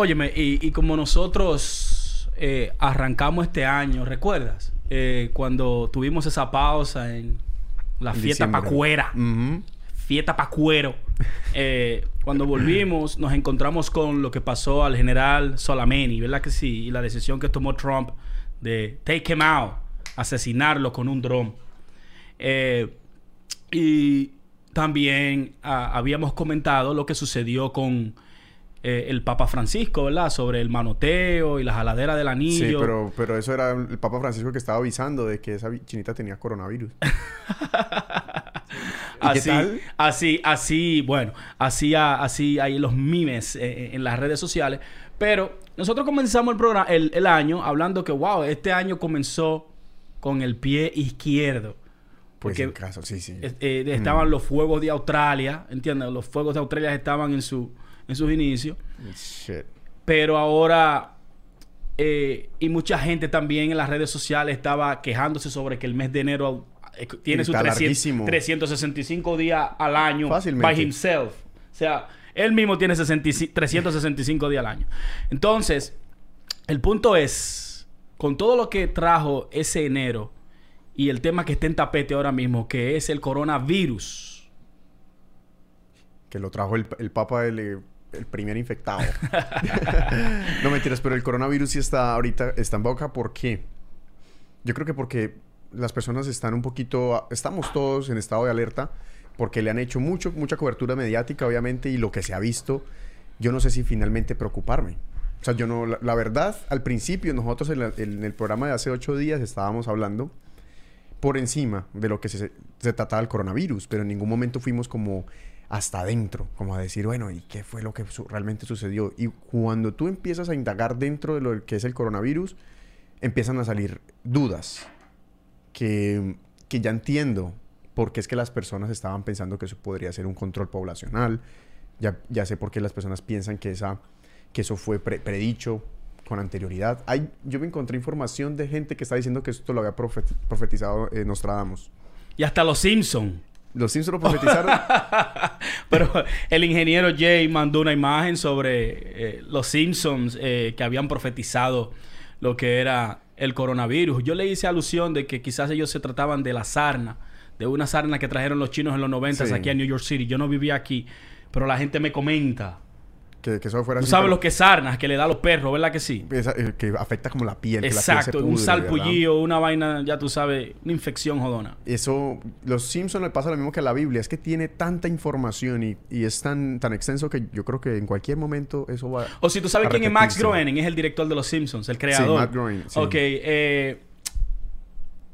Óyeme, y, y como nosotros eh, arrancamos este año, ¿recuerdas? Eh, cuando tuvimos esa pausa en la En fiesta diciembre. pacuera. Fiesta pa' cuero. Eh, cuando volvimos, nos encontramos con lo que pasó al general Soleimani, ¿verdad que sí? Y la decisión que tomó Trump de take him out, asesinarlo con un dron. Eh, y también ah, habíamos comentado lo que sucedió con eh, el Papa Francisco, ¿verdad? Sobre el manoteo y la jaladera del anillo. Sí, pero, pero eso era el Papa Francisco que estaba avisando de que esa chinita tenía coronavirus. ¿Y qué así, tal? así, así, bueno, así, así hay los memes eh, en las redes sociales. Pero nosotros comenzamos el programa, el, el año, hablando que, wow, este año comenzó con el pie izquierdo. Pues Porque en caso, sí, sí. eh, eh, estaban los fuegos de Australia, ¿entiendes? Los fuegos de Australia estaban en, su, en sus inicios. Shit. Pero ahora, eh, y mucha gente también en las redes sociales estaba quejándose sobre que el mes de enero eh, tiene sus Está 300 larguísimo. 365 días al año Fácilmente. by himself. O sea, él mismo tiene 65 365 días al año. Entonces, el punto es, con todo lo que trajo ese enero y el tema que está en tapete ahora mismo, que es el coronavirus. Que lo trajo el, el Papa, el, eh, el primer infectado. no mentiras, pero el coronavirus sí está ahorita, está en boca. ¿Por qué? Yo creo que porque las personas están un poquito, estamos todos en estado de alerta, porque le han hecho mucho, mucha cobertura mediática, obviamente, y lo que se ha visto, yo no sé si finalmente preocuparme. O sea, yo no, la, la verdad, al principio, nosotros en, la- en el programa de hace ocho días estábamos hablando por encima de lo que se, se trataba del coronavirus, pero en ningún momento fuimos como hasta adentro, como a decir, bueno, ¿y qué fue lo que realmente sucedió? Y cuando tú empiezas a indagar dentro de lo que es el coronavirus, empiezan a salir dudas que, que ya entiendo por qué es que las personas estaban pensando que eso podría ser un control poblacional, ya, ya sé por qué las personas piensan que, esa, que eso fue pre- predicho con anterioridad. Hay, yo me encontré información de gente que está diciendo que esto lo había profeti- profetizado eh, Nostradamus. Y hasta los Simpsons. Los Simpsons lo profetizaron. Pero el ingeniero Jay mandó una imagen sobre eh, los Simpsons eh, que habían profetizado lo que era el coronavirus. Yo le hice alusión de que quizás ellos se trataban de la sarna, de una sarna que trajeron los chinos en los 90 Sí. aquí a New York City. Yo no vivía aquí, pero la gente me comenta. Que, que eso fuera Tú así, sabes pero- lo que es sarna, que le da a los perros, ¿verdad que sí? esa- eh, que afecta como la piel. que la piel se Exacto, un pudre, salpullío, una vaina, ya tú sabes, una infección jodona. Eso, los Simpsons le pasa lo mismo que a la Biblia, es que tiene tanta información y, y es tan, tan extenso que yo creo que en cualquier momento eso va O si tú sabes quién es Max. Groening, es el director de Los Simpsons, el creador. Matt Groening, sí. Ok, eh,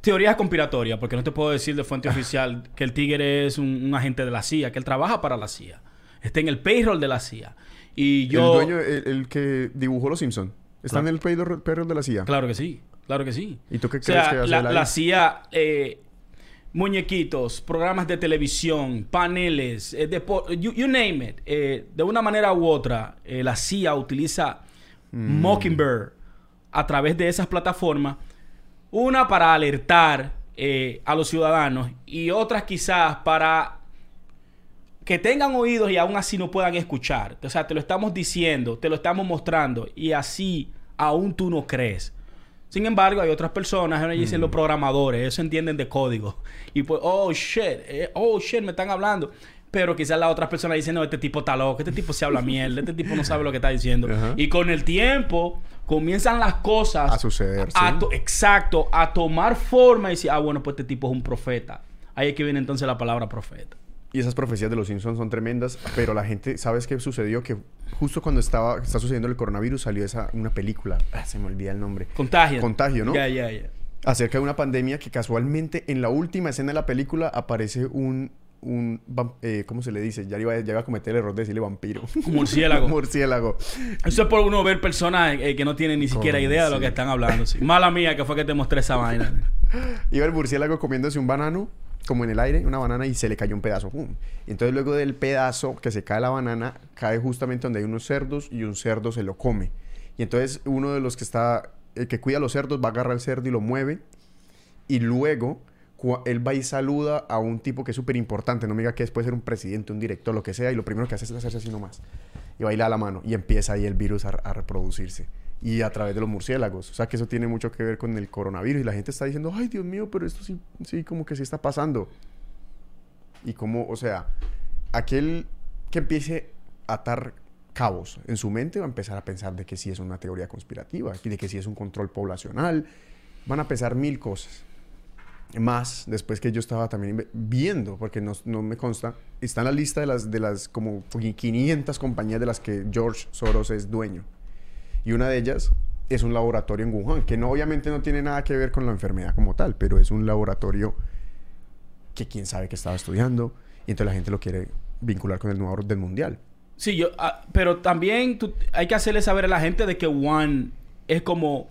teorías conspiratorias, porque no te puedo decir de fuente oficial que el tigre es un, un agente de la CIA, que él trabaja para la CIA. Está en el payroll de la CIA. Y yo... El dueño, el, el que dibujó los Simpsons, está Claro. en el payroll payroll de la CIA. Claro que sí, claro que sí. ¿Y tú qué O crees que hace la, ahí? la CIA, eh, muñequitos, programas de televisión, paneles, eh, you, you name it. Eh, de una manera u otra, eh, la CIA utiliza Mm. Mockingbird a través de esas plataformas. Una para alertar a los ciudadanos y otras quizás para que tengan oídos y aún así no puedan escuchar. O sea, te lo estamos diciendo, te lo estamos mostrando y así aún tú no crees. Sin embargo, hay otras personas, ellos dicen los programadores, ellos entienden de código. Y pues, oh shit, eh, oh shit, me están hablando. Pero quizás las otras personas dicen, no, este tipo está loco, este tipo se habla mierda, este tipo no sabe lo que está diciendo. Y con el tiempo comienzan las cosas A suceder, a sí. to- exacto, a tomar forma y decir, ah, bueno, pues este tipo es un profeta. Ahí es que viene entonces la palabra profeta. Y esas profecías de los Simpsons son tremendas, pero la gente, ¿sabes qué sucedió? Que justo cuando estaba está sucediendo el coronavirus salió esa una película, ah, se me olvida el nombre. Contagio. Contagio, ¿no? Ya, ya, ya. Acerca de una pandemia que casualmente en la última escena de la película aparece un un eh, ¿cómo se le dice? Ya iba, ya iba a cometer el error de decirle vampiro. Murciélago. Murciélago. Eso es por uno ver personas eh, que no tienen ni siquiera idea de lo que están hablando. sí. Mala mía que fue que te mostré esa vaina. Iba el murciélago comiéndose un banano, como en el aire, una banana, y se le cayó un pedazo. ¡pum! Y entonces luego del pedazo que se cae la banana, cae justamente donde hay unos cerdos y un cerdo se lo come. Y entonces uno de los que está, el que cuida a los cerdos, va a agarrar el cerdo y lo mueve. Y luego él va y saluda a un tipo que es súper importante. No me diga que es, puede ser un presidente, un director, lo que sea. Y lo primero que hace es hacerse así nomás. y le da la mano y empieza ahí el virus a, a reproducirse. Y a través de los murciélagos. O sea que eso tiene mucho que ver con el coronavirus. Y la gente está diciendo, ay Dios mío, pero esto sí, sí como que sí está pasando. Y como, o sea, aquel que empiece a atar cabos en su mente va a empezar a pensar de que sí es una teoría conspirativa, de que sí es un control poblacional. Van a pensar mil cosas. Más después que yo estaba también viendo, porque no, no me consta, está en la lista de las, de las como 500 compañías de las que George Soros es dueño. Y una de ellas es un laboratorio en Wuhan, que no, obviamente no tiene nada que ver con la enfermedad como tal, pero es un laboratorio que quién sabe que estaba estudiando, y entonces la gente lo quiere vincular con el nuevo orden mundial. Sí, yo, ah, pero también hay que hacerle saber a la gente de que Wuhan es como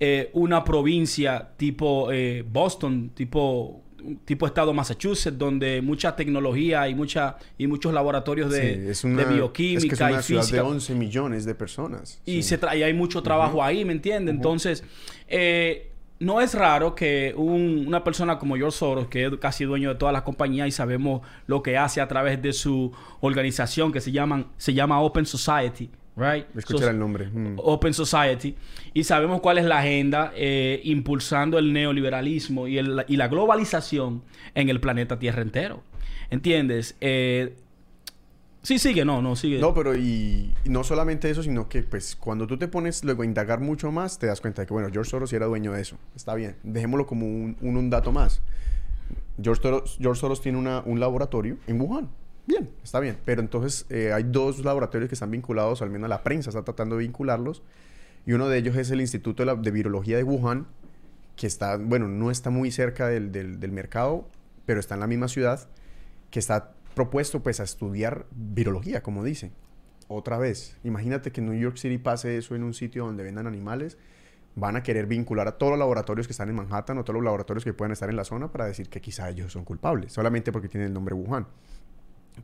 eh, una provincia tipo eh, Boston, tipo tipo estado Massachusetts, donde mucha tecnología y mucha y muchos laboratorios de, Sí, es una, de bioquímica es que es una y ciudad física. de 11 millones de personas. Y, Sí. se y hay mucho trabajo ahí, ¿me entiendes? Entonces, eh, no es raro que un- una persona como George Soros, que es casi dueño de todas las compañías y sabemos lo que hace a través de su organización que se, llaman, se llama Open Society, right? Escuchar So- el nombre. mm. Open Society y sabemos cuál es la agenda eh, impulsando el neoliberalismo y, el- y la globalización en el planeta Tierra entero. ¿Entiendes? Eh, sí, sigue, no, no, sigue. No, pero y, y no solamente eso, sino que pues cuando tú te pones luego a indagar mucho más, te das cuenta de que, bueno, George Soros sí era dueño de eso. Está bien. Dejémoslo como un, un, un dato más. George Soros, George Soros tiene una- un laboratorio en Wuhan. Bien, está bien. Pero entonces eh, hay dos laboratorios que están vinculados, al menos la prensa está tratando de vincularlos. Y uno de ellos es el Instituto de, Virología de Wuhan, que está, bueno, no está muy cerca del, del- del mercado, pero está en la misma ciudad, que está propuesto pues a estudiar virología, como dicen. Otra vez, imagínate que en New York City pase eso en un sitio donde vendan animales, van a querer vincular a todos los laboratorios que están en Manhattan o todos los laboratorios que puedan estar en la zona para decir que quizá ellos son culpables, solamente porque tienen el nombre Wuhan.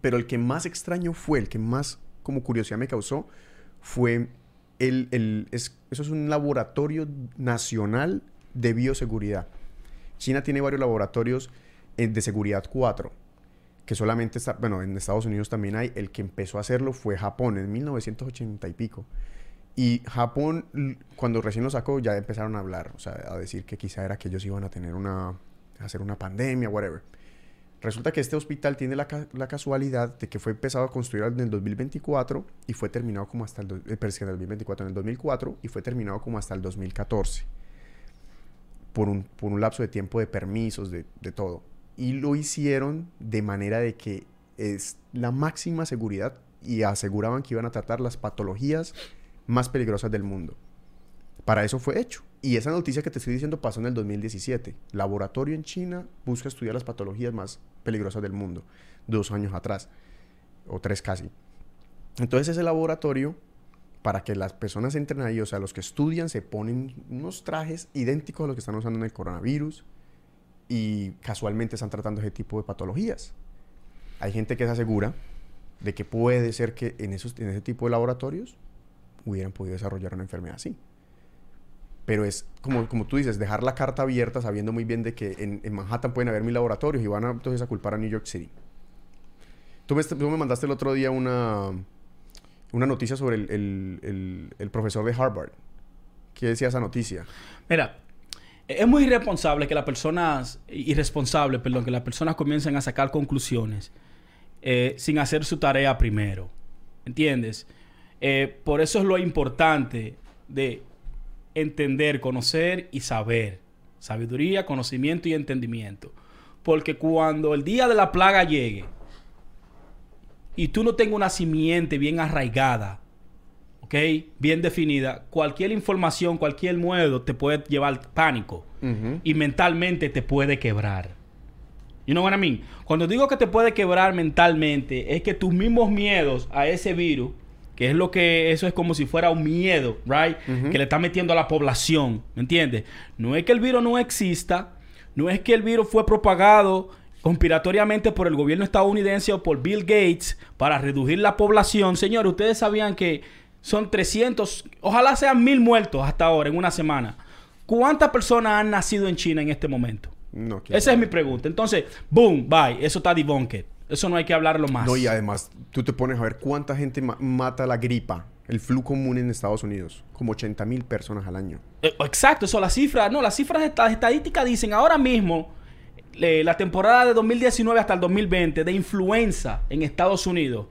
Pero el que más extraño fue, el que más como curiosidad me causó, fue el, el- es- eso es un laboratorio nacional de bioseguridad. China tiene varios laboratorios eh, de seguridad 4, que solamente está, bueno, en Estados Unidos también hay. El que empezó a hacerlo fue Japón en 1980 y pico. Y Japón, cuando recién lo sacó, ya empezaron a hablar, o sea, a decir que quizá era que ellos iban a tener una, hacer una pandemia, whatever. Resulta que este hospital tiene la, ca- la casualidad de que fue empezado a construir en el 2024 y fue terminado como hasta el, eh, en el 2024, en el 2004 y fue terminado como hasta el 2014 por un, por un lapso de tiempo de permisos, de todo. Y lo hicieron de manera de que es la máxima seguridad y aseguraban que iban a tratar las patologías más peligrosas del mundo. Para eso fue hecho. Y esa noticia que te estoy diciendo pasó en el 2017. Laboratorio en China busca estudiar las patologías más peligrosas del mundo. Dos años atrás. O tres casi. Entonces ese laboratorio, para que las personas entren ahí, o sea, los que estudian se ponen unos trajes idénticos a los que están usando en el coronavirus y casualmente están tratando ese tipo de patologías. Hay gente que se asegura de que puede ser que en, esos, en ese tipo de laboratorios hubieran podido desarrollar una enfermedad así. Pero es como, como tú dices, dejar la carta abierta sabiendo muy bien de que en, Manhattan pueden haber mil laboratorios y van a, entonces a culpar a New York City. Tú me, tú me mandaste el otro día una, una noticia sobre el- el profesor de Harvard. ¿Qué decía esa noticia? Mira, es muy irresponsable que las personas, irresponsable, perdón, que las personas comiencen a sacar conclusiones eh, sin hacer su tarea primero. ¿Entiendes? Eh, por eso es lo importante de entender, conocer y saber. Sabiduría, conocimiento y entendimiento. Porque cuando el día de la plaga llegue y tú no tengas una simiente bien arraigada, ¿ok? Bien definida, cualquier información, cualquier muedo te puede llevar pánico y mentalmente te puede quebrar. You know what I mean? Cuando digo que te puede quebrar mentalmente, es que tus mismos miedos a ese virus, que es lo que eso es como si fuera un miedo, right? Que le está metiendo a la población, ¿me entiendes? No es que el virus no exista, no es que el virus fue propagado conspiratoriamente por el gobierno estadounidense o por Bill Gates para reducir la población. Señores, ustedes sabían que son 300, ojalá sean mil muertos hasta ahora en una semana. ¿Cuántas personas han nacido en China en este momento? No, Esa es mi pregunta. Entonces, boom, bye. Eso está debunked. Eso no hay que hablarlo más. No, y además, tú te pones a ver cuánta gente ma- mata la gripa, el flu común en Estados Unidos. Como 80 mil personas al año. Eh, Exacto, eso, las cifras, no, las cifras, las estadísticas dicen ahora mismo, eh, la temporada de 2019 hasta el 2020 de influenza en Estados Unidos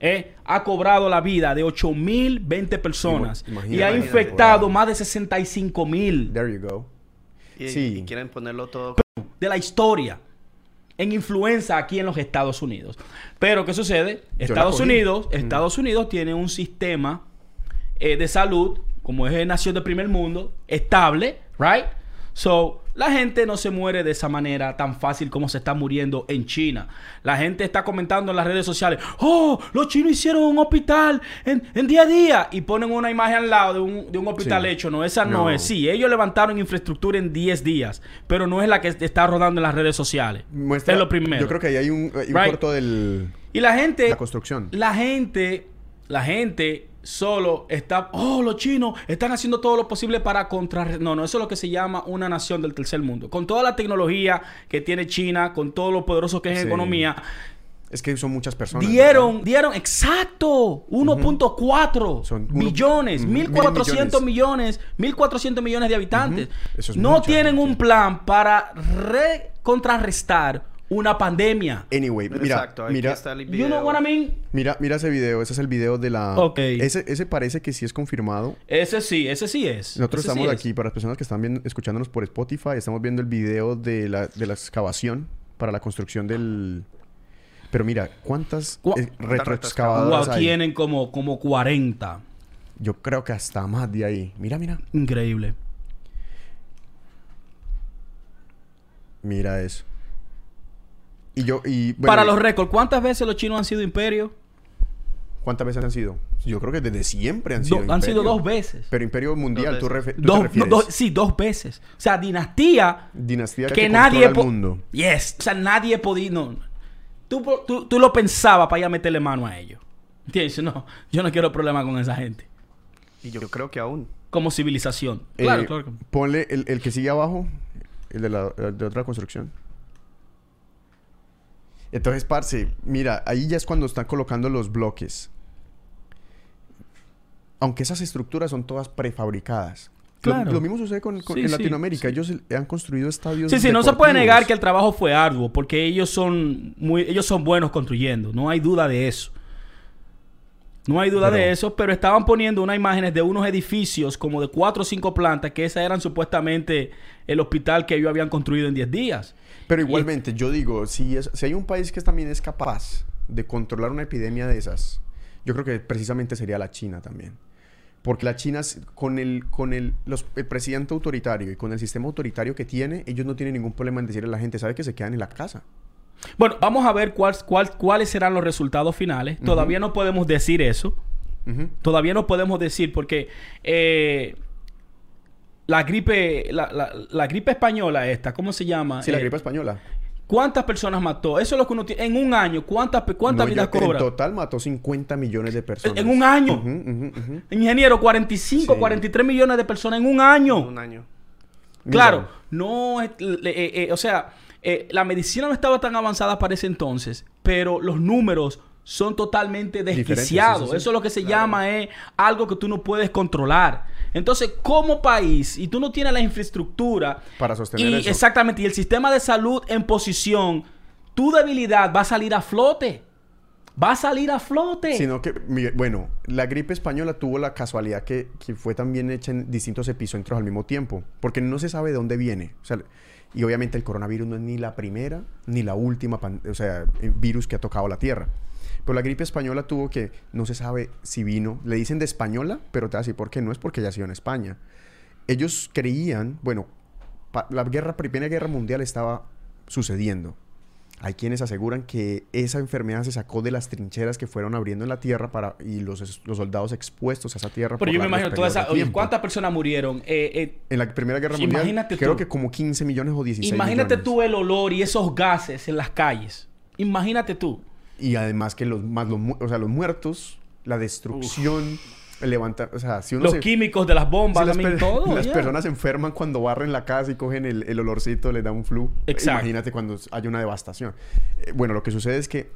eh, ha cobrado la vida de 8.020 personas y ha infectado Wow. más de 65.000 There you go. Y, Sí. y quieren ponerlo todo. de la historia en influenza aquí en los Estados Unidos. Pero ¿qué sucede? Estados. Unidos, Mm. Estados Unidos tiene un sistema eh, de salud, como es nación de primer mundo, estable, right? So, la gente no se muere de esa manera tan fácil como se está muriendo en China. La gente está comentando en las redes sociales, oh, los chinos hicieron un hospital en, en día a día y ponen una imagen al lado de un, de un hospital Sí. hecho. No, esa no. No. es. Sí, ellos levantaron infraestructura en 10 días, pero no es la que está rodando en las redes sociales. Muestra- es lo primero. Yo creo que ahí hay un, hay un Right. corto del... Y la gente... La construcción. La gente... La gente solo está... Oh, los chinos están haciendo todo lo posible para contrarrestar... No, no, eso es lo que se llama una nación del tercer mundo. Con toda la tecnología que tiene China, con todo lo poderoso que es Sí. economía, Es que son muchas personas. dieron, dieron, exacto, 1.4 Son uno- millones, Ujú, 1.400 mil millones, 1.400 millones de habitantes. Ujú. Eso es no tienen un plan para re- contrarrestar una pandemia. Anyway, mira, Exacto, aquí mira, está el You know what I mean? mira, mira ese video. Ese es el video de la... Ok. Ese, ese parece que sí es confirmado. Ese sí, ese sí es. Nosotros Ese sí estamos es. aquí, para las personas que están viendo, escuchándonos por Spotify, estamos viendo el video de la, de la excavación para la construcción del... Pero mira, ¿cuántas Cu- eh, retroexcavadoras Wow, tienen como, como 40. Yo creo que hasta más de ahí. Mira, mira. Increíble. Mira eso. Y yo, y... bueno, Para los récords, ¿cuántas veces los chinos han sido imperio? ¿Cuántas veces han sido? Yo creo que desde siempre han sido Do- han sido imperio. dos veces. Pero imperio mundial, Dos tú, veces. refe- tú te Dos, no, refieres. dos- sí, dos veces. O sea, dinastía Dinastía que, nadie el mundo. Yes, o sea, nadie podía no. Tú, tú, tú lo pensabas para ir a meterle mano a ellos. ¿Entiendes? No, yo no quiero problemas con esa gente Y yo creo que aún. como civilización. Claro, Eh, claro. que- Ponle el, el que sigue abajo, el de la el de otra construcción. Entonces, parce, mira, ahí ya es cuando están colocando los bloques. Aunque esas estructuras son todas prefabricadas. Lo- Claro. Lo, mismo sucede con, con- Sí, en Latinoamérica. sí. Ellos han construido estadios. Sí, sí, no se puede negar que el trabajo fue arduo porque ellos son muy ellos son buenos construyendo, no hay duda de eso. No hay duda Pero- de eso, pero estaban poniendo unas imágenes de unos edificios como de cuatro o cinco plantas que esas eran supuestamente el hospital que ellos habían construido en 10 días. Pero igualmente, yo digo, si, es, si hay un país que también es capaz de controlar una epidemia de esas, yo creo que precisamente sería la China también. Porque la China, con el, con el, los- el presidente autoritario y con el sistema autoritario que tiene, ellos no tienen ningún problema en decirle a la gente, sabe que se quedan en la casa. Bueno, vamos a ver cuál, cuál- cuáles serán los resultados finales. Todavía no podemos decir eso. Todavía no podemos decir porque eh, la gripe, la, la- la gripe española esta, ¿cómo se llama? Sí, la Eh, gripe española. ¿Cuántas personas mató? Eso es lo que uno tiene. En un año, ¿cuántas, cuántas No, vidas cobra? En total mató 50 millones de personas. En un año. Ingeniero, 45, Sí. 43 millones de personas en un año. Un año. Claro, Mira, no, eh, eh, o sea, eh, la medicina no estaba tan avanzada para ese entonces, pero los números son totalmente desquiciados. sí, sí, sí. Eso es lo que se Claro. llama es algo que tú no puedes controlar. Entonces, como país, y tú no tienes la infraestructura Para sostener y eso. exactamente, y el sistema de salud en posición, tu debilidad va a salir a flote. Va a salir a flote. Sino que, bueno, la gripe española tuvo la casualidad que, que fue también hecha en distintos epicentros al mismo tiempo, porque no se sabe de dónde viene. O sea, y obviamente el coronavirus no es ni la primera ni la última o sea, eh, virus que ha tocado la Tierra. Pero la gripe española tuvo que, no se sabe si vino, le dicen de española, pero te voy a decir por qué, no es porque haya sido en España. Ellos creían, bueno, la guerra, primera guerra mundial estaba sucediendo. Hay quienes aseguran que esa enfermedad se sacó de las trincheras que fueron abriendo en la tierra para y los, los soldados expuestos a esa tierra. pero por yo me imagino toda esa. Oye. ¿cuántas personas murieron? Eh, eh, En la Primera Guerra Mundial, Imagínate creo tú. que como 15 millones o 16 imagínate millones. tú el olor y esos gases en las calles. Imagínate tú. Y además que los, más los, o sea, los muertos, la destrucción. levantar, o sea, si uno Los se- químicos de las bombas, si las, también per- todo. las ya. personas se enferman cuando barren la casa y cogen el, el olorcito, les da un flu. Exacto. Imagínate cuando hay una devastación. Eh, bueno, lo que sucede es que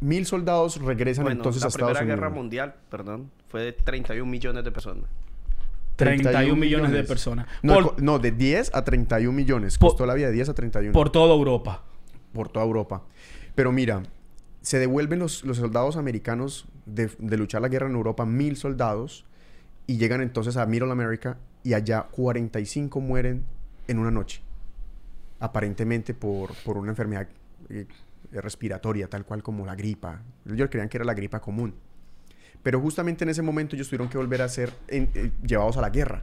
mil soldados regresan Bueno, entonces la a Estados Primera Unidos. Guerra Mundial, perdón, fue de 31 millones de personas. 31 millones de personas. No, por, no, de 10 a 31 millones. Por- Costó la vida de 10 a 31. por toda Europa. por toda Europa. Pero mira, se devuelven los, los soldados americanos de, de luchar la guerra en Europa, mil soldados, y llegan entonces a Middle America y allá 45 mueren en una noche. Aparentemente por, por una enfermedad eh, respiratoria, tal cual como la gripa. Ellos creían que era la gripa común. Pero justamente en ese momento ellos tuvieron que volver a ser eh, llevados a la guerra.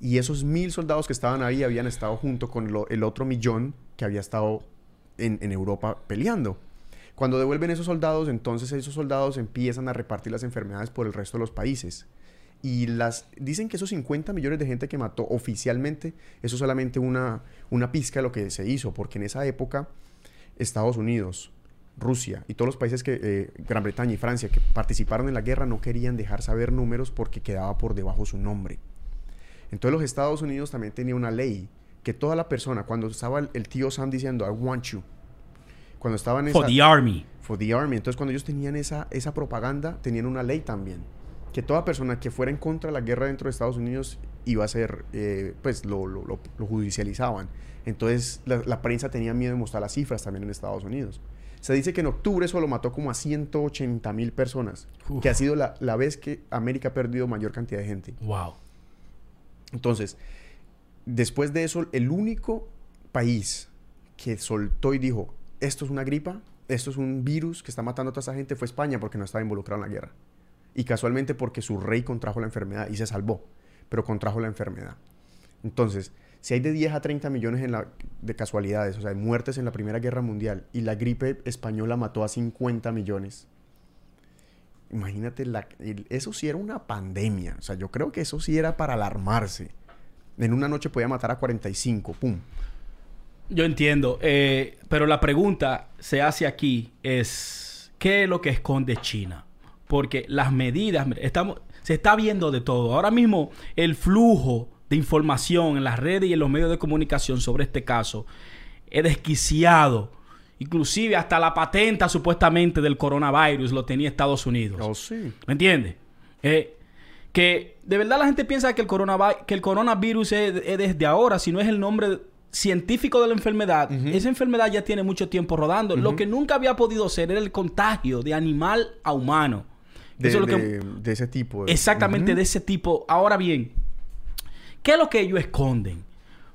Y esos mil soldados que estaban ahí habían estado junto con el otro millón que había estado en, en Europa peleando. Cuando devuelven esos soldados, entonces esos soldados empiezan a repartir las enfermedades por el resto de los países. Y las dicen que esos 50 millones de gente que mató oficialmente, eso es solamente una, una pizca de lo que se hizo, porque en esa época Estados Unidos, Rusia y todos los países que, eh, Gran Bretaña y Francia que participaron en la guerra no querían dejar saber números porque quedaba por debajo su nombre. Entonces los Estados Unidos también tenía una ley que toda la persona, cuando estaba el, el tío Sam diciendo, I want you, cuando estaban en For esa, the Army. for the Army, entonces cuando ellos tenían esa, esa propaganda, tenían una ley también, que toda persona que fuera en contra de la guerra dentro de Estados Unidos iba a ser, eh, pues lo, lo- lo- lo judicializaban. Entonces la, la prensa tenía miedo de mostrar las cifras también en Estados Unidos. Se dice que en octubre solo mató como a 180 mil personas, Uf. que ha sido la, la vez que América ha perdido mayor cantidad de gente. Wow. Entonces, después de eso, el único país que soltó y dijo, esto es una gripa, esto es un virus que está matando a toda esa gente, fue España porque no estaba involucrado en la guerra. Y casualmente porque su rey contrajo la enfermedad y se salvó, pero contrajo la enfermedad. Entonces, si hay de 10 a 30 millones de casualidades, o sea, de muertes en la Primera Guerra Mundial, y la gripe española mató a 50 millones, imagínate, la, eso sí era una pandemia. O sea, yo creo que eso sí era para alarmarse. En una noche podía matar a 45, ¡pum! Yo entiendo, eh, pero la pregunta se hace aquí es, ¿qué es lo que esconde China? Porque las medidas, estamos, se está viendo de todo. Ahora mismo el flujo de información en las redes y en los medios de comunicación sobre este caso es desquiciado. Inclusive hasta la patenta supuestamente del coronavirus lo tenía Estados Unidos. Oh, sí. ¿Me entiendes? Eh, que de verdad la gente piensa que el, coronavi- que el coronavirus es, es desde ahora, si no es el nombre científico de la enfermedad. Esa enfermedad ya tiene mucho tiempo rodando. Lo que nunca había podido ser era el contagio de animal a humano. De, Eso es lo que- de- ese tipo. de- Exactamente de ese tipo. Ahora bien, ¿qué es lo que ellos esconden?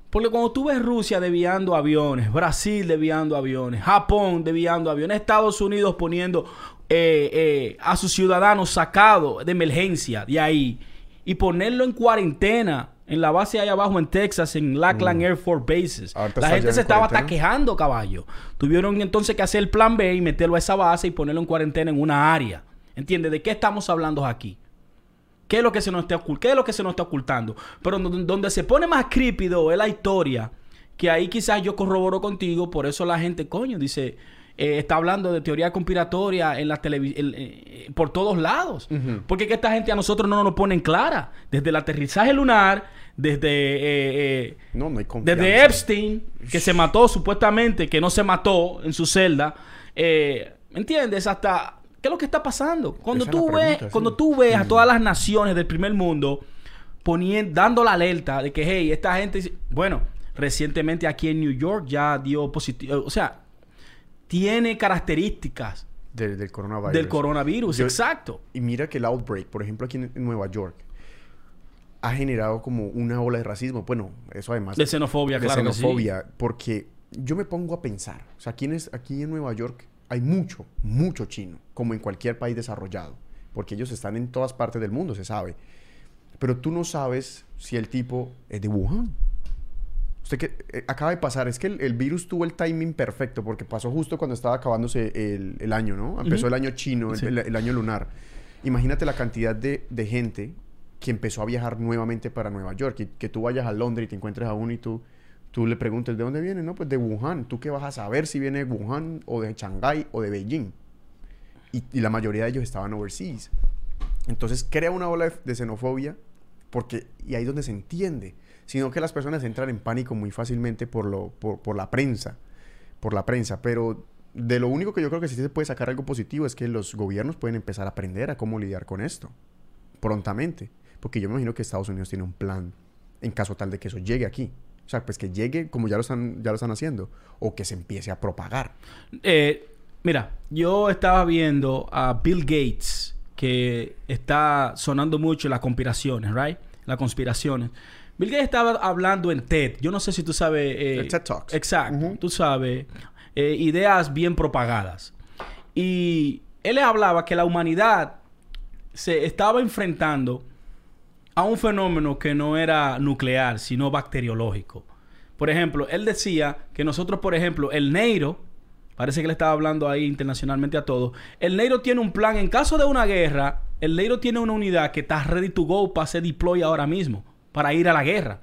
Porque cuando tú ves Rusia desviando aviones, Brasil desviando aviones, Japón desviando aviones, Estados Unidos poniendo eh, eh, a sus ciudadanos sacados de emergencia de ahí y ponerlo en cuarentena en la base ahí abajo en Texas, en Lackland Air Force Bases. Mm. Ahorita La gente se estaba cuarentena. taquejando, caballo. Tuvieron entonces que hacer el plan B y meterlo a esa base y ponerlo en cuarentena en una área. ¿Entiendes? ¿De qué estamos hablando aquí? ¿Qué es lo que se nos está ¿Qué es lo que se nos está ocultando? Pero don- donde se pone más crípido es la historia, que ahí quizás yo corroboro contigo, por eso la gente, coño, dice, eh, está hablando de teoría conspiratoria en la televisión, por todos lados. Ujú. Porque es que esta gente a nosotros no nos ponen clara. Desde el aterrizaje lunar, desde, eh, eh, No, no hay confianza. desde Epstein, que se mató supuestamente, que no se mató en su celda. eh, ¿Me entiendes? Hasta... ¿Qué es lo que está pasando? Cuando Esa tú ves, sí. cuando tú ves a Mm. todas las naciones del primer mundo poniendo, dando la alerta de que, hey, esta gente... Bueno, recientemente aquí en New York ya dio positivo... O sea, tiene características Del, del coronavirus. del coronavirus. Yo- exacto. Y mira que el outbreak, por ejemplo, aquí en, en Nueva York, ha generado como una ola de racismo. Bueno, eso además. De xenofobia, de claro sí. xenofobia, porque yo me pongo a pensar, o sea, aquí en, es- aquí en Nueva York hay mucho, mucho chino, como en cualquier país desarrollado, porque ellos están en todas partes del mundo, se sabe. Pero tú no sabes si el tipo es de Wuhan. Usted que eh, acaba de pasar, es que el, el virus tuvo el timing perfecto, porque pasó justo cuando estaba acabándose el, el año, ¿no? Empezó el año chino, el, Sí. el- el año lunar. Imagínate la cantidad de, de gente que empezó a viajar nuevamente para Nueva York. Y que tú vayas a Londres y te encuentres a uno y tú, tú le preguntes, ¿de dónde viene? No, pues de Wuhan. ¿Tú qué vas a saber si viene de Wuhan o de Shanghái o de Beijing? Y, la mayoría de ellos estaban overseas. Entonces crea una ola de, de xenofobia porque, y ahí es donde se entiende, sino que las personas entran en pánico muy fácilmente por, lo, por, por la prensa, por la prensa, pero de lo único que yo creo que sí se puede sacar algo positivo es que los gobiernos pueden empezar a aprender a cómo lidiar con esto prontamente, porque yo me imagino que Estados Unidos tiene un plan en caso tal de que eso llegue aquí. O sea, pues que llegue como ya lo están, ya lo están haciendo, o que se empiece a propagar. Eh, mira, yo estaba viendo a Bill Gates, que está sonando mucho las conspiraciones, ¿right? Las conspiraciones. Bill Gates estaba hablando en TED. Yo no sé si tú sabes. eh, El TED Talks. Exacto. Tú sabes. eh, ideas bien propagadas. Y él hablaba que la humanidad se estaba enfrentando a un fenómeno que no era nuclear, sino bacteriológico. Por ejemplo, él decía que nosotros, por ejemplo, el Neiro, parece que le estaba hablando ahí internacionalmente a todos, el Neiro tiene un plan, en caso de una guerra, el Neiro tiene una unidad que está ready to go para ser deploy ahora mismo, para ir a la guerra.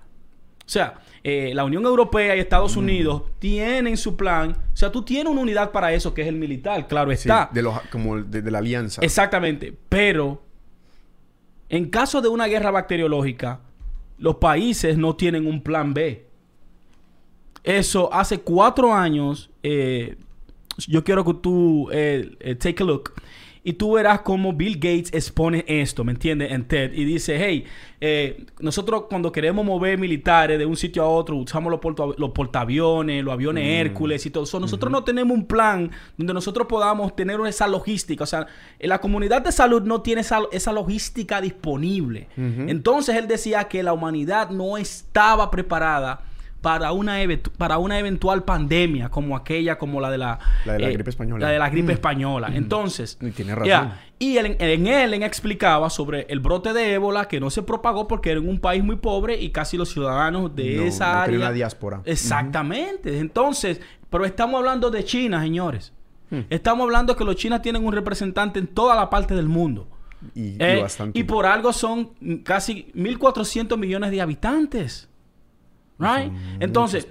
O sea, eh, la Unión Europea y Estados Unidos tienen su plan. O sea, tú tienes una unidad para eso, que es el militar, claro Sí, está. de, los, como de, de la alianza. Exactamente. Pero en caso de una guerra bacteriológica, los países no tienen un plan B. Eso hace cuatro años. eh, yo quiero que tú eh, eh, take a look. Y tú verás cómo Bill Gates expone esto, ¿me entiendes? En TED. Y dice, hey, eh, nosotros cuando queremos mover militares de un sitio a otro, usamos los, porta- los portaaviones, los aviones Hércules y todo eso. Nosotros no tenemos un plan donde nosotros podamos tener esa logística. O sea, la comunidad de salud no tiene esa, esa logística disponible. Entonces él decía que la humanidad no estaba preparada para una, para una eventual pandemia como aquella, como la de la... La de la gripe española. La de la gripe Mm. española. Entonces... Y tiene razón. y en él, explicaba sobre el brote de ébola que no se propagó porque era en un país muy pobre y casi los ciudadanos de No, esa no área... una diáspora. Exactamente. Entonces, pero estamos hablando de China, señores. Hmm. Estamos hablando que los chinos tienen un representante en toda la parte del mundo. Y, Eh, bastante. y por algo son mm, casi 1.400 millones de habitantes. Right? Entonces,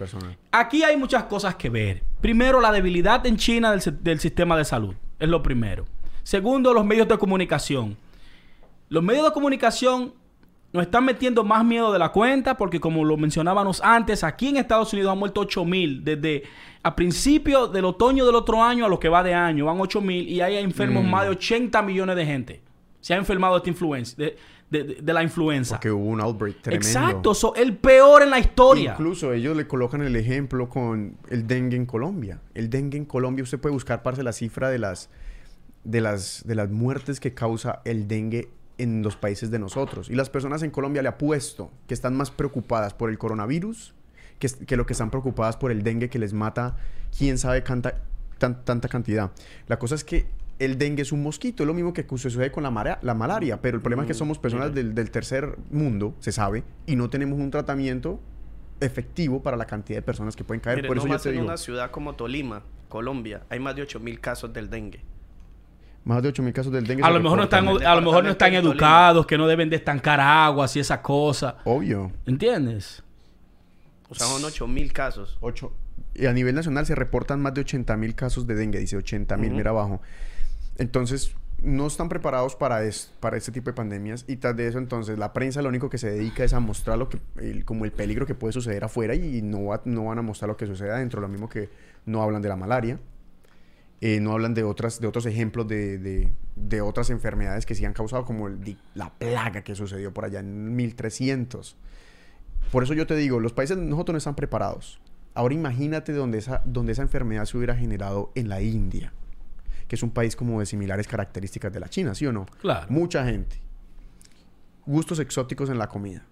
aquí hay muchas cosas que ver. Primero, la debilidad en China del, si- del sistema de salud. Es lo primero. Segundo, los medios de comunicación. Los medios de comunicación nos están metiendo más miedo de la cuenta porque como lo mencionábamos antes, aquí en Estados Unidos han muerto 8 mil desde a principio del otoño del otro año a lo que va de año, van 8 mil y hay enfermos Mm. más de 80 millones de gente. Se ha enfermado de esta influencia, de, de- de- de la influenza. Porque hubo un outbreak tremendo. Exacto, so- el peor en la historia. Incluso ellos le colocan el ejemplo con el dengue en Colombia. El dengue en Colombia, usted puede buscar, parce, la cifra de las, de las, de las muertes que causa el dengue en los países de nosotros. Y las personas en Colombia le apuesto que están más preocupadas por el coronavirus que, que lo que están preocupadas por el dengue que les mata quién sabe canta- tan- tanta cantidad. La cosa es que el dengue es un mosquito, es lo mismo que sucede con la, malaria, pero el problema es que Mm, somos personas del, del tercer mundo, se sabe, y no tenemos un tratamiento efectivo para la cantidad de personas que pueden caer. Mire, Por eso yo nomás te en digo, una ciudad como Tolima, Colombia, hay más de 8000 casos del dengue. más de 8.000 casos del dengue. A lo mejor no están, en el a lo mejor no están departamento de educados, que no deben de estancar aguas y esa cosa. Obvio. ¿Entiendes? O sea, son 8000 casos. Ocho. Y a nivel nacional se reportan más de 80 mil casos de dengue, dice 80 mil, Ujú. mira abajo. Entonces, no están preparados para, es- para este tipo de pandemias. Y tras de eso, entonces, la prensa lo único que se dedica es a mostrar lo que, el- como el peligro que puede suceder afuera y no, va- no van a mostrar lo que sucede adentro. Lo mismo que no hablan de la malaria. eh, no hablan de, otras, de otros ejemplos de, de- otras enfermedades que sí han causado, como la plaga que sucedió por allá en 1300. Por eso yo te digo, los países nosotros no están preparados. Ahora imagínate donde esa, donde esa enfermedad se hubiera generado en la India, que es un país como de similares características de la China, ¿sí o no? Claro. Mucha gente. Gustos exóticos en la comida.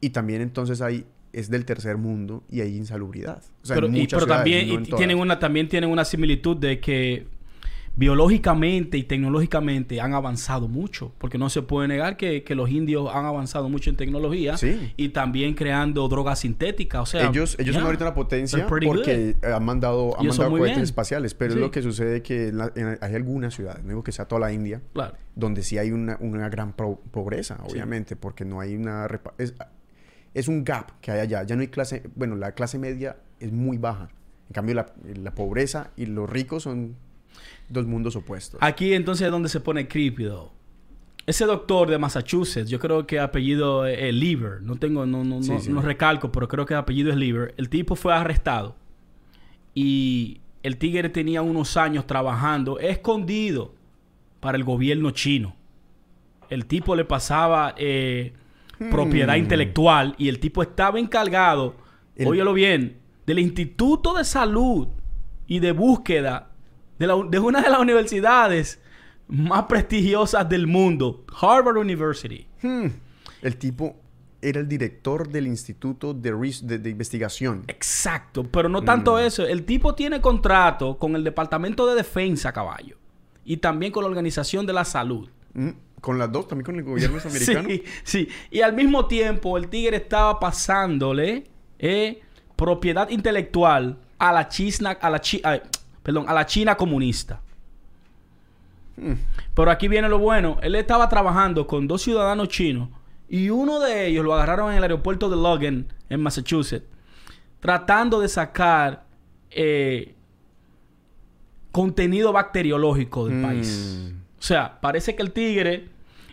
Y también entonces hay, es del tercer mundo y hay insalubridad. O sea, pero, en y- muchas pero también no y en tienen una, también tienen una similitud de que biológicamente y tecnológicamente han avanzado mucho. Porque no se puede negar que, que los indios han avanzado mucho en tecnología Sí. y también creando drogas sintéticas. O sea, ellos ellos son ahorita una potencia porque eh, han mandado, han mandado cohetes bien. espaciales, pero Sí. es lo que sucede que en la- en- hay algunas ciudades, no digo que sea toda la India, Claro. donde sí hay una, una gran pro- pobreza, Sí. obviamente, porque no hay una... Es, es un gap que hay allá. Ya no hay clase... Bueno, la clase media es muy baja. En cambio, la, la pobreza y los ricos son dos mundos opuestos. Aquí entonces es donde se pone though. ese doctor de Massachusetts, yo creo que apellido es Lever, no tengo, no, no, Sí, no, sí. no recalco, pero creo que el apellido es Lever. El tipo fue arrestado y el tigre tenía unos años trabajando escondido para el gobierno chino. El tipo le pasaba eh, propiedad Hmm. intelectual y el tipo estaba encargado, El- óyelo bien, del Instituto de Salud y de Búsqueda de, la- de una de las universidades más prestigiosas del mundo, Harvard University. Hmm. El tipo era el director del Instituto de, Res- de- de Investigación. Exacto, pero no tanto Mm. eso. El tipo tiene contrato con el Departamento de Defensa, caballo. Y también con la Organización de la Salud. Mm, Con las dos, también con el gobierno americano. Sí, sí. Y al mismo tiempo, el tigre estaba pasándole eh, propiedad intelectual a la China, a la Chi- perdón, a la China comunista. Mm. Pero aquí viene lo bueno. Él estaba trabajando con dos ciudadanos chinos y uno de ellos lo agarraron en el aeropuerto de Logan, en Massachusetts, tratando de sacar eh, contenido bacteriológico del Mm. país. O sea, parece que el tigre,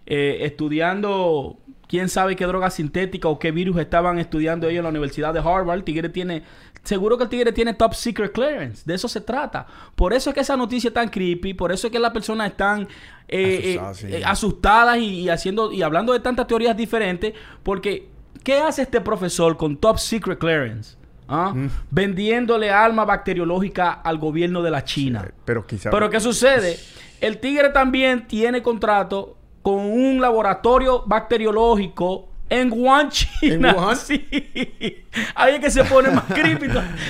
eh, estudiando quién sabe qué droga sintética o qué virus estaban estudiando ellos en la Universidad de Harvard, el tigre tiene, seguro que el tigre tiene top secret clearance. De eso se trata. Por eso es que esa noticia es tan creepy, por eso es que las personas están eh, eh, sí. eh, asustadas y, y haciendo y hablando de tantas teorías diferentes, porque ¿qué hace este profesor con top secret clearance? ¿Ah? Mm. Vendiéndole alma bacteriológica al gobierno de la China. Pero quizá... Pero ¿qué sucede? El tigre también tiene contrato con un laboratorio bacteriológico en Wuhan, China. ¿En Wuhan? Sí. Ahí es que se pone más creepy.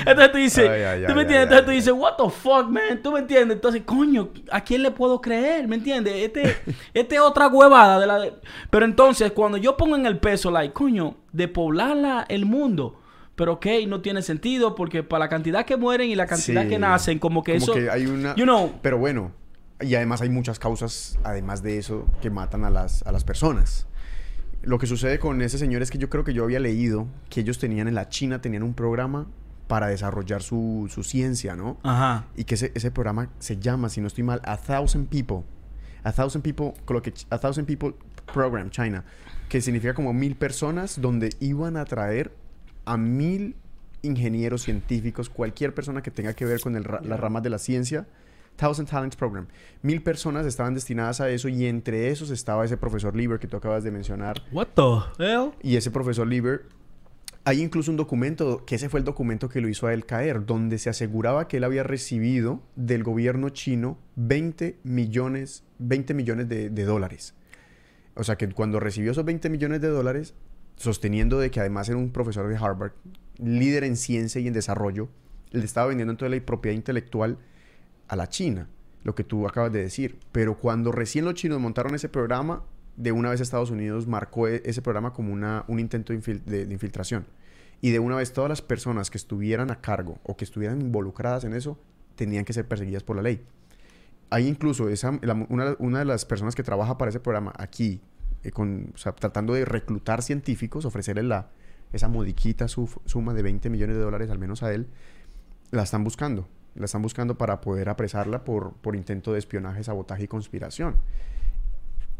Entonces tú dices, Ay, ay, ¿tú me entiendes? Entonces tú dices, what the fuck, man? ¿Tú me entiendes? Entonces, coño, ¿a quién le puedo creer? ¿Me entiendes? Este, este es otra huevada de la de- Pero entonces, cuando yo pongo en el peso, like, coño, de poblar la- el mundo. Pero ok, no tiene sentido porque para la cantidad que mueren y la cantidad Sí. que nacen, como que Como eso... que hay una... You know, Pero bueno, y además hay muchas causas, además de eso, que matan a las, a las personas. Lo que sucede con ese señor es que yo creo que yo había leído que ellos tenían en la China, tenían un programa para desarrollar su, su ciencia, ¿no? Ajá. Y que ese, ese programa se llama, si no estoy mal, A Thousand People. A Thousand People, con lo que A Thousand People Program China, que significa como mil personas donde iban a traer a mil ingenieros científicos, cualquier persona que tenga que ver con el ra- las ramas de la ciencia. Thousand Talents Program. Mil personas estaban destinadas a eso y entre esos estaba ese profesor Lieber que tú acabas de mencionar. What the hell? Y ese profesor Lieber, hay incluso un documento, que ese fue el documento que lo hizo a él caer, donde se aseguraba que él había recibido del gobierno chino 20 millones, 20 millones de, de dólares. O sea que cuando recibió esos 20 millones de dólares, sosteniendo de que además era un profesor de Harvard, líder en ciencia y en desarrollo, le estaba vendiendo entonces la propiedad intelectual a la China, lo que tú acabas de decir. Pero cuando recién los chinos montaron ese programa, de una vez Estados Unidos marcó e- ese programa como una, un intento de, infil- de- de infiltración. Y de una vez todas las personas que estuvieran a cargo o que estuvieran involucradas en eso tenían que ser perseguidas por la ley. Hay incluso esa, una, una de las personas que trabaja para ese programa aquí, eh, con, tratando de reclutar científicos, ofrecerle la, esa modiquita su- suma de 20 millones de dólares al menos a él, la están buscando. La están buscando para poder apresarla por, por intento de espionaje, sabotaje y conspiración.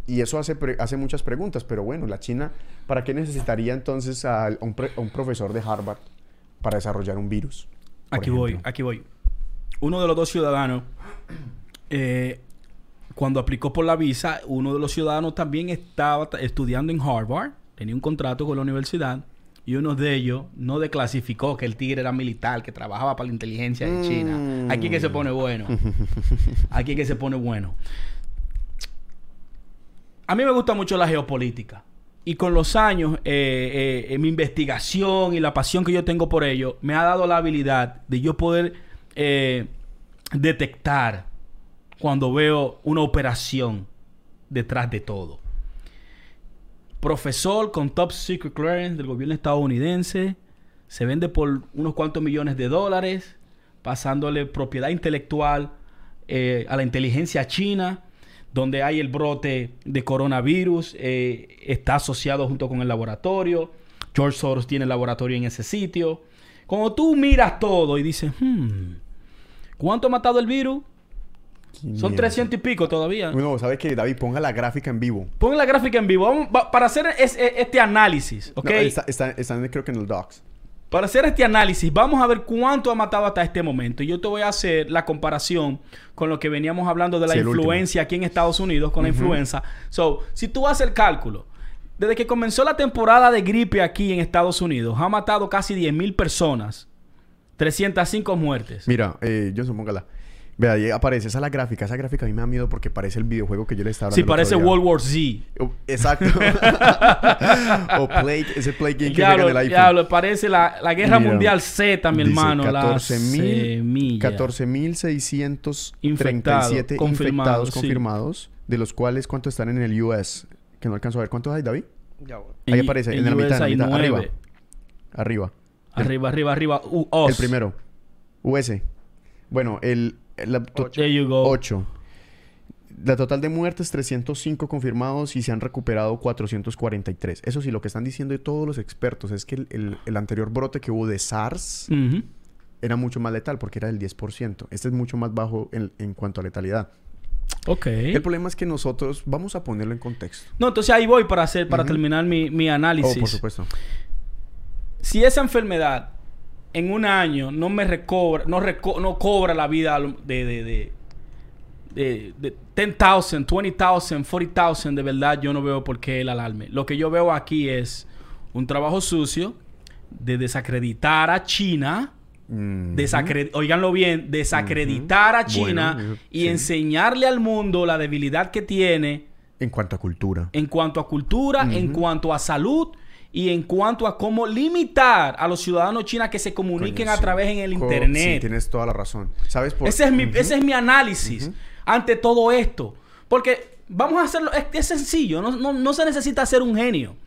Y eso hace, hace muchas preguntas, pero bueno, la China, ¿para qué necesitaría entonces a, un, pre- a un profesor de Harvard para desarrollar un virus? Aquí voy, aquí voy. Uno de los dos ciudadanos, eh, cuando aplicó por la visa, uno de los ciudadanos también estaba estudiando en Harvard, tenía un contrato con la universidad, y uno de ellos no declasificó que el tigre era militar, que trabajaba para la inteligencia de China. Mm. Aquí que se pone bueno. Aquí que se pone bueno. A mí me gusta mucho la geopolítica. Y con los años, eh, eh, eh, mi investigación y la pasión que yo tengo por ello me ha dado la habilidad de yo poder eh, detectar cuando veo una operación detrás de todo. Profesor con top secret clearance del gobierno estadounidense, se vende por unos cuantos millones de dólares, pasándole propiedad intelectual eh, a la inteligencia china, donde hay el brote de coronavirus, eh, está asociado junto con el laboratorio. George Soros tiene laboratorio en ese sitio. Cuando tú miras todo y dices, hmm, ¿cuánto ha matado el virus? Son 300 y pico todavía. No, ¿sabe que David? Ponga la gráfica en vivo. Pon la gráfica en vivo. Vamos, va- para hacer es- es- este análisis, ¿ok? No, está, está- están creo que en el docs. Para hacer este análisis, vamos a ver cuánto ha matado hasta este momento. Y yo te voy a hacer la comparación con lo que veníamos hablando de la Sí, influencia aquí en Estados Unidos con la influenza. So, si tú haces el cálculo, desde que comenzó la temporada de gripe aquí en Estados Unidos, ha matado casi 10.000 personas, 305 muertes. Mira, eh, Johnson, póngala. Vea, ahí aparece. Esa es la gráfica. Esa gráfica a mí me da miedo porque parece el videojuego que yo le estaba hablando. Sí, parece. World War Z. Oh, Exacto. o Plague, ese Plague Game que juega en el iPhone. diablo, parece la, la Guerra Mira, Mundial Z, mi Dice hermano. la 14,000 semilla. 14.637 Infectados, confirmados, sí. confirmados, de los cuales ¿cuántos están en el US? Que no alcanzo a ver. ¿Cuántos hay, David? Ya, bueno. Ahí aparece, en la mitad, en la hay mitad, nueve. arriba. Arriba. Arriba, arriba, arriba. U- os. El primero. US. Bueno, el... el- la to- There you go. 8. La total de muertes, 305 confirmados y se han recuperado 443. Eso sí, lo que están diciendo todos los expertos es que el, el- el anterior brote que hubo de SARS era mucho más letal porque era del 10%. Este es mucho más bajo en, en cuanto a letalidad. Ok. El problema es que nosotros vamos a ponerlo en contexto. No, entonces ahí voy para hacer, para terminar mi, mi análisis. Oh, por supuesto. Si esa enfermedad en un año no me recobra, no, reco- no cobra la vida de, de, de, de, de 10,000, 20,000, 40,000, de verdad yo no veo por qué el alarme. Lo que yo veo aquí es un trabajo sucio de desacreditar a China. Mm. Desacre- Óiganlo bien, desacreditar a Bueno, China eso- y sí. enseñarle al mundo la debilidad que tiene En cuanto a cultura. en cuanto a cultura, en Ujú. cuanto a salud y en cuanto a cómo limitar a los ciudadanos chinos que se comuniquen Coño, a sí. través en el internet. Sí, tienes toda la razón. ¿Sabes por ese, es mi, ese es mi análisis ante todo esto. Porque vamos a hacerlo, es, es sencillo, no, no- no se necesita ser un genio.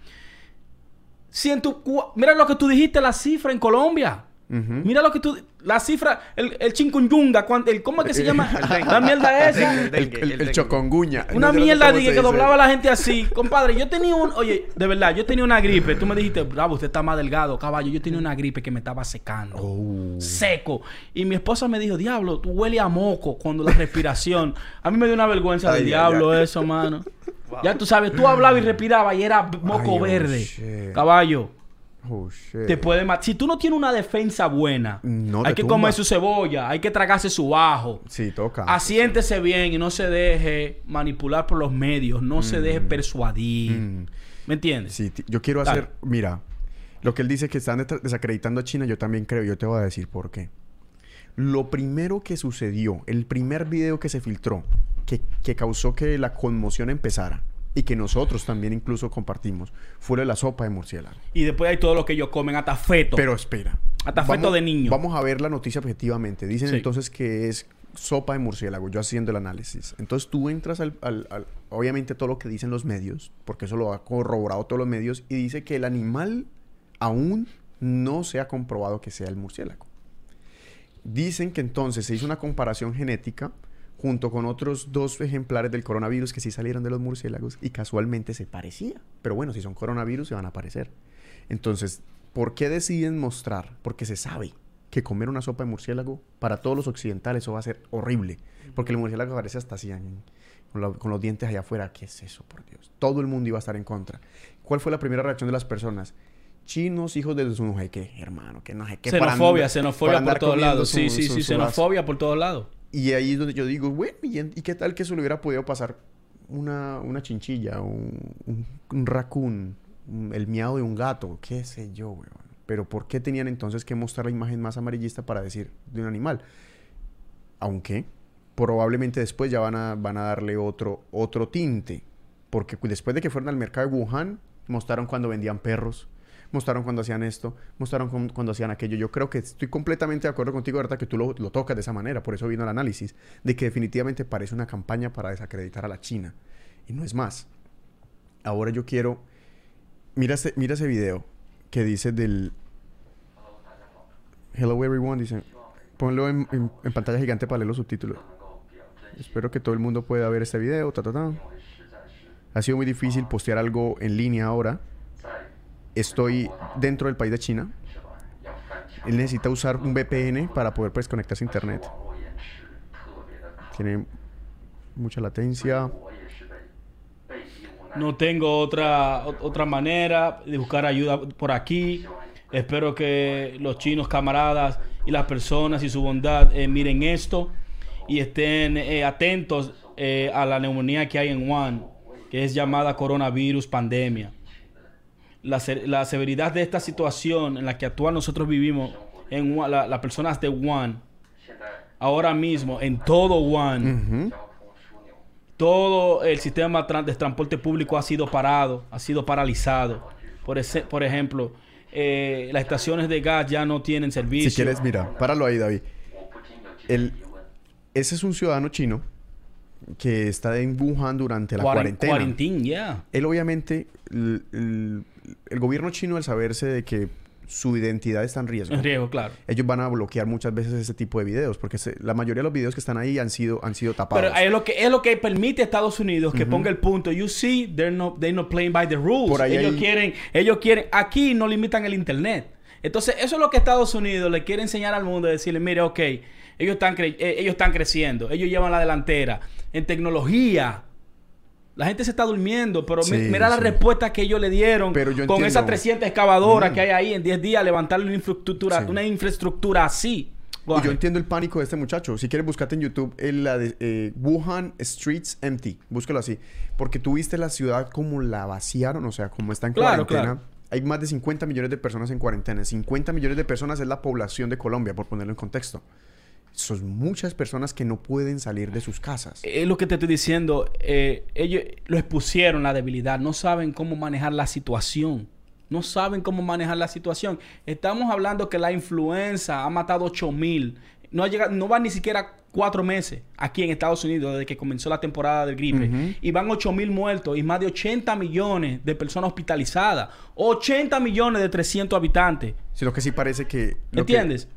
Si en tu, mira lo que tú dijiste, la cifra en Colombia. Mira lo que tú, la cifra, el, el chikungunya, cuan- el, ¿cómo es que se llama? La mierda esa. El El, choconguña. Una No mierda que dice. doblaba a la gente así. Compadre, yo tenía un... Oye, de verdad, yo tenía una gripe. Tú me dijiste, bravo, usted está más delgado, caballo. Yo tenía una gripe que me estaba secando. Oh. Seco. Y mi esposa me dijo, diablo, tú huele a moco cuando la respiración. A mí me dio una vergüenza ay, diablo eso, mano. Wow. Ya tú sabes, tú hablabas y respirabas y era moco Ay, oh, verde. shit. Caballo, Oh, shit. te puede matar. Si tú no tienes una defensa buena, No hay que tumba. comer su cebolla, hay que tragarse su ajo. Sí, toca. Asiéntese bien y no se deje manipular por los medios, no se deje persuadir. Mm. ¿Me entiendes? Sí, yo quiero Dale. hacer... Mira, lo que él dice que están desacreditando a China, yo también creo. Yo te voy a decir por qué. Lo primero que sucedió, el primer video que se filtró, que, que causó que la conmoción empezara, y que nosotros también incluso compartimos, fue la sopa de murciélago. Y después hay todo lo que ellos comen, hasta feto. Pero espera. Hasta feto de niño. Vamos a ver la noticia objetivamente. Dicen Sí. entonces que es sopa de murciélago, yo haciendo el análisis. Entonces tú entras al, al- al- obviamente todo lo que dicen los medios, porque eso lo ha corroborado todos los medios, y dice que el animal aún no se ha comprobado que sea el murciélago. Dicen que entonces se hizo una comparación genética junto con otros dos ejemplares del coronavirus que sí salieron de los murciélagos y casualmente se parecía. Pero bueno, si son coronavirus se van a parecer. Entonces, ¿por qué deciden mostrar? Porque se sabe que comer una sopa de murciélago para todos los occidentales eso va a ser horrible. Porque el murciélago aparece hasta así, con, la- con los dientes allá afuera. ¿Qué es eso, por Dios? Todo el mundo iba a estar en contra. ¿Cuál fue la primera reacción de las personas? Chinos, hijos de su no sé qué, hermano, que no sé qué. para xenofobia, andar- xenofobia para por todos lados. Sí, su- sí, su- sí, su xenofobia por todos lados. Y ahí es donde yo digo, bueno, ¿y, y qué tal que eso le hubiera podido pasar una, una chinchilla, un, un, un raccoon, el miado de un gato, qué sé yo, weón? Pero ¿por qué tenían entonces que mostrar la imagen más amarillista para decir de un animal? Aunque probablemente después ya van a, van a darle otro, otro tinte. Porque después de que fueron al mercado de Wuhan, mostraron cuando vendían perros, mostraron cuando hacían esto, mostraron cuando hacían aquello. Yo creo que estoy completamente de acuerdo contigo, verdad, que tú lo, lo tocas de esa manera. Por eso vino el análisis, de que definitivamente parece una campaña para desacreditar a la China. Y no es más. Ahora yo quiero... Mira ese, mira ese video que dice del... Hello everyone, dice... Ponlo en, en- en pantalla gigante para leer los subtítulos. Espero que todo el mundo pueda ver este video. Ta, ta, ta. Ha sido muy difícil postear algo en línea ahora. Estoy dentro del país de China. Él necesita usar un VPN para poder pues, conectarse a internet. Tiene mucha latencia. No tengo otra, ot- otra manera de buscar ayuda por aquí. Espero que los chinos camaradas y las personas y su bondad eh, miren esto y estén eh, atentos eh, a la neumonía que hay en Wuhan, que es llamada coronavirus pandemia. La, la severidad de esta situación en la que actual nosotros vivimos, en Wuhan, la- las personas de Wuhan, ahora mismo, en todo Wuhan, Ujú. todo el sistema de transporte público ha sido parado, ha sido paralizado. Por, ese- por ejemplo, eh, las estaciones de gas ya no tienen servicio. Si quieres, mira, páralo ahí, David. El, ese es un ciudadano chino que está en Wuhan durante la Cuaren- cuarentena. Cuarentín, ya. Él obviamente, el, gobierno chino al saberse de que su identidad está en riesgo, En riesgo, claro. ellos van a bloquear muchas veces ese tipo de videos, porque se- la mayoría de los videos que están ahí han sido, han sido tapados. Pero es lo que es lo que permite a Estados Unidos que ponga el punto. You see, they're not, they're not playing by the rules. Por ahí ellos hay- quieren, ellos quieren, aquí no limitan el internet. Entonces, eso es lo que Estados Unidos le quiere enseñar al mundo, decirle, mire, ok, ellos están, cre- eh, ellos están creciendo, ellos llevan la delantera en tecnología. La gente se está durmiendo, pero Sí, mira la sí. respuesta que ellos le dieron Pero yo con esas 300 excavadoras Mm. que hay ahí en 10 días, levantarle una infraestructura, Sí. una infraestructura así. Y yo entiendo el pánico de este muchacho. Si quieres, buscate en YouTube el, la de eh, Wuhan Streets Empty. Búscalo así. Porque tú viste la ciudad como la vaciaron, o sea, como está en Claro, cuarentena. claro. Hay más de 50 millones de personas en cuarentena. 50 millones de personas es la población de Colombia, por ponerlo en contexto. Son muchas personas que no pueden salir de sus casas. Es lo que te estoy diciendo. eh, ellos lo expusieron la debilidad. No saben cómo manejar la situación. No saben cómo manejar la situación. Estamos hablando que la influenza ha matado 8 mil. No, ha llegado, no van ni siquiera cuatro meses aquí en Estados Unidos desde que comenzó la temporada del gripe. Y van 8 mil muertos y más de 80 millones de personas hospitalizadas. 80 millones de 300 habitantes. Sino que sí parece que... lo que- ¿Entiendes?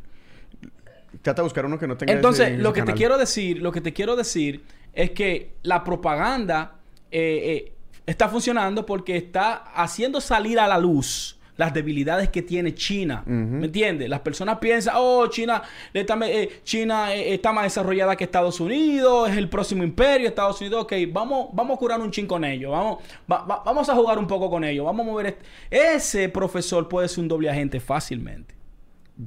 Trata de buscar uno que no tenga Entonces, ese- ese lo que te canal. quiero decir, lo que te quiero decir es que la propaganda eh, eh, está funcionando porque está haciendo salir a la luz las debilidades que tiene China. Ujú. ¿Me entiendes? Las personas piensan, oh, China, está, eh, China eh, está más desarrollada que Estados Unidos, es el próximo imperio, Estados Unidos, ok, vamos, vamos a curar un chin con ellos, vamos, va- va- vamos a jugar un poco con ellos, vamos a mover... este- Ese profesor puede ser un doble agente fácilmente.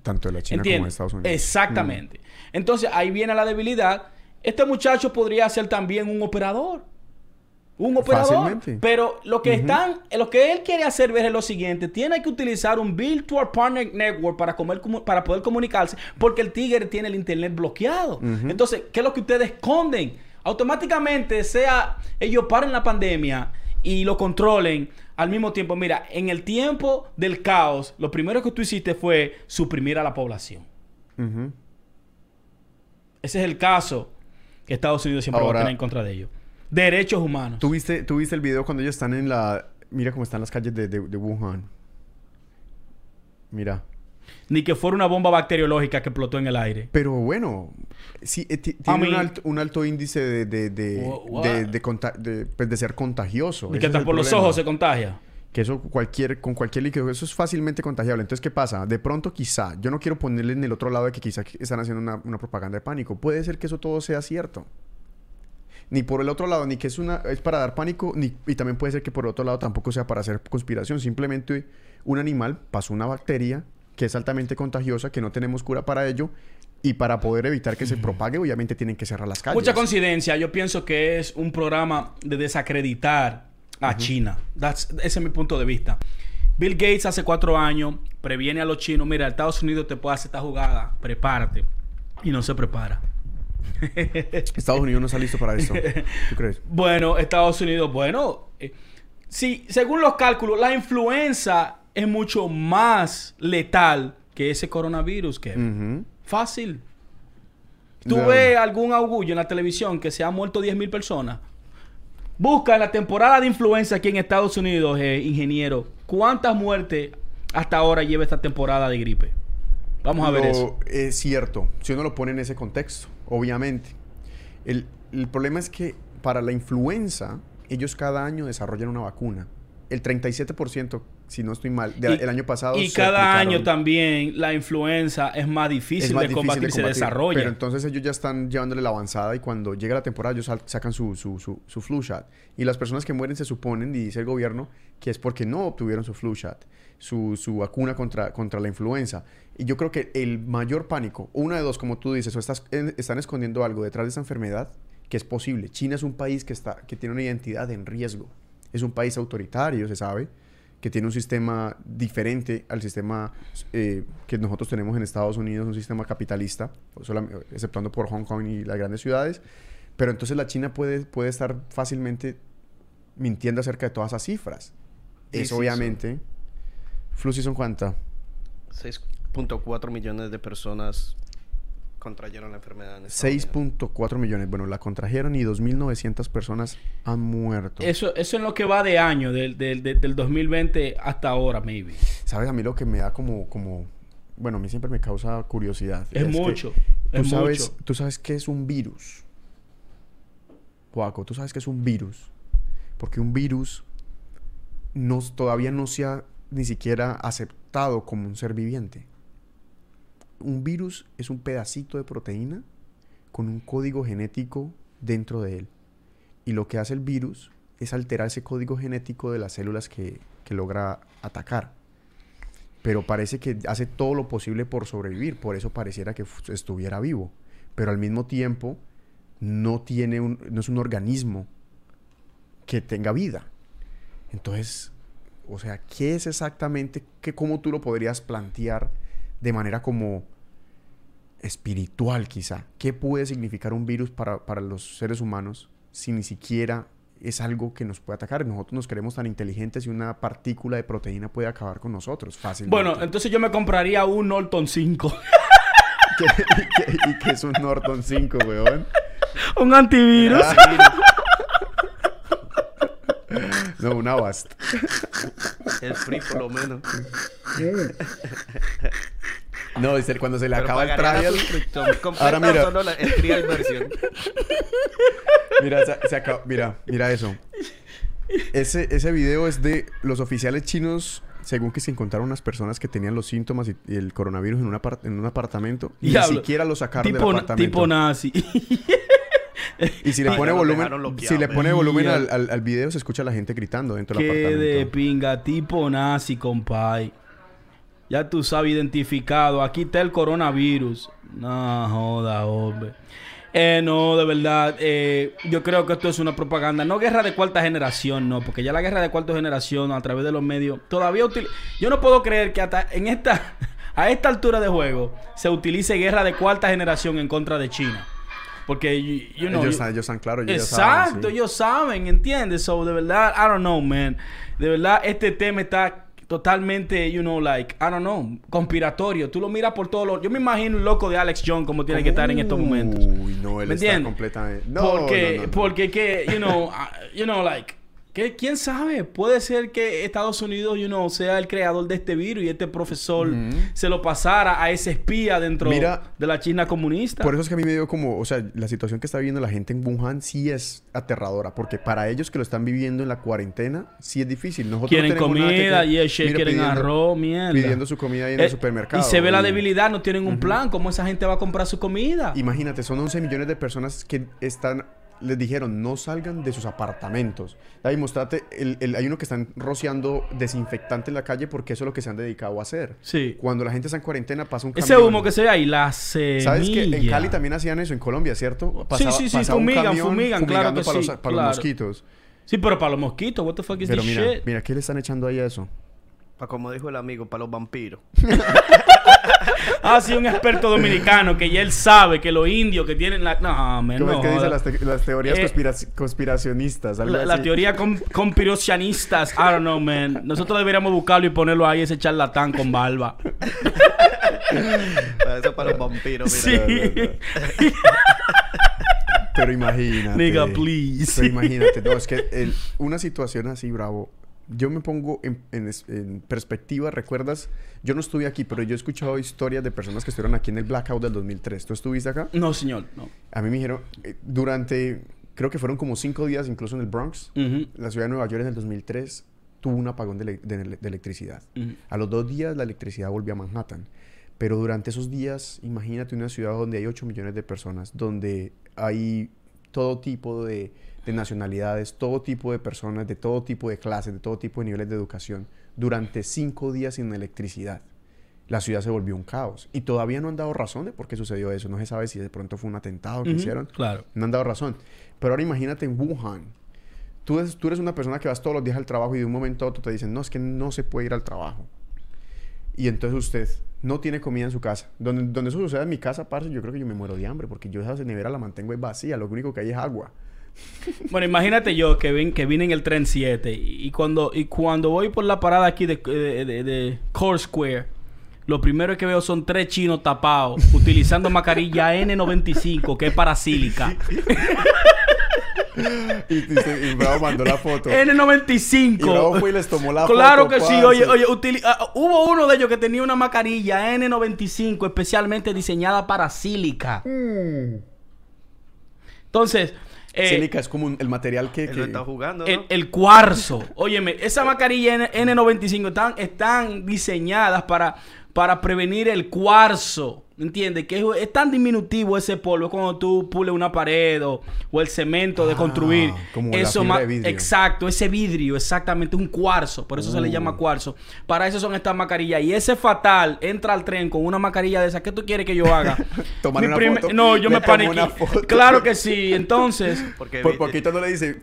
Tanto de la China como de ¿Entiendes? Estados Unidos. Exactamente. Entonces ahí viene la debilidad. Este muchacho podría ser también un operador. Un operador. Fácilmente. Pero lo que están, lo que él quiere hacer ver es lo siguiente: tiene que utilizar un Virtual Partner Network para, comer para poder comunicarse, porque el tigre tiene el internet bloqueado. Entonces, ¿qué es lo que ustedes esconden? Automáticamente, sea ellos paren la pandemia y lo controlen al mismo tiempo. Mira, en el tiempo del caos, lo primero que tú hiciste fue suprimir a la población. Ese es el caso que Estados Unidos siempre va a tener en contra de ellos. Derechos humanos. ¿Tú viste, tú viste el video cuando ellos están en la... Mira cómo están las calles de, de- de Wuhan. Mira. Ni que fuera una bomba bacteriológica que explotó en el aire. Pero bueno, sí, eh, ti- tiene un, alto, un alto índice de, de, de, pues, de ser contagioso. Ese que hasta el por los ojos se contagia. Que eso cualquier, con cualquier líquido, eso es fácilmente contagiable. Entonces, ¿qué pasa? De pronto, quizá, yo no quiero ponerle en el otro lado de que quizá están haciendo una, una propaganda de pánico. Puede ser que eso todo sea cierto. Ni por el otro lado, ni que es una es para dar pánico, ni, y también puede ser que por otro lado tampoco sea para hacer conspiración. Simplemente un animal pasó una bacteria que es altamente contagiosa, que no tenemos cura para ello, y para poder evitar que se propague, obviamente tienen que cerrar las calles. Mucha coincidencia. Yo pienso que es un programa de desacreditar a China. That's- ese es mi punto de vista. Bill Gates hace cuatro años previene a los chinos. Mira, Estados Unidos te puede hacer esta jugada. Prepárate. Y no se prepara. Estados Unidos no está listo para esto. ¿Tú crees? Bueno, Estados Unidos, bueno, eh, sí, según los cálculos, la influenza es mucho más letal que ese coronavirus, que fácil. ¿Tú ves algún augullo en la televisión que se han muerto 10 mil personas? Busca en la temporada de influenza aquí en Estados Unidos, eh, ingeniero, ¿cuántas muertes hasta ahora lleva esta temporada de gripe? Vamos a ver eso. Es cierto, si uno lo pone en ese contexto, obviamente. El, el problema es que para la influenza, ellos cada año desarrollan una vacuna. El 37%, si no estoy mal, de- Y- el año pasado. Y se cada año también la influenza es más difícil, es más de, difícil combatir, se combatir. desarrolla. Pero entonces ellos ya están llevándole la avanzada y cuando llega la temporada ellos sacan su, su, su, su flu shot. Y las personas que mueren se suponen, y dice el gobierno, que es porque no obtuvieron su flu shot, su, su vacuna contra, contra la influenza. Y yo creo que el mayor pánico, una de dos, como tú dices, o estás, en- están escondiendo algo detrás de esa enfermedad, que es posible. China es un país que, está, que tiene una identidad en riesgo. Es un país autoritario, se sabe que tiene un sistema diferente al sistema eh, que nosotros tenemos en Estados Unidos, un sistema capitalista, exceptuando por Hong Kong y las grandes ciudades. Pero entonces la China puede, puede estar fácilmente mintiendo acerca de todas esas cifras. Sí, obviamente... Flu season cuánta? 6.4 millones de personas contrayeron la enfermedad en Estados Unidos. 6.4 millones. Bueno, la contrajeron y 2.900 personas han muerto. Eso, eso es lo que va de año, del, del, del- del 2020 hasta ahora, maybe. ¿Sabes? A mí lo que me da como... como bueno, a mí siempre me causa curiosidad. Es, que mucho. Tú es sabes, mucho. tú sabes qué es un virus. Joaco, tú sabes qué es un virus. Porque un virus no, todavía no se ha ni siquiera aceptado como un ser viviente. Un virus es un pedacito de proteína con un código genético dentro de él. Y lo que hace el virus es alterar ese código genético de las células que, que logra atacar. Pero parece que hace todo lo posible por sobrevivir. Por eso pareciera que estuviera vivo. Pero al mismo tiempo no tiene un, no es un organismo que tenga vida. Entonces, o sea, ¿qué es exactamente? ¿Qué, ¿Cómo tú lo podrías plantear de manera como espiritual quizá? ¿Qué puede significar un virus para, para los seres humanos si ni siquiera es algo que nos puede atacar? Nosotros nos creemos tan inteligentes y una partícula de proteína puede acabar con nosotros fácilmente. Bueno, entonces yo me compraría un Norton 5. ¿Qué- y, qué, y qué es un Norton 5, weón? un antivirus. No, un Avast. El free por lo menos. No, es el- cuando se le Pero acaba el trial. Ahora mira. o solo la, el trial versión. Mira, se, se acaba- mira, mira eso. Ese, ese video es de los oficiales chinos, según que se encontraron unas personas que tenían los síntomas y, y el coronavirus en, una apart- en un apartamento. Ni Diablo. siquiera lo sacaron tipo, del apartamento. tipo nazi. y si le pone volumen, si le pone volumen al, al, al video, se escucha a la gente gritando dentro del Qué de apartamento. pinga, tipo nazi, compay. Ya tú sabes, identificado. Aquí está el coronavirus. No, joda, hombre. Eh, no, de verdad. eh, yo creo que esto es una propaganda. No guerra de cuarta generación, no. Porque ya la guerra de cuarta generación, a través de los medios, todavía util- Yo no puedo creer que hasta en esta... A esta altura de juego se utilice guerra de cuarta generación en contra de China. Porque, you, you know, ellos, you- están, ellos están claros. ellos ya saben, Exacto, sí. ellos saben, ¿entiendes? So, de verdad, I don't know, man. De verdad, este tema está totalmente, you know, like, I don't know, conspiratorio. Tú lo miras por todos los... Yo me imagino un loco de Alex Jones como tiene que estar en estos momentos. Uy, no, él ¿Me está entiendes? completamente... No, porque, no, no, no. porque que, you know, uh, you know, like, que, ¿quién sabe? Puede ser que Estados Unidos, you know, sea el creador de este virus y este profesor se lo pasara a ese espía dentro Mira, de la China comunista. Por eso es que a mí me dio como, o sea, la situación que está viviendo la gente en Wuhan sí es aterradora, porque para ellos que lo están viviendo en la cuarentena sí es difícil. Nosotros no quieren comida, que- y el chef mira, quieren pidiendo- arroz, mierda. Pidiendo su comida ahí en Eh, el supermercado. Y se ve la debilidad, no tienen un plan. ¿Cómo esa gente va a comprar su comida? Imagínate, son 11 millones de personas que están, les dijeron, no salgan de sus apartamentos. Ahí mostrate, el, el- hay uno que están rociando desinfectante en la calle porque eso es lo que se han dedicado a hacer. Sí. Cuando la gente está en cuarentena pasa un Ese camión. humo que se ve ahí, la semilla. ¿Sabes que en Cali también hacían eso? En Colombia, ¿cierto? Sí, sí, sí, pasaba un fumigan, camión fumigan, claro que para sí, los, para claro. los mosquitos. Sí, pero para los mosquitos, what the fuck is Pero this mira, shit? mira, ¿qué le están echando ahí a eso? Pa' como dijo el amigo, para los vampiros. Ah, sí, un experto dominicano que ya él sabe que los indios que tienen la... No, man, ¿Cómo no es que dicen las, te- las teorías Eh, conspira- conspiracionistas? Algo La, teoría con, conspiracionistas, I don't know, man. Nosotros deberíamos buscarlo y ponerlo ahí, ese charlatán con barba. Para eso para los vampiros, mira. Sí. Pero imagínate. Nigga, please. Pero imagínate. No, es que el- una situación así, bravo. Yo me pongo en, en perspectiva. ¿Recuerdas? Yo no estuve aquí, pero yo he escuchado historias de personas que estuvieron aquí en el blackout del 2003. ¿Tú estuviste acá? No, señor, no. A mí me dijeron, eh, durante, creo que fueron como cinco días, incluso en el Bronx, la ciudad de Nueva York en el 2003, tuvo un apagón de, de ele- de electricidad. A los dos días la electricidad volvió a Manhattan. Pero durante esos días, imagínate una ciudad donde hay 8 millones de personas, donde hay todo tipo de, de nacionalidades, todo tipo de personas, de todo tipo de clases, de todo tipo de niveles de educación, durante cinco días sin electricidad. La ciudad se volvió un caos. Y todavía no han dado razón de por qué sucedió eso. No se sabe si de pronto fue un atentado que Ujú, hicieron. Claro. No han dado razón. Pero ahora imagínate en Wuhan. Tú eres, tú eres una persona que vas todos los días al trabajo y de un momento a otro te dicen, no, es que no se puede ir al trabajo. Y entonces usted no tiene comida en su casa. Donde, donde eso sucede en mi casa, parce, yo creo que yo me muero de hambre porque yo esa nevera la mantengo vacía. Lo único que hay es agua. Bueno, imagínate yo que, ven, que vine en el tren 7 y, y cuando, y cuando voy por la parada aquí de, de, de- de Core Square, lo primero que veo son tres chinos tapados utilizando mascarilla N95 que es para sílica. Y, y, y Bravo mandó la foto. Y Bravo N95. fue y les tomó la Claro foto. que sí, oye, oye, utili- ah, hubo uno de ellos que tenía una mascarilla N95 especialmente diseñada para sílica. Mm. Entonces, eh, Sílica es como un- el material que... Que- está jugando, ¿no? El, el cuarzo. Óyeme, esa mascarilla N- N95 están, están diseñadas para, para prevenir el cuarzo. ¿Entiendes? Que es, es tan diminutivo ese polvo cuando tú pules una pared o, o el cemento de Ah, construir. como la eso fibra ma- de vidrio. Exacto, ese vidrio, exactamente, un cuarzo. Por eso se le Uh. llama cuarzo. Para eso son estas mascarillas. Y ese fatal entra al tren con una mascarilla de esas. ¿Qué tú quieres que yo haga? Tomarle Mi una prime- foto. No, yo me paniqué. una foto. Claro que sí. Entonces, Porque Por poquito no le dice,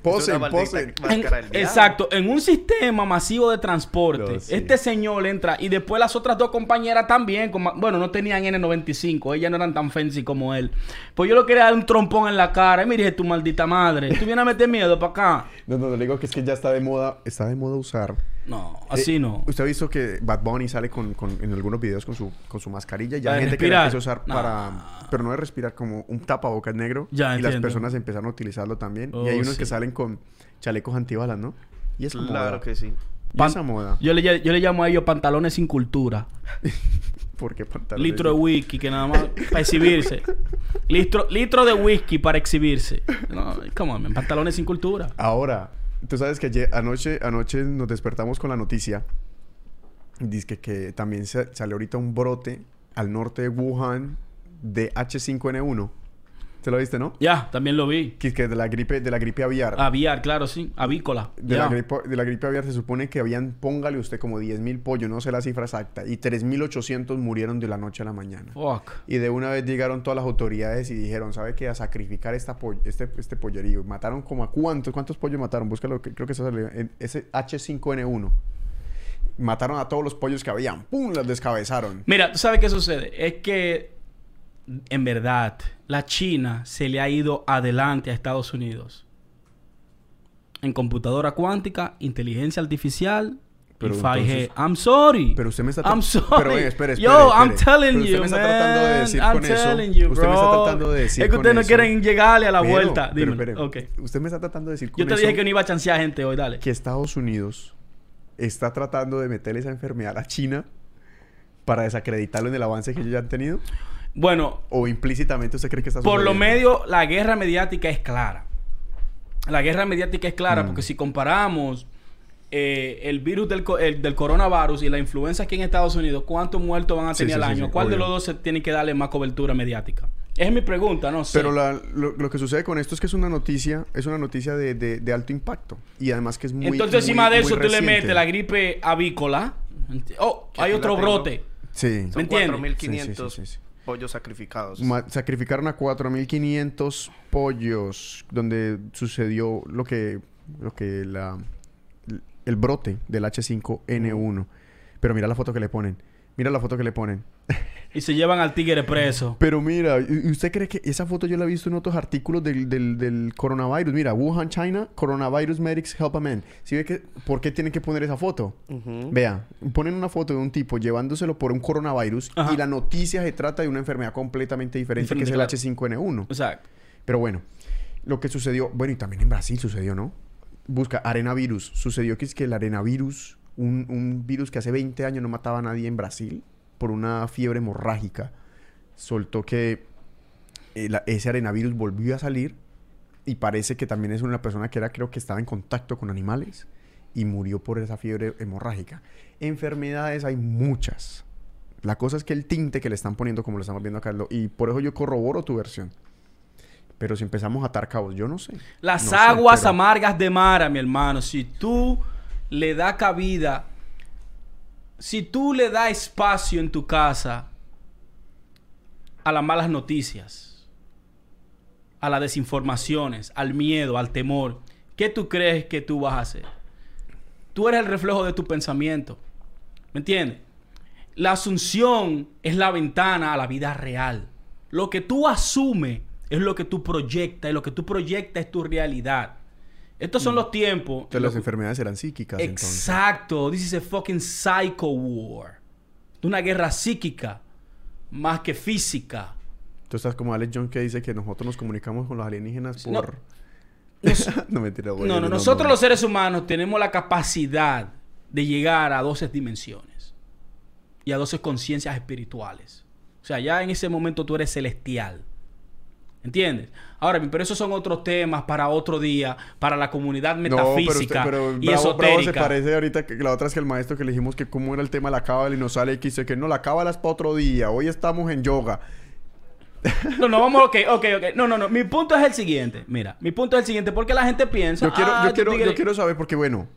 es en- diablo. exacto, en un sistema masivo de transporte, No, sí. este señor entra y después las otras dos compañeras también, con bueno, no tenían N95, ellas no eran tan fancy como él. Pues yo le quería dar un trompón en la cara. Y me dije, tu maldita madre, tú vienes a meter miedo para acá. No, no, no, le digo que es que ya está de moda, está de moda usar. No, así Eh, no. Usted ha visto que Bad Bunny sale con, con- en algunos videos con su, con su mascarilla ya ¿La hay gente que la respirar? empieza a usar No. para... Pero no de respirar, como un tapabocas negro. Ya, y las personas empezaron a utilizarlo también. Oh, y hay unos sí. que salen con chalecos antibalas, ¿no? Y es Claro moda. que sí. Pan- esa moda. Yo le, yo le llamo a ellos pantalones sin cultura. ¿Por qué pantalones? Litro de whisky, que nada más para exhibirse. Litro, litro de whisky para exhibirse. No, come on, man, pantalones sin cultura. Ahora, tú sabes que ayer, anoche, anoche nos despertamos con la noticia. Dice que, que también salió ahorita un brote al norte de Wuhan de H5N1. ¿Te lo viste, no? Ya, también lo vi. Que de la gripe, de la gripe aviar. Aviar, claro, sí. Avícola. De la, gripe, de la gripe aviar se supone que habían, póngale usted como 10.000 pollos, no sé la cifra exacta, y 3.800 murieron de la noche a la mañana. Fuck. Y de una vez llegaron todas las autoridades y dijeron, ¿sabe qué? A sacrificar esta poll- este, este pollerío. Mataron como a cuántos, ¿cuántos pollos mataron? Búscalo, que creo que eso salió en ese H5N1. Mataron a todos los pollos que habían. ¡Pum! Los descabezaron. Mira, ¿tú sabes qué sucede? Es que, en verdad, la China se le ha ido adelante a Estados Unidos. En computadora cuántica, inteligencia artificial Pero y 5G. entonces- I'm sorry. Pero usted me está... I'm tra- sorry. Pero eh, espere, espere, Yo, espere. I'm telling Pero usted you, me está man. tratando de decir I'm con eso... telling you, usted me está tratando de decir Es que ustedes no eso- quieren llegarle a la Pero, vuelta. pero Dímelo. espere. Ok. Usted me está tratando de decir con Yo te eso dije que no iba a chancear gente hoy, dale. que Estados Unidos está tratando de meterle esa enfermedad a China para desacreditarlo en el avance que ellos ya han tenido. Bueno, ¿O implícitamente usted cree que está Por lo medio, la guerra mediática es clara. La guerra mediática es clara Mm. porque si comparamos eh, el virus del, co- el- del coronavirus y la influenza aquí en Estados Unidos, ¿cuántos muertos van a tener sí, al año? sí, ¿Cuál de los dos se tiene que darle más cobertura mediática? Es mi pregunta, no sé. Pero la- lo, lo que sucede con esto es que es una noticia, es una noticia de, de- de alto impacto. Y además que es muy Entonces, muy- encima de eso, tú le metes la gripe avícola. Oh, hay otro brote. Sí. Son entiendes? 4.500 Sí, sí, sí, sí. Pollos sacrificados. Ma- sacrificaron a 4.500 pollos donde sucedió lo que, lo que la, el brote del H5N1. Pero mira la foto que le ponen. Mira la foto que le ponen. Y se llevan al tigre preso. Pero mira, ¿y- y ¿usted cree que esa foto yo la he visto en otros artículos del, del, del coronavirus? Mira, Wuhan, China, Coronavirus Medics Help a Man. ¿Sí ve que, ¿Por qué tienen que poner esa foto? Vea, ponen una foto de un tipo llevándoselo por un coronavirus Ajá. y la noticia se trata de una enfermedad completamente diferente, Diferente, que es el H5N1. Exacto. Pero bueno, lo que sucedió, bueno, y también en Brasil sucedió, ¿no? Busca arenavirus. Sucedió que es que el arenavirus, un, un virus que hace 20 años no mataba a nadie en Brasil por una fiebre hemorrágica, soltó que eh, ese arenavirus volvió a salir y parece que también es una persona que era, creo que estaba en contacto con animales y murió por esa fiebre hemorrágica. Enfermedades hay muchas. La cosa es que el tinte que le están poniendo, como lo estamos viendo acá, y por eso yo corroboro tu versión. Pero si empezamos a atar cabos, yo no sé. Las No sé, aguas pero- amargas de Mara, mi hermano, si tú le das cabida, si tú le das espacio en tu casa a las malas noticias, a las desinformaciones, al miedo, al temor, ¿qué tú crees que tú vas a hacer? Tú eres el reflejo de tu pensamiento. ¿Me entiendes? La asunción es la ventana a la vida real. Lo que tú asumes es lo que tú proyectas y lo que tú proyectas es tu realidad. Estos son los tiempos. Entonces las enfermedades eran psíquicas. entonces. Exacto. This is a fucking psycho war. Una guerra psíquica más que física. Tú estás como Alex Jones que dice que nosotros nos comunicamos con los alienígenas No. por... no, mentira, güey. No, no, nosotros los seres humanos tenemos la capacidad de llegar a 12 dimensiones y a 12 conciencias espirituales. O sea, ya en ese momento tú eres celestial. ¿Entiendes? Ahora bien, pero esos son otros temas para otro día, para la comunidad metafísica no, pero, usted- pero y bravo, bravo se esotérica. parece ahorita que la otra es que el maestro que le dijimos que cómo era el tema de la cábala y nos sale dice que no, la cábala es para otro día. Hoy estamos en yoga. No, no, vamos, ok, ok, ok. No, no, no. Mi punto es el siguiente. Mira, mi punto es el siguiente. Porque la gente piensa. Yo quiero, "Ah, yo quiero, tigre". yo quiero saber porque bueno,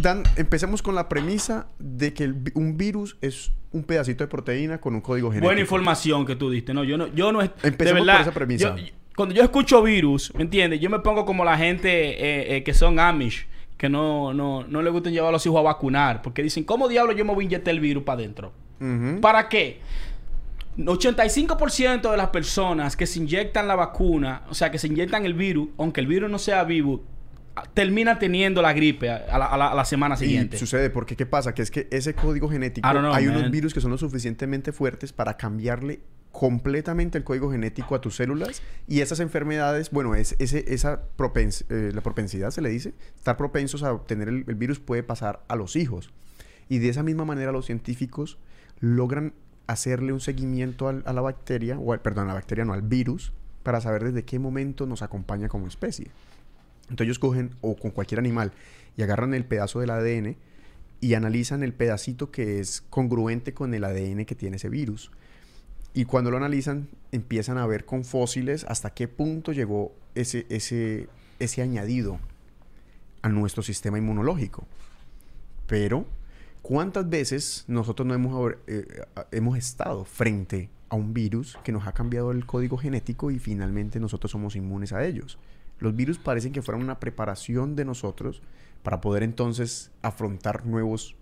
Dan, empecemos con la premisa de que el un virus es un pedacito de proteína con un código genético. Buena información que tú diste. No, yo no, yo no. Empecemos de verdad, por esa premisa. yo- cuando yo escucho virus, ¿me entiendes? Yo me pongo como la gente eh, eh, que son Amish, que no, no, no le gusta llevar a los hijos a vacunar, porque dicen, ¿cómo diablo yo me voy a inyectar el virus para adentro? Ujú. ¿Para qué? 85% de las personas que se inyectan la vacuna, o sea, que se inyectan el virus, aunque el virus no sea vivo, termina teniendo la gripe a la, a la- a la semana siguiente. Y sucede porque ¿qué pasa? Que es que ese código genético, know, hay unos virus que son lo suficientemente fuertes para cambiarle completamente el código genético a tus células y esas enfermedades, bueno, es, ese, esa propens- eh, la propensidad se le dice, estar propensos a obtener el, el virus puede pasar a los hijos. Y de esa misma manera los científicos logran hacerle un seguimiento al- a la bacteria, o al- perdón, a la bacteria no, al virus, para saber desde qué momento nos acompaña como especie. Entonces ellos cogen, o con cualquier animal, y agarran el pedazo del ADN y analizan el pedacito que es congruente con el ADN que tiene ese virus. Y cuando lo analizan, empiezan a ver con fósiles hasta qué punto llegó ese, ese, ese añadido a nuestro sistema inmunológico. Pero, ¿cuántas veces nosotros no hemos, eh, hemos estado frente a un virus que nos ha cambiado el código genético y finalmente nosotros somos inmunes a ellos? Los virus parecen que fueran una preparación de nosotros para poder entonces afrontar nuevos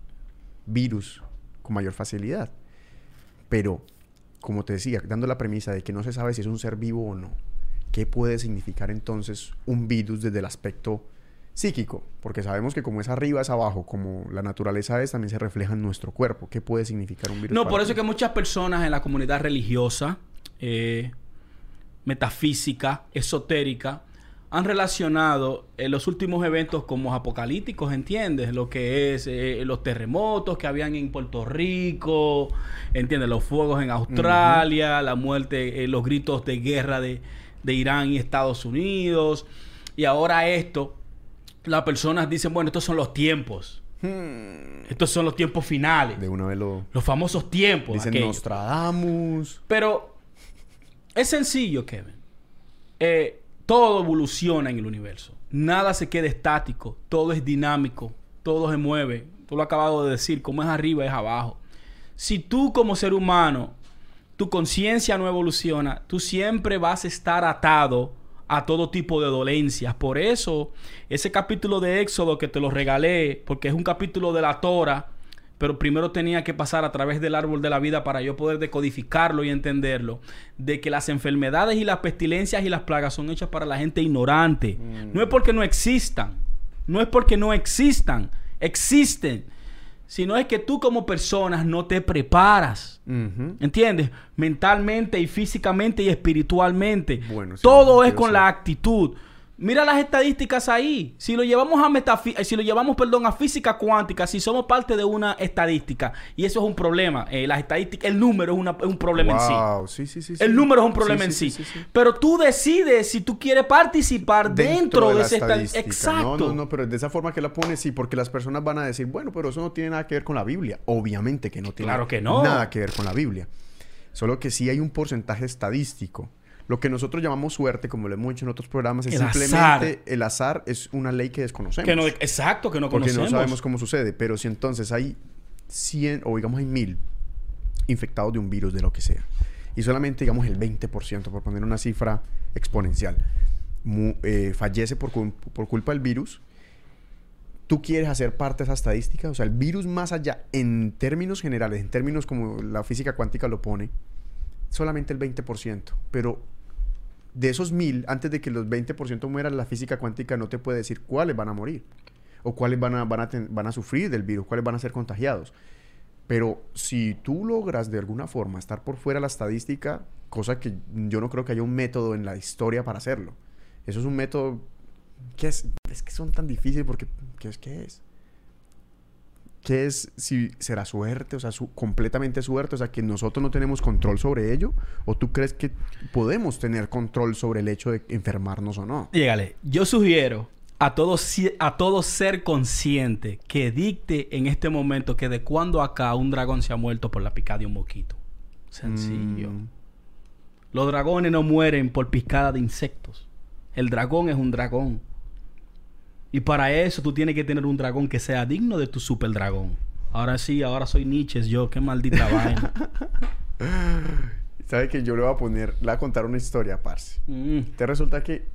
virus con mayor facilidad. Pero, como te decía, dando la premisa de que no se sabe si es un ser vivo o no, ¿qué puede significar entonces un virus desde el aspecto psíquico? Porque sabemos que como es arriba es abajo, como la naturaleza es, también se refleja en nuestro cuerpo. ¿Qué puede significar un virus? No, por eso ti? es que muchas personas en la comunidad religiosa, eh, metafísica, esotérica, han relacionado en los últimos eventos como apocalípticos, ¿entiendes? Lo que es eh, los terremotos que habían en Puerto Rico, ¿entiendes? Los fuegos en Australia, la muerte, eh, los gritos de guerra de, de Irán y Estados Unidos. Y ahora esto, las personas dicen, bueno, estos son los tiempos. Estos son los tiempos finales. De una vez lo... Los famosos tiempos. Dicen aquellos. Nostradamus. Pero es sencillo, Kevin. Eh, todo evoluciona en el universo. Nada se queda estático. Todo es dinámico. Todo se mueve. Tú lo acabado de decir. Como es arriba, es abajo. Si tú como ser humano, tu conciencia no evoluciona, tú siempre vas a estar atado a todo tipo de dolencias. Por eso, ese capítulo de Éxodo que te lo regalé, porque es un capítulo de la Torah, pero primero tenía que pasar a través del árbol de la vida para yo poder decodificarlo y entenderlo, de que las enfermedades y las pestilencias y las plagas son hechas para la gente ignorante. No es porque no existan, no es porque no existan, existen, sino es que tú como personas no te preparas. ¿Entiendes? Mentalmente y físicamente y espiritualmente. Bueno, sí, Todo es con la actitud. Mira las estadísticas ahí. Si lo llevamos a metafi eh, si lo llevamos, perdón, a física cuántica, si somos parte de una estadística, y eso es un problema. Eh, las estadísticas, el número es, una- es un problema en sí. Sí, sí, sí. El número es un problema en sí. Pero tú decides si tú quieres participar dentro, de, la esa estadística. estadística. Exacto. No, no, no, pero de esa forma que la pones, sí, porque las personas van a decir, bueno, pero eso no tiene nada que ver con la Biblia. Obviamente que no tiene Claro que no. nada que ver con la Biblia. Solo que sí hay un porcentaje estadístico. Lo que nosotros llamamos suerte, como lo hemos hecho en otros programas, es El simplemente azar. el azar es una ley que desconocemos. Que no, exacto, que no porque conocemos. no sabemos cómo sucede. Pero si entonces hay 100 o digamos hay 1000 infectados de un virus, de lo que sea, y solamente digamos el 20%, por poner una cifra exponencial, mu- eh, fallece por, por culpa del virus, tú quieres hacer parte de esa estadística. O sea, el virus más allá, en términos generales, en términos como la física cuántica lo pone, solamente el 20%. Pero de esos 1000, antes de que los 20% mueran, la física cuántica no te puede decir cuáles van a morir. O cuáles van a, van, a van a sufrir del virus, cuáles van a ser contagiados. Pero si tú logras de alguna forma estar por fuera de la estadística, cosa que yo no creo que haya un método en la historia para hacerlo. Eso es un método que es, es que son tan difíciles porque ¿qué es qué es? ¿Qué es si será suerte, o sea, su- completamente suerte, o sea, que nosotros no tenemos control sobre ello o tú crees que podemos tener control sobre el hecho de enfermarnos o no? Llégale, yo sugiero a todos si- a todo ser consciente que dicte en este momento que de cuando acá un dragón se ha muerto por la picada de un mosquito. Sencillo. Mm, Los dragones no mueren por picada de insectos. El dragón es un dragón. Y para eso tú tienes que tener un dragón que sea digno de tu super dragón. Ahora sí, ahora soy Nietzsche yo, qué maldita vaina. ¿Sabe que yo le voy a poner, le voy a contar una historia, parce? Mm. Te resulta que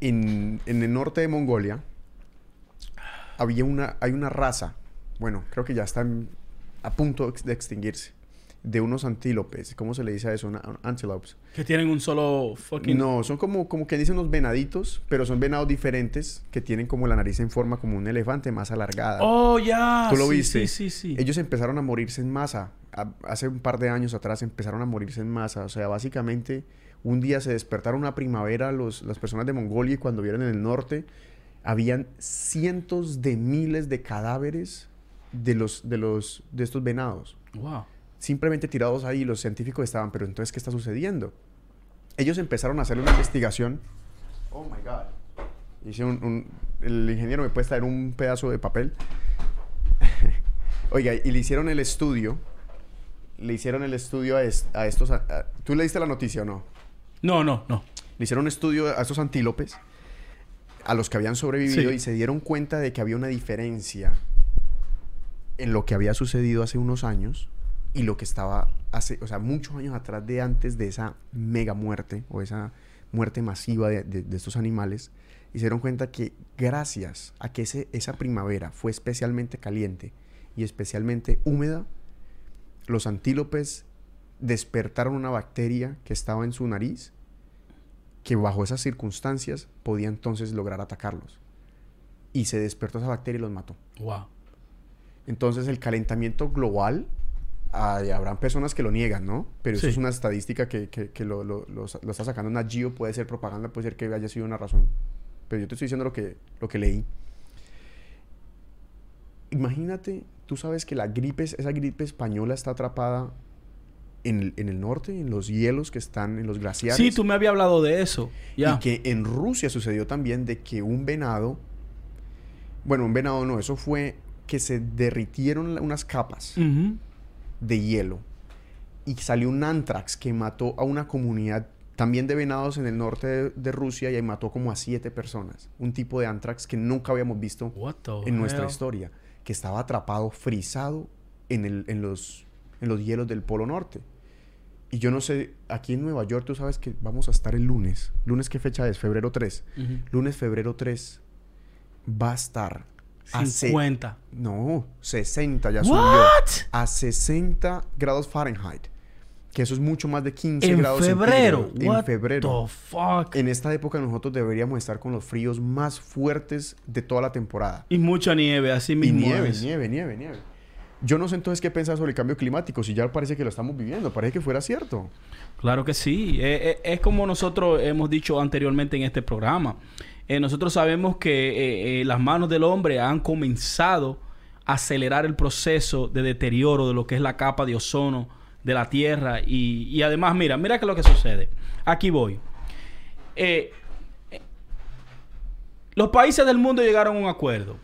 en, en el norte de Mongolia había una, hay una raza, bueno, creo que ya están a punto de extinguirse, de unos antílopes. ¿Cómo se le dice a eso? Una, antelopes. Que tienen un solo fucking... No, son como, como que dicen unos venaditos, pero son venados diferentes que tienen como la nariz en forma como un elefante más alargada. Oh, ya. ¿Tú lo Sí, viste? Sí, sí, sí. Ellos empezaron a morirse en masa. A- hace un par de años atrás empezaron a morirse en masa. O sea, básicamente un día se despertaron una primavera los, las personas de Mongolia y cuando vieron en el norte habían cientos de miles de cadáveres de los de los de estos venados Wow. Simplemente tirados ahí los científicos estaban pero entonces qué está sucediendo ellos empezaron a hacer una investigación. Oh my god. Hice un, un- el ingeniero me puede traer un pedazo de papel. Oiga y le hicieron el estudio. Le hicieron el estudio a, es- a estos a- a- tú leíste la noticia o no No, no, no. le hicieron un estudio a estos antílopes, a los que habían sobrevivido, Sí. y se dieron cuenta de que había una diferencia en lo que había sucedido hace unos años y lo que estaba hace, o sea, muchos años atrás de antes de esa mega muerte o esa muerte masiva de, de- de estos animales. Y se dieron cuenta que gracias a que ese- esa primavera fue especialmente caliente y especialmente húmeda, los antílopes despertaron una bacteria que estaba en su nariz que bajo esas circunstancias podía entonces lograr atacarlos. Y se despertó esa bacteria y los mató. Wow. Entonces el calentamiento global, hay- habrán personas que lo niegan, ¿no? Pero eso Sí. es una estadística que, que- que lo, lo- lo lo está sacando una Geo, puede ser propaganda, puede ser que haya sido una razón. Pero yo te estoy diciendo lo que, lo que leí. Imagínate, tú sabes que la gripe, esa gripe española está atrapada en el, en el norte, en los hielos que están en los glaciares. Sí, tú me habías hablado de eso. Ya. Y que en Rusia sucedió también de que un venado, bueno, un venado no, eso fue que se derritieron unas capas Ujú. De hielo y salió un antrax que mató a una comunidad también de venados en el norte de, de Rusia y ahí mató como a siete personas. Un tipo de antrax que nunca habíamos visto en nuestra hell? historia, que estaba atrapado, frisado en, el, en, los, en los hielos del Polo Norte. Y yo no sé, aquí en Nueva York tú sabes que vamos a estar el lunes. ¿Lunes qué fecha es? Febrero 3. Ujú. Lunes, febrero 3 va a estar a se- 50. no, 60 ya subió. What? A 60 grados Fahrenheit. Que eso es mucho más de 15 En grados febrero. What En febrero. the fuck? En esta época nosotros deberíamos estar con los fríos más fuertes de toda la temporada. Y mucha nieve, así Y mismo. nieve, es. nieve, nieve, nieve. Yo no sé entonces qué pensar sobre el cambio climático, si ya parece que lo estamos viviendo, parece que fuera cierto. Claro que sí. Eh, eh, es como nosotros hemos dicho anteriormente en este programa. Eh, nosotros sabemos que las manos del hombre han comenzado a acelerar el proceso de deterioro de lo que es la capa de ozono de la Tierra. Y, además, mira, mira qué es lo que sucede. Aquí voy. los países del mundo llegaron a un acuerdo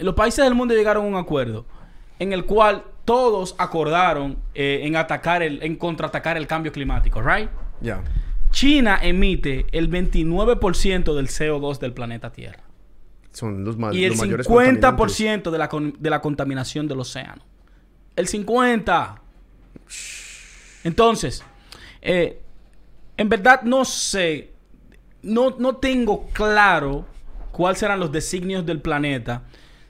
los países del mundo llegaron a un acuerdo en el cual todos acordaron eh, en atacar el, en contraatacar el cambio climático, ¿right? Ya. China emite el 29% del CO2 del planeta Tierra. Son los, más, y el 50% de la, de la contaminación del océano. El 50%. Entonces, eh, en verdad no sé, no, no tengo claro cuáles serán los designios del planeta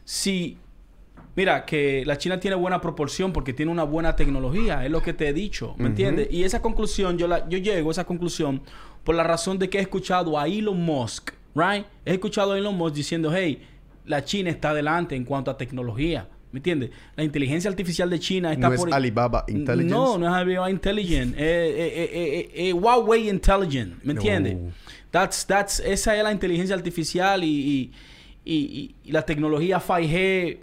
si, mira, que la China tiene buena proporción porque tiene una buena tecnología, es lo que te he dicho, ¿me entiendes? Y esa conclusión, yo, la, yo llego a esa conclusión por la razón de que he escuchado a Elon Musk, ¿right? He escuchado a Elon Musk diciendo, hey, la China está adelante en cuanto a tecnología. ¿Me entiendes? La inteligencia artificial de China está no es Alibaba Intelligence. No, no es Alibaba Intelligence. Eh, eh, eh, Huawei Intelligence. ¿Me entiendes? That's, that's, esa es la inteligencia artificial y y, la tecnología 5G,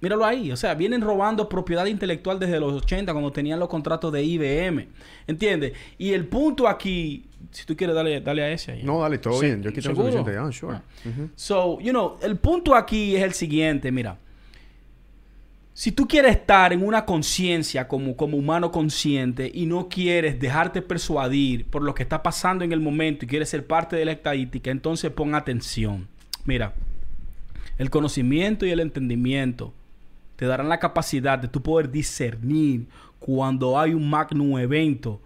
míralo ahí, o sea, vienen robando propiedad intelectual desde los 80 cuando tenían los contratos de IBM, ¿entiendes? Y el punto aquí, si tú quieres darle, dale a ese ahí. No, dale, todo bien, yo aquí tengo suficiente, ah, sure. So, you know, el punto aquí es el siguiente, mira. Si tú quieres estar en una conciencia como, como humano consciente y no quieres dejarte persuadir por lo que está pasando en el momento y quieres ser parte de la estadística, entonces pon atención. Mira, el conocimiento y el entendimiento te darán la capacidad de tú poder discernir cuando hay un magno evento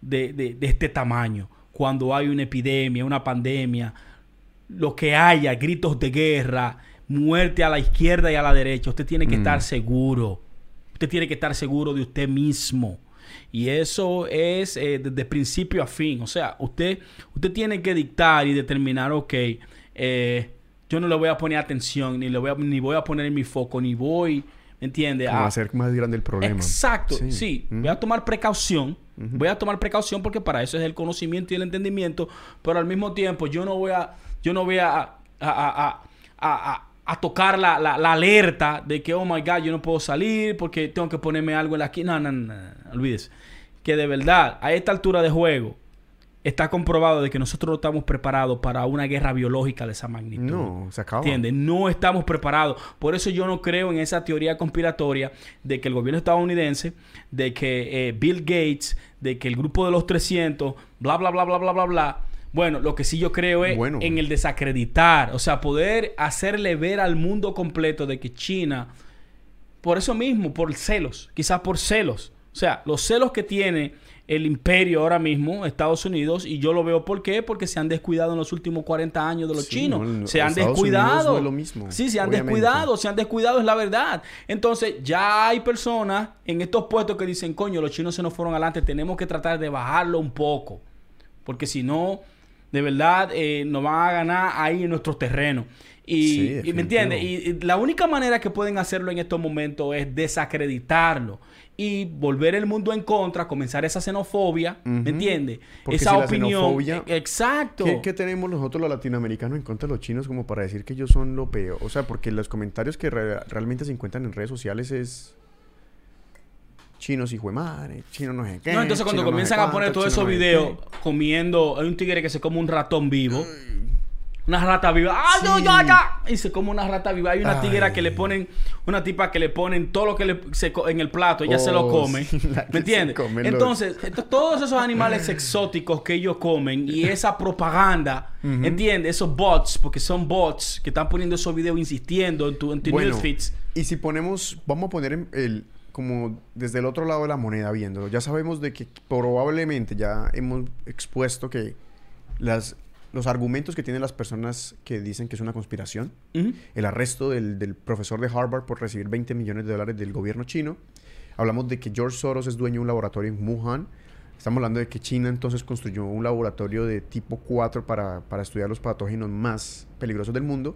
de, este tamaño, cuando hay una epidemia, una pandemia, lo que haya, gritos de guerra, muerte a la izquierda y a la derecha. Usted tiene que estar mm. seguro. Usted tiene que estar seguro de usted mismo. Y eso es eh, desde principio a fin. O sea, usted, usted tiene que dictar y determinar, ok, eh, yo no le voy a poner atención, ni le voy a, ni voy a poner en mi foco, ni voy, ¿me entiendes? A hacer más grande el problema. Exacto, sí. Voy a tomar precaución. Voy a tomar precaución porque para eso es el conocimiento y el entendimiento, pero al mismo tiempo yo no voy a, yo no voy a, a, a, a tocar la, la, alerta de que, oh my God, yo no puedo salir porque tengo que ponerme algo en la esquina. No, no, no, no, olvídese. Que de verdad, a esta altura de juego, está comprobado de que nosotros no estamos preparados para una guerra biológica de esa magnitud. No, se acaba. ¿Entiendes? No estamos preparados. Por eso yo no creo en esa teoría conspiratoria de que el gobierno estadounidense, de que eh, Bill Gates, de que el grupo de los 300, bla, bla, bla, bla, bla, bla, bla. Bueno, lo que sí yo creo es en el desacreditar, o sea, poder hacerle ver al mundo completo de que China, por eso mismo, por celos, quizás por celos, o sea, los celos que tiene el imperio ahora mismo, Estados Unidos, y yo lo veo por qué, porque se han descuidado en los últimos 40 años de los chinos. se han descuidado. lo mismo, sí, se han descuidado, se han descuidado, es la verdad. Entonces, ya hay personas en estos puestos que dicen, coño, los chinos se nos fueron adelante, tenemos que tratar de bajarlo un poco, porque si no, de verdad, eh, nos van a ganar ahí en nuestro terreno. Y, y, ¿me entiendes? y, la única manera que pueden hacerlo en estos momentos es desacreditarlo y volver el mundo en contra, comenzar esa xenofobia, ¿me entiendes? Esa opinión. E, exacto. ¿qué, tenemos nosotros los latinoamericanos en contra de los chinos como para decir que ellos son lo peor? O sea, porque los comentarios que realmente se encuentran en redes sociales es chinos de madre, chinos no sé qué. No, entonces cuando comienzan a poner todos esos videos comiendo, hay un tigre que se come un ratón vivo. Una rata viva. ¡Ah, no, ya, ya! Y se come una rata viva. Hay una tiguera que le ponen, una tipa que le ponen todo lo que le se, en el plato, ella se lo oh, come. ¿Me entiendes? Entonces, todos esos animales exóticos que ellos comen y esa propaganda, ¿entiendes? Esos bots, porque son bots que están poniendo esos videos insistiendo en tu, en bueno, Y si ponemos, vamos a poner el, como desde el otro lado de la moneda viéndolo. Ya sabemos de que probablemente ya hemos expuesto que las los argumentos que tienen las personas que dicen que es una conspiración, el arresto del, profesor de Harvard por recibir 20 millones de dólares del gobierno chino, hablamos de que George Soros es dueño de un laboratorio en Wuhan, estamos hablando de que China entonces construyó un laboratorio de tipo 4 para, estudiar los patógenos más peligrosos del mundo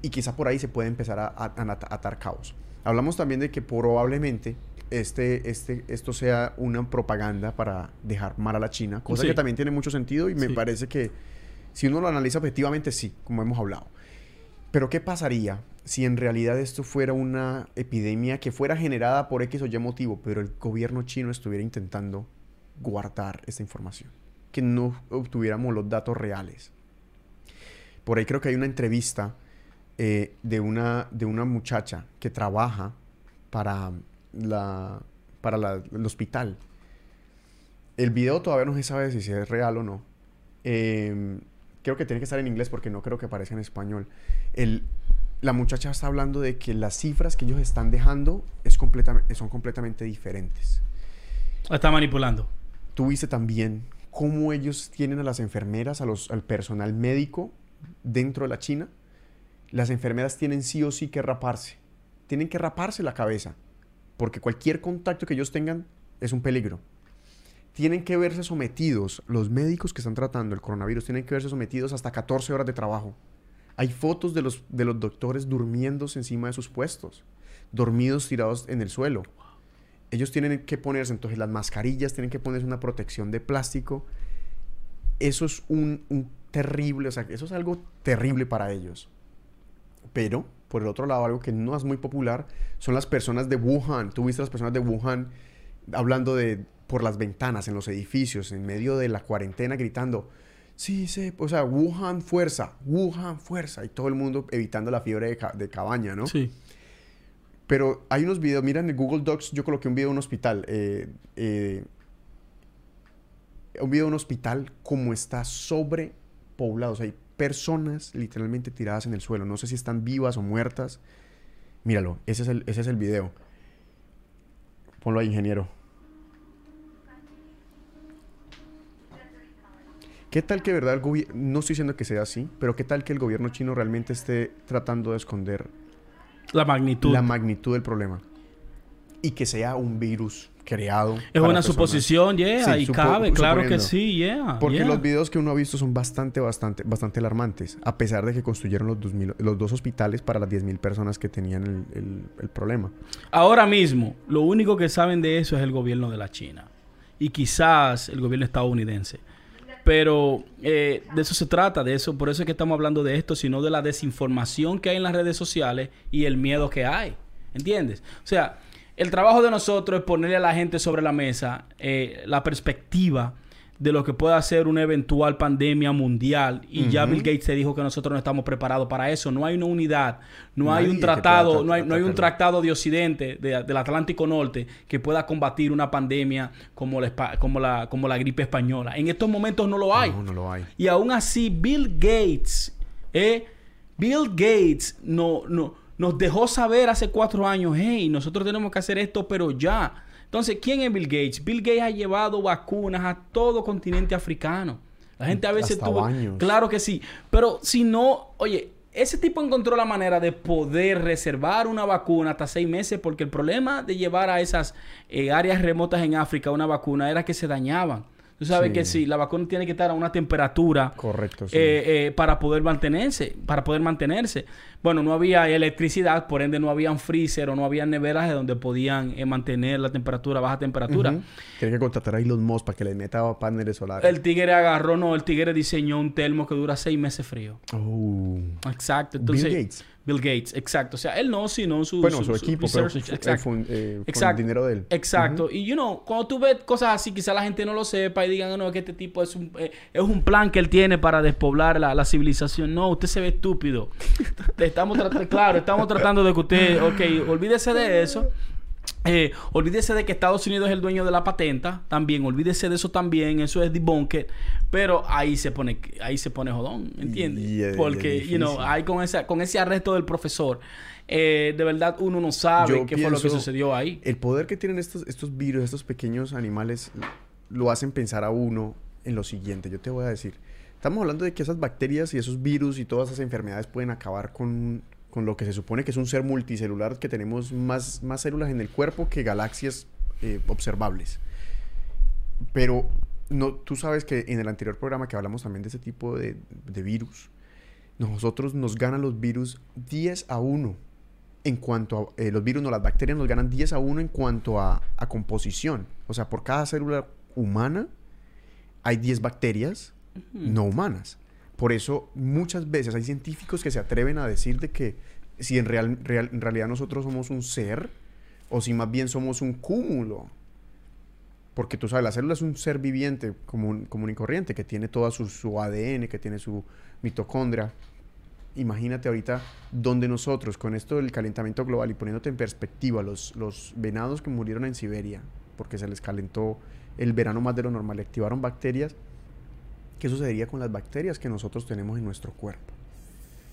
y quizá por ahí se puede empezar a, atar caos. Hablamos también de que probablemente este, este, esto sea una propaganda para dejar mal a la China, cosa Sí. que también tiene mucho sentido y me Sí. parece que si uno lo analiza objetivamente, sí, como hemos hablado. Pero ¿qué pasaría si en realidad esto fuera una epidemia que fuera generada por X o Y motivo, pero el gobierno chino estuviera intentando guardar esta información? Que no obtuviéramos los datos reales. Por ahí creo que hay una entrevista eh, de, una, de una muchacha que trabaja para, la, para la- el hospital. El video todavía no se sabe si es real o no. Eh, creo que tiene que estar en inglés porque no creo que aparezca en español. El, la muchacha está hablando de que las cifras que ellos están dejando es son completamente diferentes. Está manipulando. Tú viste también cómo ellos tienen a las enfermeras, a los, al personal médico dentro de la China. Las enfermeras tienen sí o sí que raparse. Tienen que raparse la cabeza. Porque cualquier contacto que ellos tengan es un peligro. Tienen que verse sometidos, los médicos que están tratando el coronavirus tienen que verse sometidos hasta 14 horas de trabajo. Hay fotos de los, de los doctores durmiéndose encima de sus puestos, dormidos tirados en el suelo. Ellos tienen que ponerse entonces las mascarillas, tienen que ponerse una protección de plástico. Eso es un, terrible, o sea, eso es algo terrible para ellos. Pero, por el otro lado, algo que no es muy popular son las personas de Wuhan. Tú viste las personas de Wuhan hablando de por las ventanas, en los edificios, en medio de la cuarentena, gritando, sí, sí, o sea, Wuhan fuerza, Wuhan fuerza, y todo el mundo evitando la fiebre de, ca- de cabaña, ¿no? Sí. Pero hay unos videos, mira en el Google Docs, yo coloqué un video de un hospital. eh, eh, un video de un hospital como está sobrepoblado. O sea, hay personas literalmente tiradas en el suelo. No sé si están vivas o muertas. Míralo, ese es el, ese es el video. Ponlo ahí, ingeniero. ¿Qué tal que, verdad, el gobierno, no estoy diciendo que sea así, pero qué tal que el gobierno chino realmente esté tratando de esconder La magnitud. la magnitud del problema. Y que sea un virus creado. es una suposición, yeah, Sí, y supo- cabe, claro que sí, yeah. Porque yeah. los videos que uno ha visto son bastante, bastante, bastante alarmantes. A pesar de que construyeron los, 2000 los dos hospitales para las 10.000 personas que tenían el, el- el problema. Ahora mismo, lo único que saben de eso es el gobierno de la China. Y quizás el gobierno estadounidense. Pero eh, de eso se trata, de eso, por eso es que estamos hablando de esto, sino de la desinformación que hay en las redes sociales y el miedo que hay. ¿Entiendes? O sea, el trabajo de nosotros es ponerle a la gente sobre la mesa eh, la perspectiva de lo que pueda ser una eventual pandemia mundial. Y ya. Bill Gates te dijo que nosotros no estamos preparados para eso. No hay una unidad, no hay un pueda tratado, tra- no hay, no hay un tratado de Occidente, de- del Atlántico Norte, que pueda combatir una pandemia como la, como, la, como la gripe española. En estos momentos no lo hay. No, no lo hay. Y aún así, Bill Gates, eh, Bill Gates no, no, nos dejó saber hace cuatro años, hey, nosotros tenemos que hacer esto, pero ya. Entonces, ¿quién es Bill Gates? Bill Gates ha llevado vacunas a todo continente africano. La gente a veces Hasta tuvo... baños. Claro que sí. Pero si no, oye, ese tipo encontró la manera de poder reservar una vacuna hasta seis meses porque el problema de llevar a esas eh, áreas remotas en África una vacuna era que se dañaban. Tú sabes Sí. que sí, la vacuna tiene que estar a una temperatura Correcto, sí. eh, eh, para poder mantenerse, para poder mantenerse. Bueno, no había electricidad, por ende no habían freezer o no había neveras de donde podían eh, mantener la temperatura baja temperatura. Tiene que contratar a Elon Musk para que le meta paneles solares. El tigre agarró, no, el tigre diseñó un termo que dura seis meses frío. Oh. Exacto. Bill Entonces, Gates. Bill Gates, exacto. O sea, él no, sino su, Bueno, su, equipo, research, fu- exacto. fue, eh, Exacto. el dinero de él. Exacto. Y, you know, cuando tú ves cosas así, quizá la gente no lo sepa y digan, no, que este tipo es un, eh, es un plan que él tiene para despoblar la, la civilización. No, usted se ve estúpido. Estamos tratando, claro, estamos tratando de que usted, ok, olvídese de eso. Eh, olvídese de que Estados Unidos es el dueño de la patenta, también, olvídese de eso también, eso es debunker, pero ahí se pone, ahí se pone jodón, ¿entiendes? Porque, es you know, hay con esa, con ese arresto del profesor, eh, de verdad uno no sabe Yo qué fue lo que sucedió ahí. El poder que tienen estos, estos virus, estos pequeños animales, lo hacen pensar a uno en lo siguiente. Yo te voy a decir. Estamos hablando de que esas bacterias y esos virus y todas esas enfermedades pueden acabar con, con lo que se supone que es un ser multicelular, que tenemos más, más células en el cuerpo que galaxias eh, observables. Pero no, tú sabes que en el anterior programa que hablamos también de ese tipo de, de virus, nosotros nos ganan los virus 10 a 1. en cuanto a... eh, los virus, no, las bacterias nos ganan 10 a 1 en cuanto a, a composición. O sea, por cada célula humana hay 10 bacterias no humanas. Por eso muchas veces hay científicos que se atreven a decir de que si en, real, en realidad nosotros somos un ser o si más bien somos un cúmulo. Porque tú sabes, la célula es un ser viviente común, común y corriente que tiene todo su, su ADN, que tiene su mitocondria. Imagínate ahorita donde nosotros, con esto del calentamiento global y poniéndote en perspectiva, los, los venados que murieron en Siberia porque se les calentó el verano más de lo normal activaron bacterias, ¿qué sucedería con las bacterias que nosotros tenemos en nuestro cuerpo?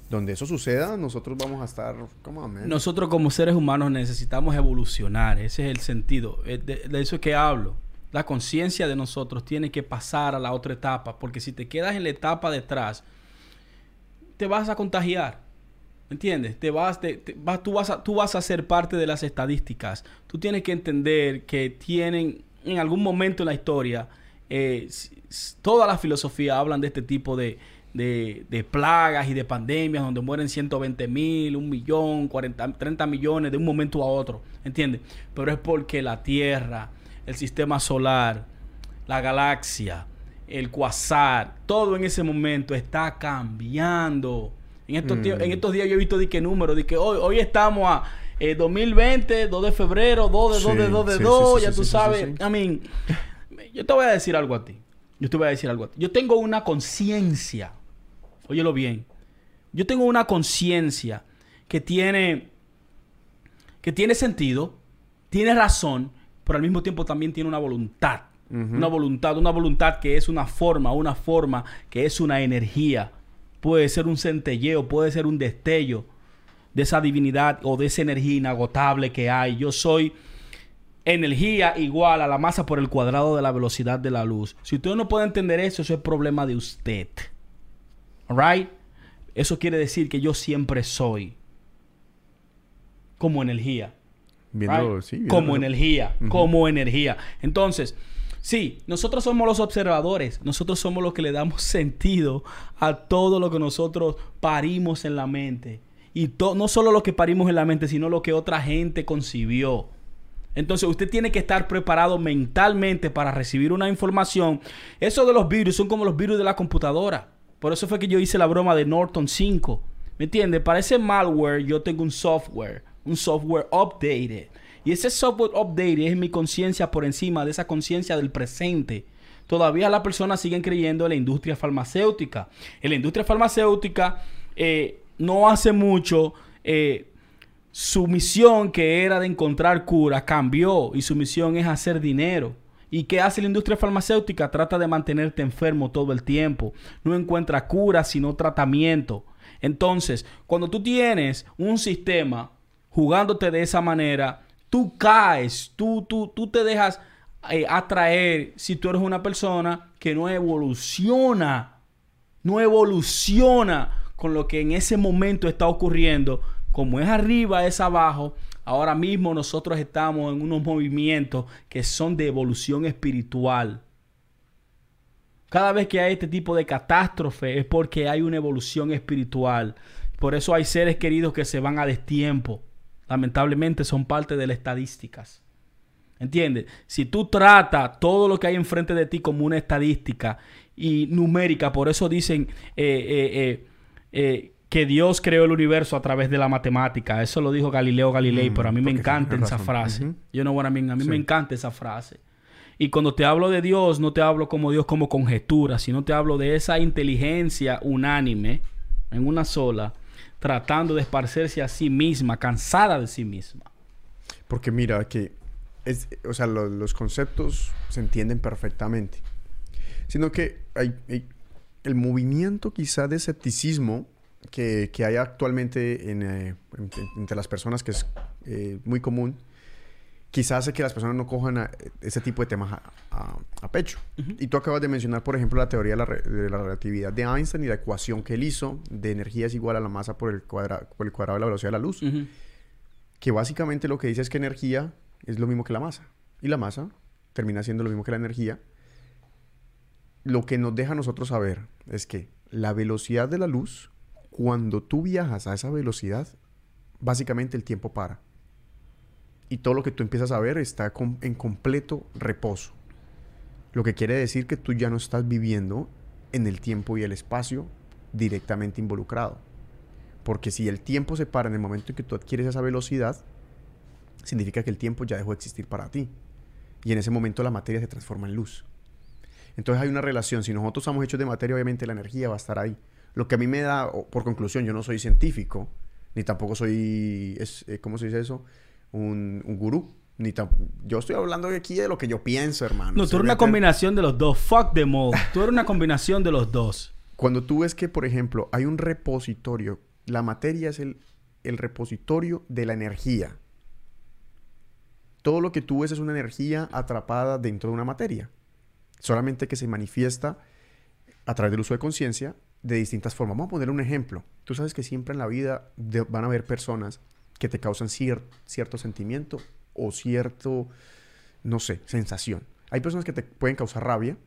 Donde eso suceda, nosotros vamos a estar como. Nosotros como seres humanos necesitamos evolucionar. Ese es el sentido. Eh, De, eso es que hablo. La conciencia de nosotros tiene que pasar a la otra etapa. Porque si te quedas en la etapa de atrás, te vas a contagiar. ¿Me entiendes? Te- vas- tú, vas a, tú vas a ser parte de las estadísticas. Tú tienes que entender que tienen en algún momento en la historia, eh, s- s- toda la filosofía hablan de este tipo de, de- de plagas y de pandemias donde mueren 120 mil, un millón, 40, 30 millones de un momento a otro. ¿Entiendes? Pero es porque la Tierra, el sistema solar, la galaxia, el quasar, todo en ese momento está cambiando. En estos, Mm. en estos días yo he visto de qué número, de que hoy, hoy estamos a eh, 2020, 2 de febrero, 2 de 2 de Sí, 2 de sí, 2, sí, ya tú sabes. I mean, yo te voy a decir algo a ti. Yo te voy a decir algo a ti. Yo tengo una conciencia. Óyelo bien. Yo tengo una conciencia que tiene que tiene sentido, tiene razón, pero al mismo tiempo también tiene una voluntad. Una voluntad, una voluntad que es una forma, una forma que es una energía. Puede ser un centelleo, puede ser un destello de esa divinidad o de esa energía inagotable que hay. Yo soy energía igual a la masa por el cuadrado de la velocidad de la luz. Si usted no puede entender eso, eso es problema de usted. Alright? Eso quiere decir que yo siempre soy como energía. Viendo, right? sí, viendo como lo- energía, como energía. Entonces, sí, nosotros somos los observadores, nosotros somos los que le damos sentido a todo lo que nosotros parimos en la mente. Y no solo lo que parimos en la mente, sino lo que otra gente concibió. Entonces usted tiene que estar preparado mentalmente para recibir una información. Eso de los virus son como los virus de la computadora. Por eso fue que yo hice la broma de Norton 5. ¿Me entiende? Para ese malware yo tengo un software, un software updated. Y ese software updated es mi conciencia por encima de esa conciencia del presente. Todavía las personas siguen creyendo en la industria farmacéutica. En la industria farmacéutica eh, no hace mucho eh, su misión que era de encontrar cura cambió y su misión es hacer dinero. ¿Y qué hace la industria farmacéutica? Trata de mantenerte enfermo todo el tiempo. No encuentra cura sino tratamiento. Entonces, cuando tú tienes un sistema jugándote de esa manera, tú caes, tú, tú, tú te dejas eh, atraer si tú eres una persona que no evoluciona no evoluciona con lo que en ese momento está ocurriendo. Como es arriba, es abajo. Ahora mismo nosotros estamos en unos movimientos que son de evolución espiritual. Cada vez que hay este tipo de catástrofe es porque hay una evolución espiritual. Por eso hay seres queridos que se van a destiempo. Lamentablemente son parte de las estadísticas. ¿Entiendes? Si tú tratas todo lo que hay enfrente de ti como una estadística y numérica, por eso dicen eh, eh, eh, que Dios creó el universo a través de la matemática. Eso lo dijo Galileo Galilei, Mm, pero a mí me encanta esa frase. Yo no, bueno, a mí, a mí Sí. me encanta esa frase. Y cuando te hablo de Dios, no te hablo como Dios como conjetura, sino te hablo de esa inteligencia unánime en una sola, tratando de esparcerse a sí misma, cansada de sí misma. Porque mira que es, o sea, lo- los conceptos se entienden perfectamente. Sino que hay, hay- el movimiento quizá de escepticismo que, que hay actualmente en, eh, en- entre las personas, que es eh, muy común, quizás hace que las personas no cojan a- ese tipo de temas a, a- a pecho. Y tú acabas de mencionar, por ejemplo, la teoría de la, de la relatividad de Einstein y la ecuación que él hizo de energía es igual a la masa por el, cuadra- por el cuadrado de la velocidad de la luz Ujú. que básicamente lo que dice es que energía es lo mismo que la masa. Y la masa termina siendo lo mismo que la energía. Lo que nos deja a nosotros saber es que la velocidad de la luz, cuando tú viajas a esa velocidad, básicamente el tiempo para. Y todo lo que tú empiezas a ver está en completo reposo. Lo que quiere decir que tú ya no estás viviendo en el tiempo y el espacio directamente involucrado. Porque si el tiempo se para en el momento en que tú adquieres esa velocidad, significa que el tiempo ya dejó de existir para ti. Y en ese momento la materia se transforma en luz. Entonces hay una relación. Si nosotros estamos hechos de materia, obviamente la energía va a estar ahí. Lo que a mí me da, por conclusión, yo no soy científico, ni tampoco soy, es, eh, ¿cómo se dice eso? Un, un gurú. Ni yo estoy hablando aquí de lo que yo pienso, hermano. No, tú eres una combinación de los dos. Fuck them all. Tú eres una combinación de los dos. Cuando tú ves que, por ejemplo, hay un repositorio, la materia es el, el repositorio de la energía. Todo lo que tú ves es una energía atrapada dentro de una materia. Solamente que se manifiesta a través del uso de conciencia de distintas formas. Vamos a poner un ejemplo. Tú sabes que siempre en la vida van a haber personas que te causan cier- cierto sentimiento o cierto, no sé, sensación. Hay personas que te pueden causar rabia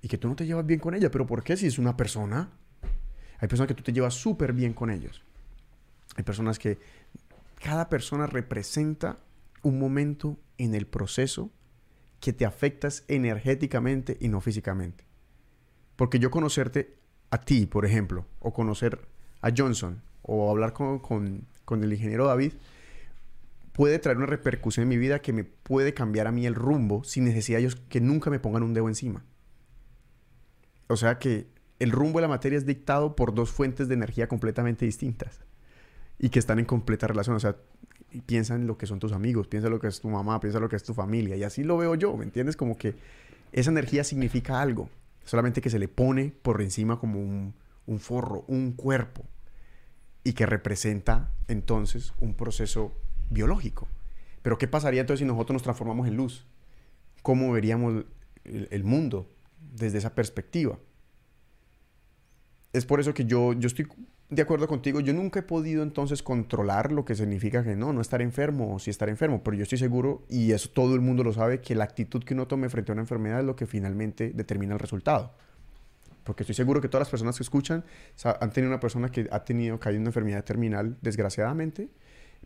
y que tú no te llevas bien con ella. ¿Pero por qué? Si es una persona. Hay personas que tú te llevas súper bien con ellos. Hay personas que... Cada persona representa un momento en el proceso que te afectas energéticamente y no físicamente. Porque yo conocerte a ti, por ejemplo, o conocer a Johnson, o hablar con, con- con el ingeniero David, puede traer una repercusión en mi vida que me puede cambiar a mí el rumbo sin necesidad de ellos que nunca me pongan un dedo encima. O sea que el rumbo de la materia es dictado por dos fuentes de energía completamente distintas y que están en completa relación. O sea, piensa en lo que son tus amigos, piensa en lo que es tu mamá, piensa en lo que es tu familia. Y así lo veo yo, ¿me entiendes? Como que esa energía significa algo, solamente que se le pone por encima como un, forro, un cuerpo, y que representa entonces un proceso biológico. Pero ¿qué pasaría entonces si nosotros nos transformamos en luz? ¿Cómo veríamos el, el mundo desde esa perspectiva? Es por eso que yo, yo estoy de acuerdo contigo. Yo nunca he podido entonces controlar lo que significa que no, no estar enfermo o sí estar enfermo. Pero yo estoy seguro, y eso todo el mundo lo sabe, que la actitud que uno tome frente a una enfermedad es lo que finalmente determina el resultado. Porque estoy seguro que todas las personas que escuchan han tenido una persona que ha tenido, caído en una enfermedad terminal, desgraciadamente,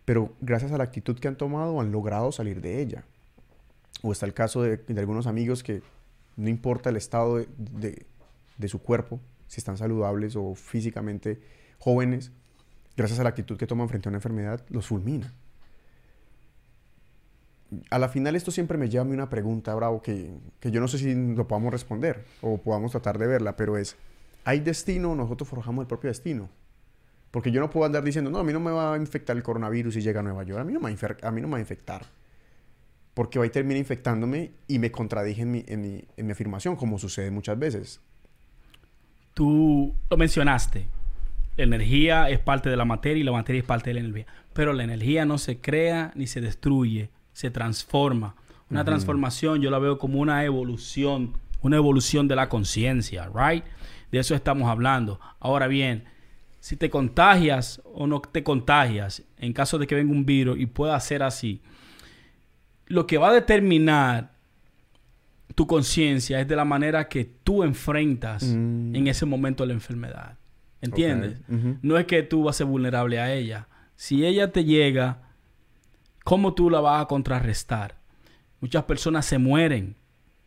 pero gracias a la actitud que han tomado han logrado salir de ella. O está el caso de, de algunos amigos que no importa el estado de, de- de su cuerpo, si están saludables o físicamente jóvenes, gracias a la actitud que toman frente a una enfermedad, los fulmina. A la final esto siempre me lleva a mí una pregunta, Bravo, que, que yo no sé si lo podamos responder o podamos tratar de verla, pero es, ¿hay destino nosotros forjamos el propio destino? Porque yo no puedo andar diciendo, no, a mí no me va a infectar el coronavirus si llega a Nueva York, a mí no me va a, a, mí no me va a infectar. Porque va a terminar infectándome y me contradije en mi, en mi, en mi afirmación, como sucede muchas veces. Tú lo mencionaste. La energía es parte de la materia y la materia es parte de la energía. Pero la energía no se crea ni se destruye, se transforma. Una transformación yo la veo como una evolución, una evolución de la conciencia, ¿right? De eso estamos hablando. Ahora bien, si te contagias o no te contagias, en caso de que venga un virus y pueda ser así, lo que va a determinar tu conciencia es de la manera que tú enfrentas Mm. en ese momento la enfermedad. ¿Entiendes? No es que tú vas a ser vulnerable a ella. Si ella te llega, ¿cómo tú la vas a contrarrestar? Muchas personas se mueren.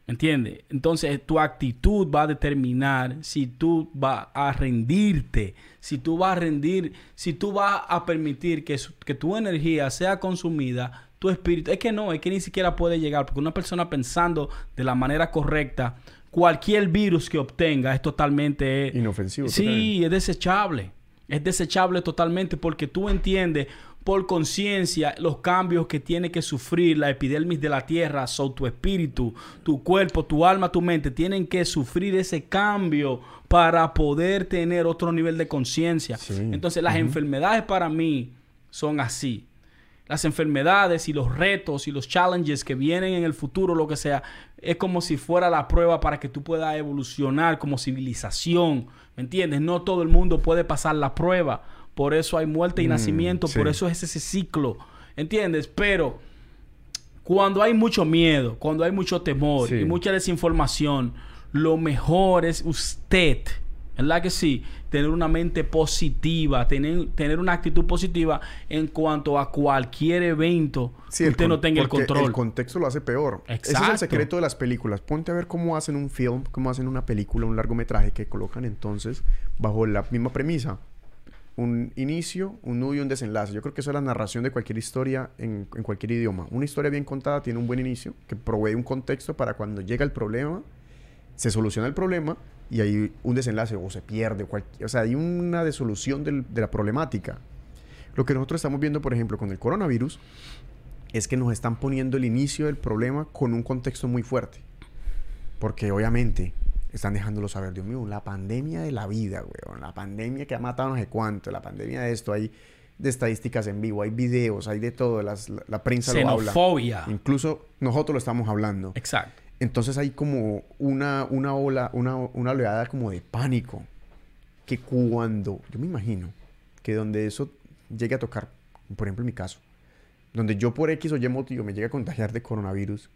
¿Entiendes? Entonces tu actitud va a determinar si tú vas a rendirte, si tú vas a rendir, si tú vas a permitir que, su- que tu energía sea consumida, tu espíritu. Es que no, es que ni siquiera puede llegar, porque una persona pensando de la manera correcta, cualquier virus que obtenga es totalmente... Inofensivo. Sí, es desechable. Es desechable totalmente porque tú entiendes por conciencia los cambios que tiene que sufrir la epidermis de la tierra, so tu espíritu, tu cuerpo, tu alma, tu mente, tienen que sufrir ese cambio para poder tener otro nivel de conciencia. Sí. Entonces las enfermedades para mí son así. Las enfermedades y los retos y los challenges que vienen en el futuro, lo que sea, es como si fuera la prueba para que tú puedas evolucionar como civilización. ¿Me entiendes? No todo el mundo puede pasar la prueba. Por eso hay muerte y Mm, nacimiento. Por eso es ese ciclo. ¿Entiendes? Pero cuando hay mucho miedo, cuando hay mucho temor Sí. y mucha desinformación, lo mejor es usted, ¿Verdad que sí? Tener una mente positiva, tener, tener una actitud positiva en cuanto a cualquier evento Sí, que usted no tenga el control. El contexto lo hace peor. Ese es el secreto de las películas. Ponte a ver cómo hacen un film, cómo hacen una película, un largometraje que colocan entonces bajo la misma premisa. Un inicio, un nudo y un desenlace. Yo creo que eso es la narración de cualquier historia en, en cualquier idioma. Una historia bien contada tiene un buen inicio que provee un contexto para cuando llega el problema, se soluciona el problema y hay un desenlace o se pierde. cual- o sea, hay una desolución del- de la problemática. Lo que nosotros estamos viendo, por ejemplo, con el coronavirus, es que nos están poniendo el inicio del problema con un contexto muy fuerte. Porque obviamente están dejándolo saber, Dios mío, la pandemia de la vida, weón. La pandemia que ha matado no sé cuánto, la pandemia de esto, hay de estadísticas en vivo, hay videos, hay de todo, las- la, la prensa lo habla. Xenofobia. Incluso nosotros lo estamos hablando. Exacto. Entonces hay como una, una ola, una, una oleada como de pánico. Que cuando, yo me imagino, que donde eso llegue a tocar, por ejemplo en mi caso, donde yo por X o Y motivo me llegue a contagiar de coronavirus,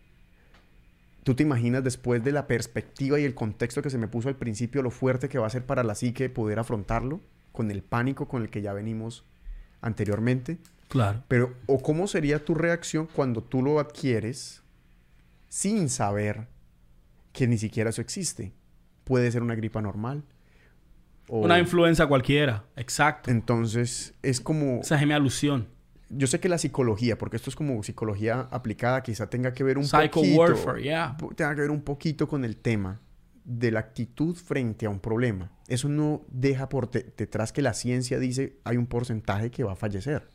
¿tú te imaginas después de la perspectiva y el contexto que se me puso al principio lo fuerte que va a ser para la psique poder afrontarlo con el pánico con el que ya venimos anteriormente? Claro. Pero, ¿o cómo sería tu reacción cuando tú lo adquieres sin saber que ni siquiera eso existe? Puede ser una gripa normal. o- Una influencia cualquiera. Exacto. Entonces, es como... Esa es mi alusión. Yo sé que la psicología, porque esto es como psicología aplicada, quizá tenga que ver un Psycho poquito... warfare, yeah. Tenga que ver un poquito con el tema de la actitud frente a un problema. Eso no deja por te- detrás que la ciencia dice hay un porcentaje que va a fallecer.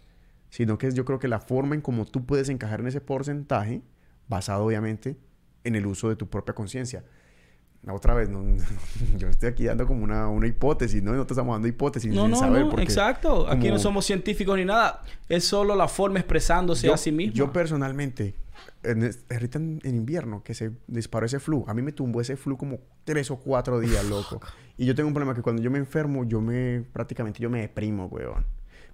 Sino que es yo creo que la forma en cómo tú puedes encajar en ese porcentaje, basado obviamente en el uso de tu propia conciencia. Otra vez, no, yo estoy aquí dando como una, una hipótesis, ¿no? Nosotros estamos dando hipótesis No, sin no, saber no. porque Exacto. Aquí no como- somos científicos ni nada. Es solo la forma expresándose yo, a sí mismo. Yo personalmente, en ahorita en, en invierno, que se disparó ese flu, a mí me tumbó ese flu como tres o cuatro días, loco. y yo tengo un problema que cuando yo me enfermo, yo me, prácticamente yo me deprimo, weón.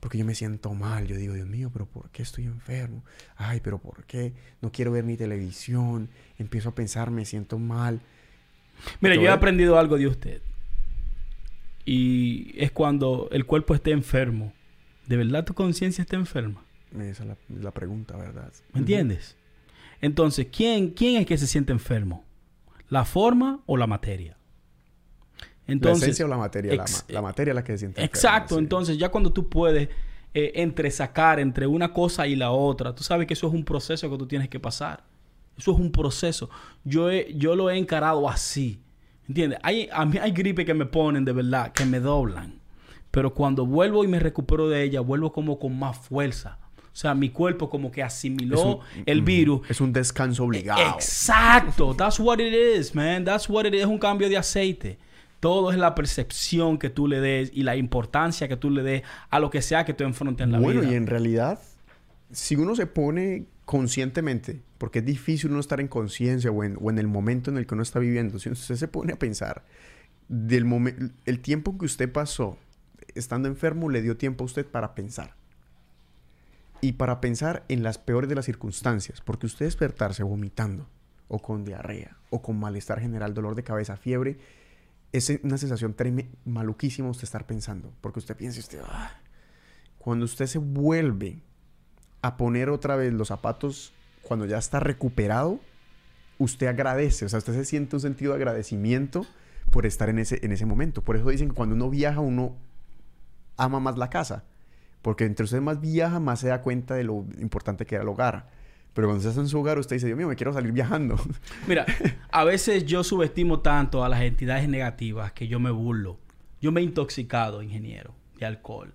Porque yo me siento mal. Yo digo, Dios mío, pero ¿por qué estoy enfermo? Ay, pero ¿por qué? No quiero ver ni televisión. Empiezo a pensar, me siento mal. Mira, yo he aprendido algo de usted. Y es cuando el cuerpo esté enfermo. ¿De verdad tu conciencia está enferma? Esa es la, la pregunta, ¿verdad? ¿Me entiendes? Entonces, ¿quién, ¿quién es que se siente enfermo? ¿La forma o la materia? ¿La Entonces, esencia o la materia? La, la materia es la que se siente enferma, Exacto, sí. entonces ya cuando tú puedes eh, entresacar entre una cosa y la otra, tú sabes que eso es un proceso que tú tienes que pasar. Eso es un proceso. Yo, he- yo lo he encarado así. ¿Entiendes? Hay, a mí hay gripe que me ponen de verdad, que me doblan. Pero cuando vuelvo y me recupero de ella, vuelvo como con más fuerza. O sea, mi cuerpo como que asimiló un- el mm, virus. Es un descanso obligado. Exacto. That's what it is, man. That's what it is. Es un cambio de aceite. Todo es la percepción que tú le des y la importancia que tú le des a lo que sea que tú enfrentes en la bueno, vida. y en realidad, si uno se pone conscientemente, porque es difícil uno estar en conciencia o en, o en el momento en el que uno está viviendo, si usted se pone a pensar del momento, el tiempo que usted pasó estando enfermo le dio tiempo a usted para pensar. Y para pensar en las peores de las circunstancias, porque usted despertarse vomitando, o con diarrea, o con malestar general, dolor de cabeza, fiebre, es una sensación maluquísima usted estar pensando, porque usted piensa, usted, "Ah". cuando usted se vuelve a poner otra vez los zapatos, cuando ya está recuperado, usted agradece, o sea, usted se siente un sentido de agradecimiento por estar en ese, en ese momento. Por eso dicen que cuando uno viaja, uno ama más la casa. Porque entre usted más viaja, más se da cuenta de lo importante que era el hogar. Pero cuando usted está en su hogar, usted dice, Dios mío, me quiero salir viajando. Mira, a veces yo subestimo tanto a las entidades negativas que yo me burlo. Yo me he intoxicado, ingeniero, de alcohol.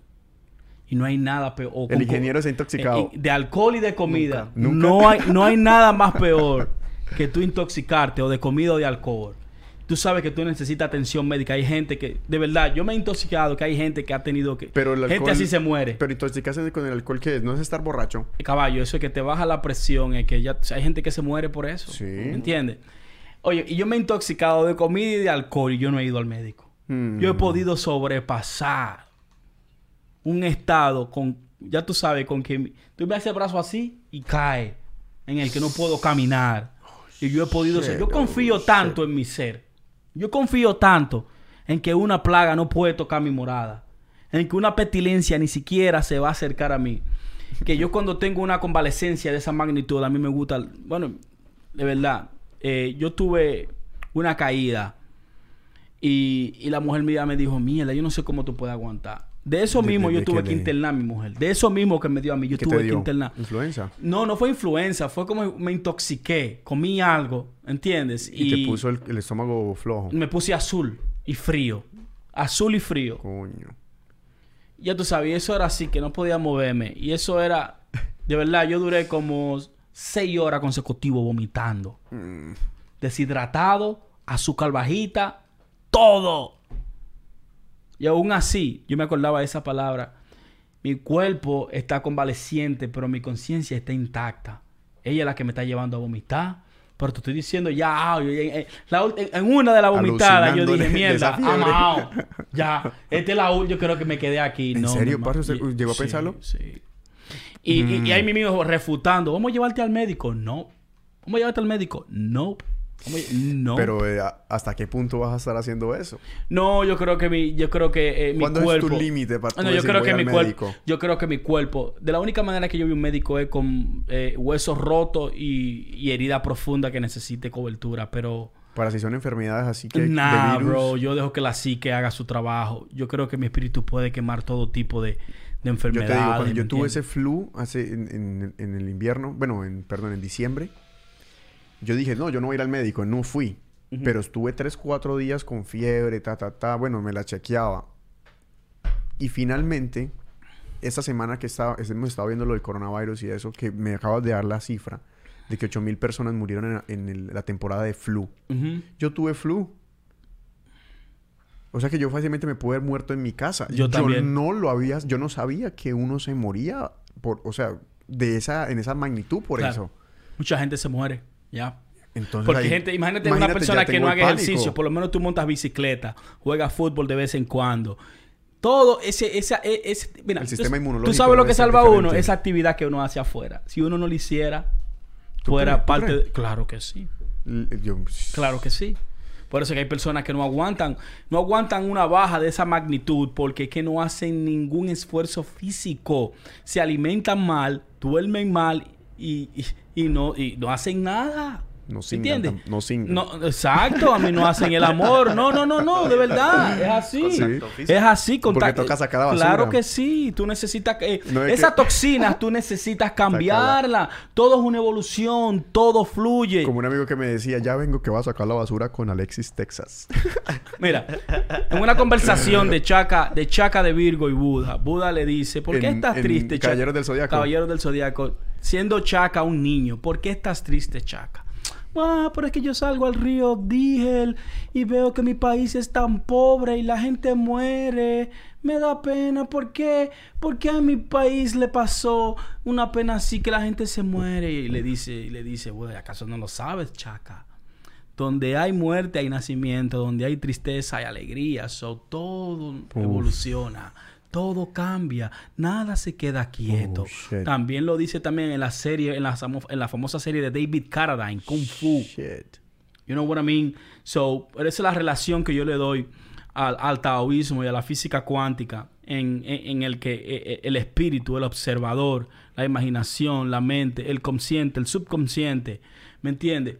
Y no hay nada peor. o El ingeniero se ha intoxicado. eh, de alcohol y de comida. Nunca, nunca. No, hay, no hay nada más peor que tú intoxicarte o de comida o de alcohol. Tú sabes que tú necesitas atención médica. Hay gente que, de verdad, yo me he intoxicado, que hay gente que ha tenido que... Pero el gente así se muere. Pero intoxicarse con el alcohol, ¿qué es? No es estar borracho. Caballo, eso es que te baja la presión, es que ya o sea, hay gente que se muere por eso. Sí. ¿Me entiendes? Oye, y yo me he intoxicado de comida y de alcohol y yo no he ido al médico. Mm. Yo he podido sobrepasar un estado con, ya tú sabes, con que tú me haces el brazo así y cae, en el que no puedo caminar. Y yo he podido ser. Yo confío oh, tanto en mi ser. Yo confío tanto en que una plaga no puede tocar mi morada, en que una pestilencia ni siquiera se va a acercar a mí. Que yo cuando tengo una convalecencia de esa magnitud, a mí me gusta, bueno, de verdad, eh, yo tuve una caída y, y la mujer mía me dijo, mierda, yo no sé cómo tú puedes aguantar. De eso ¿De- mismo de- yo de tuve qué? que internar a mi mujer. De eso mismo que me dio a mí, yo ¿Qué te tuve que internar. ¿Influenza? No, no fue influenza, fue como me intoxiqué, comí algo, ¿entiendes? Y, te puso el, el estómago flojo. me puse azul y frío. Azul y frío. Coño. Ya tú sabes, y eso era así, que no podía moverme. Y eso era, de verdad, yo duré como seis horas consecutivas vomitando. Mm. Deshidratado, azúcar bajita, todo. Y aún así, yo me acordaba de esa palabra. Mi cuerpo está convaleciente, pero mi conciencia está intacta. Ella es la que me está llevando a vomitar. Pero te estoy diciendo ya, ah, yo- en, una de las vomitadas yo dije, mierda, esa fiebre". amao. Ya, esta es la yo creo que me quedé aquí. ¿En No, serio, parce? ¿Usted llegó a Sí, pensarlo? Sí. Y, y- y ahí mi mismo refutando, ¿vamos a llevarte al médico? No. ¿Vamos a llevarte al médico? No. No. Pero eh, ¿a- ¿hasta qué punto vas a estar haciendo eso? No, yo creo que mi, yo creo que eh, mi ¿Cuándo cuerpo. es tu límite para No, yo decir, creo "Voy que mi médico"? cuerpo, yo creo que mi cuerpo, de la única manera que yo vi un médico es con eh, huesos rotos y, y herida profunda que necesite cobertura, pero Para si son enfermedades así que nah, de virus. bro, yo dejo que la psique haga su trabajo. Yo creo que mi espíritu puede quemar todo tipo de, de Yo enfermedades. te digo, cuando ¿me yo tuve ese flu hace en, en- en el invierno, bueno, en, perdón, en diciembre, yo dije, no, yo no voy a ir al médico, no fui. Pero estuve tres, cuatro días con fiebre, ta, ta, ta, bueno, me la chequeaba. Y finalmente, esta semana que estaba, hemos estado viendo lo del coronavirus y eso, que me acabas de dar la cifra de que 8 mil personas murieron en, en el- la temporada de flu. Yo tuve flu. O sea que yo fácilmente me pude haber muerto en mi casa. Yo también. no lo había, yo no sabía que uno se moría por, o sea, de esa, en esa magnitud por Claro. eso. Mucha gente se muere, ya. Entonces, Porque ahí- gente, imagínate, una imagínate, persona ya que no haga pánico. ejercicio, por lo menos tú montas bicicleta, juegas fútbol de vez en cuando. Todo ese, esa, e- ese, mira, El tú- sistema tú, inmunológico sabes lo que salva a uno, esa actividad que uno hace afuera. Si uno no lo hiciera, ¿Tú fuera crees? ¿Tú parte de... Claro que sí. Yo- Claro que sí. Por eso es que hay personas que no aguantan, no aguantan una baja de esa magnitud porque es que no hacen ningún esfuerzo físico. Se alimentan mal, duermen mal y, y- y no, y no hacen nada. No singan, ¿Entiendes? no singan. No, exacto, a mí no hacen el amor. No, no, no, no, de verdad. Es así. Es así. Porque contact- toca sacar la basura. Claro que sí. Tú necesitas... eh, No es esas que- toxinas tú necesitas cambiarla. Todo es una evolución. Todo fluye. Como un amigo que me decía, ya vengo que va a sacar la basura con Alexis Texas. Mira, en una conversación de Chaca, de Chaca de Virgo y Buda, Buda le dice, ¿por qué En- estás en triste, Chaca? Caballeros del Zodiaco. Caballeros del Zodiaco. Siendo Chaca un niño, ¿por qué estás triste, Chaca? Ah, pero es que yo salgo al río Dígel y veo que mi país es tan pobre y la gente muere. Me da pena. ¿Por qué? ¿Por qué a mi país le pasó una pena así que la gente se muere? Y le dice, y le dice, bueno, ¿acaso no lo sabes, Chaca? Donde hay muerte hay nacimiento, donde hay tristeza hay alegría. So, todo evoluciona, todo cambia, nada se queda quieto. Oh, shit. también lo dice también en la serie, en la, en la famosa serie de David Carradine, Kung Fu. Shit. You know what I mean? So, esa es la relación que yo le doy al, al taoísmo y a la física cuántica, en, en- en el que eh, eh, el espíritu, el observador, la imaginación, la mente, el consciente, el subconsciente, ¿me entiendes?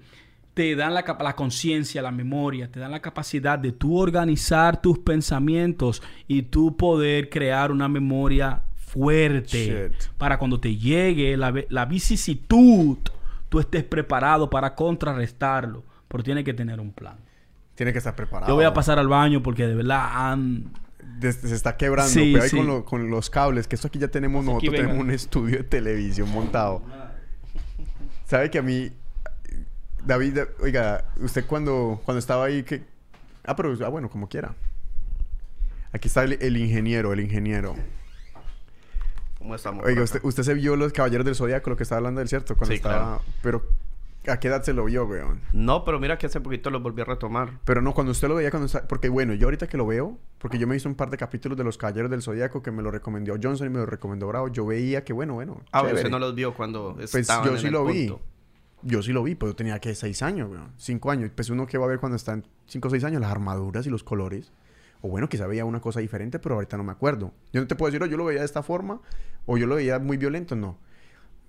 Te dan la, capa- la conciencia, la memoria, te dan la capacidad de tú organizar tus pensamientos y tú poder crear una memoria fuerte Shit. para cuando te llegue la, la vicisitud, tú estés preparado para contrarrestarlo. Pero tiene que tener un plan. Tiene que estar preparado. Yo voy a pasar al baño porque de verdad han... Se está quebrando. Sí, Cuidado ahí sí. con, lo- con los cables. Que esto aquí ya tenemos... Aquí Nosotros tenemos un estudio de televisión montado. ¿Sabe que a mí... David, oiga, usted cuando, cuando estaba ahí que... Ah, pero... Ah, bueno, como quiera. Aquí está el, el ingeniero, el ingeniero. ¿Cómo estamos? Oiga, usted, usted se vio los Caballeros del Zodíaco, lo que estaba hablando del cierto, cuando Sí, estaba... claro. Pero, ¿a qué edad se lo vio, weón? No, pero mira que hace poquito lo volví a retomar. Pero no, cuando usted lo veía, cuando está... Porque bueno, yo ahorita que lo veo, porque yo me hice un par de capítulos de los Caballeros del Zodíaco que me lo recomendó Johnson y me lo recomendó Bravo. Yo veía que, bueno, bueno. Ah, usted no los vio cuando Pues estaban yo en sí el lo vi. Yo sí lo vi, pero yo tenía que seis años, weón. Cinco años. Pues uno que va a ver cuando está en cinco o seis años, las armaduras y los colores. O bueno, quizá veía una cosa diferente, pero ahorita no me acuerdo. Yo no te puedo decir, oh, yo lo veía de esta forma o yo lo veía muy violento, no.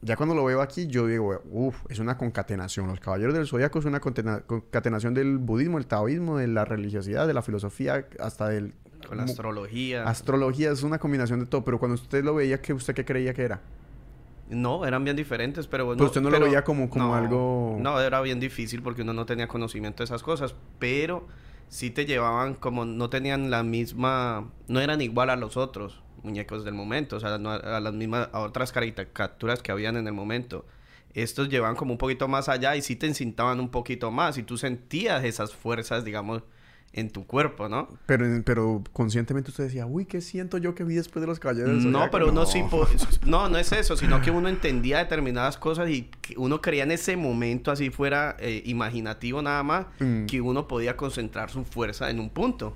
Ya cuando lo veo aquí, yo digo, uff, es una concatenación. Los caballeros del zodiaco es una concatenación del budismo, el taoísmo, de la religiosidad, de la filosofía, hasta del. Con la astrología. Astrología es una combinación de todo, pero cuando usted lo veía, ¿qué usted qué creía que era? No, eran bien diferentes, pero... Pero usted no lo veía como- como no, algo- No, era bien difícil porque uno no tenía conocimiento de esas cosas, pero sí te llevaban como... No tenían la misma... No eran igual a los otros muñecos del momento, o sea, no a, a las mismas... A otras caricaturas que habían en el momento. Estos llevaban como un poquito más allá y sí te encintaban un poquito más y tú sentías esas fuerzas, digamos, en tu cuerpo, ¿no? Pero, pero conscientemente usted decía, uy, ¿qué siento yo que vi después de los caballeros No, Zodiaco?" pero uno sí... No, no es eso, sino que uno entendía determinadas cosas y que uno creía en ese momento, así fuera eh, imaginativo nada más, Mm. que uno podía concentrar su fuerza en un punto.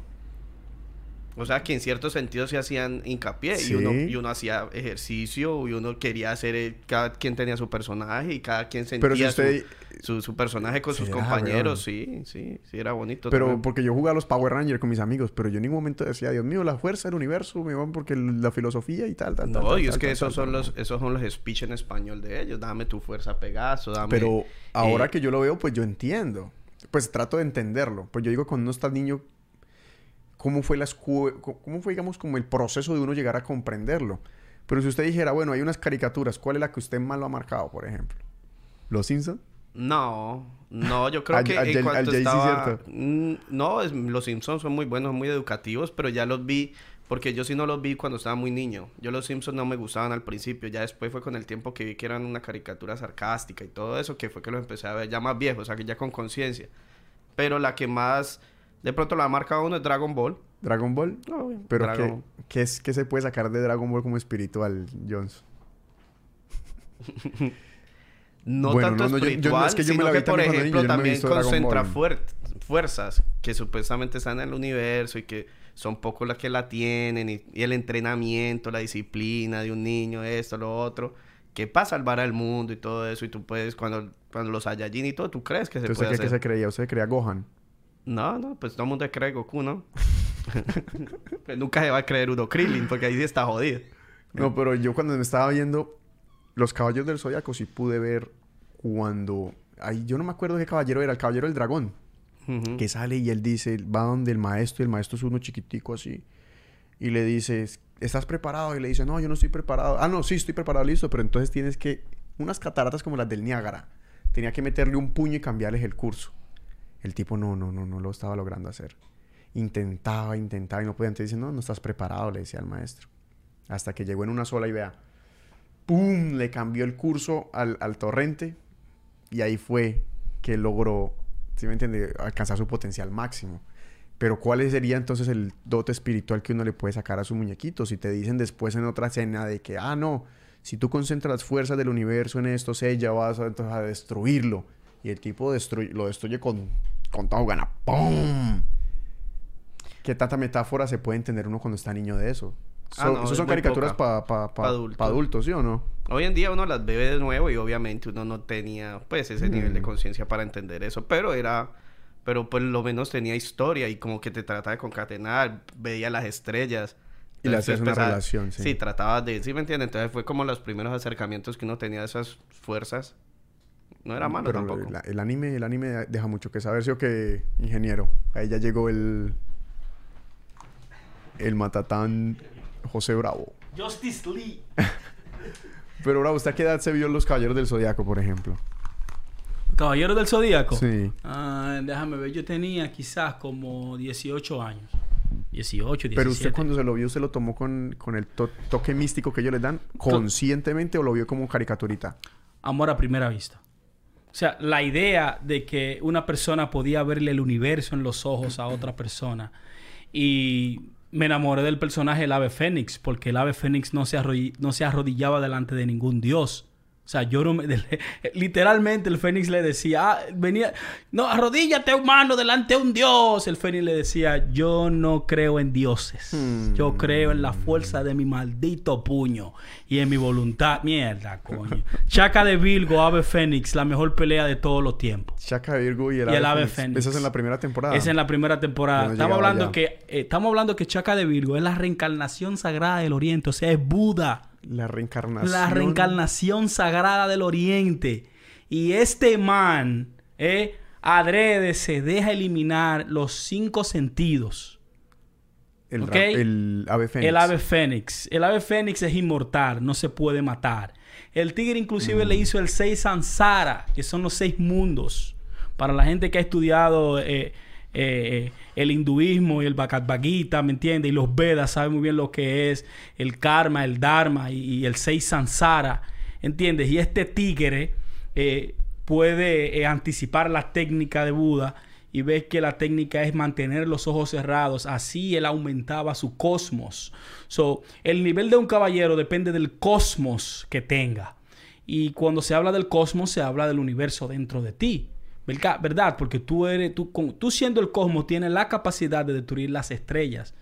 O sea, que en cierto sentido se hacían hincapié Sí. y, uno, y uno hacía ejercicio y uno quería hacer... eh, cada quien tenía su personaje y cada quien sentía Pero si usted... su, su, su personaje con sus Será, compañeros. Sí, sí, sí, era bonito. Pero también. porque yo jugaba a los Power Rangers con mis amigos, pero yo en ningún momento decía, Dios mío, la fuerza del universo, me van porque la filosofía y tal, tal, tal. No, y es tal, que tal, esos tal, son los, esos son los speech en español de ellos. Dame tu fuerza, Pegaso, dame... Pero ahora eh, que yo lo veo, pues yo entiendo. Pues trato de entenderlo. Pues yo digo, cuando uno está niño, ¿cómo fue, la escu- co- ¿cómo fue, digamos, como el proceso de uno llegar a comprenderlo? Pero si usted dijera, bueno, hay unas caricaturas, ¿cuál es la que usted más lo ha marcado, por ejemplo? ¿Los Simpsons? No, no, yo creo que al en Jay- cuanto estaba... ¿cierto? Mm, no, es- los Simpsons son muy buenos, muy educativos, pero ya los vi... Porque yo sí no los vi cuando estaba muy niño. Yo los Simpsons no me gustaban al principio. Ya después fue con el tiempo que vi que eran una caricatura sarcástica y todo eso, que fue que los empecé a ver ya más viejos, o sea, que ya con conciencia. Pero la que más... De pronto la marca uno es Dragon Ball. ¿Dragon Ball? Pero ¿qué, Dragon- qué es, ¿qué se puede sacar de Dragon Ball como espiritual, Jones? No Bueno, tanto no, no, yo- yo- espiritual, es que sino que, por ejemplo, niño, también concentra fuer- fuerzas que supuestamente están en el universo y que son pocos las que la tienen y, y el entrenamiento, la disciplina de un niño, esto, lo otro, que pasa salvar al mundo y todo eso y tú puedes, cuando, cuando los Saiyajin y todo, tú crees que se Entonces, puede ¿qué, hacer. se creía? ¿Usted creía Gohan? No, no, pues todo el mundo cree Goku, ¿no? pues nunca se va a creer uno Krillin porque ahí sí está jodido. No, pero yo cuando me estaba viendo Los Caballeros del Zodiaco sí pude ver cuando... Ay, yo no me acuerdo qué caballero era, el caballero del dragón. Que sale y él dice, va donde el maestro, y el maestro es uno chiquitico así. Y le dice, ¿estás preparado? Y le dice, no, yo no estoy preparado. Ah, no, sí, estoy preparado, listo, pero entonces tienes que... Unas cataratas como las del Niágara. Tenía que meterle un puño y cambiarles el curso. El tipo no, no, no, no lo estaba logrando hacer. Intentaba, intentaba y no podía. Entonces dice, no, no estás preparado, le decía al maestro. Hasta que llegó en una sola y vea, ¡pum! Le cambió el curso al, al torrente y ahí fue que logró, ¿sí me entiende? Alcanzar su potencial máximo. Pero ¿cuál sería entonces el dote espiritual que uno le puede sacar a su muñequito? Si te dicen después en otra escena de que, ah, no, si tú concentras las fuerzas del universo en esto, ya vas a destruirlo. Y el tipo destruye, lo destruye con, con toda gana. ¡Pum! ¿Qué tanta metáfora se puede entender uno cuando está niño de eso? Ah, So- no, eso es son caricaturas para Pa' adultos. adultos, ¿sí o no? Hoy en día uno las ve de nuevo y obviamente uno no tenía pues ese nivel de Mm. conciencia para entender eso, pero era pero por lo menos tenía historia y como que te trataba de concatenar, veía las estrellas. Y le hacías una empezaba- relación, sí. Sí, trataba de, ¿sí me entiendes? Entonces fue como los primeros acercamientos que uno tenía de esas fuerzas. No era malo Pero tampoco. la- el anime, el anime deja mucho que saber, ¿sí o qué, ingeniero? Ahí ya llegó el... El matatán José Bravo. Justice Lee. Pero Bravo, ¿usted a qué edad se vio Los Caballeros del Zodiaco, por ejemplo? Caballero del Zodíaco. Sí. Ah, déjame ver, yo tenía quizás como 18 años. 18, 17. Pero usted cuando se lo vio, ¿se lo tomó con, con el to- toque místico que ellos les dan? ¿Conscientemente o lo vio como caricaturita? Amor a primera vista. O sea, la idea de que una persona podía verle el universo en los ojos a otra persona. Y me enamoré del personaje el ave fénix, porque el ave fénix no se, no se arrodillaba delante de ningún dios. O sea, yo no me... Literalmente el Fénix le decía, ah, venía, no, arrodíllate, humano, delante de un dios. El Fénix le decía, yo no creo en dioses. Hmm. Yo creo en la fuerza de mi maldito puño y en mi voluntad. Mierda, coño. Chaca de Virgo, Ave Fénix, la mejor pelea de todos los tiempos. Chaca de Virgo y el, Y el ave, Fénix. Fénix. Esa es en la primera temporada. Es en la primera temporada. No estamos hablando allá. que eh, estamos hablando que Chaca de Virgo es la reencarnación sagrada del Oriente, o sea, es Buda. La reencarnación. La reencarnación sagrada del Oriente. Y este man, eh, adrede, se deja eliminar los cinco sentidos. El, ¿Ok? ra- el ave Fénix. El ave fénix. El ave fénix es inmortal, no se puede matar. El tigre inclusive le hizo el seis Sansara, que son los seis mundos. Para la gente que ha estudiado eh, eh, el hinduismo y el Bhagavad Gita, ¿me entiende? Y los Vedas saben muy bien lo que es el karma, el dharma y, el seis Sansara, ¿entiendes? Y este tigre eh, puede eh, anticipar la técnica de Buda y ves que la técnica es mantener los ojos cerrados. Así él aumentaba su cosmos. So, el nivel de un caballero depende del cosmos que tenga. Y cuando se habla del cosmos, se habla del universo dentro de ti. ¿Verdad? Porque tú eres, tú, con- tú siendo el cosmos, tienes la capacidad de destruir las estrellas.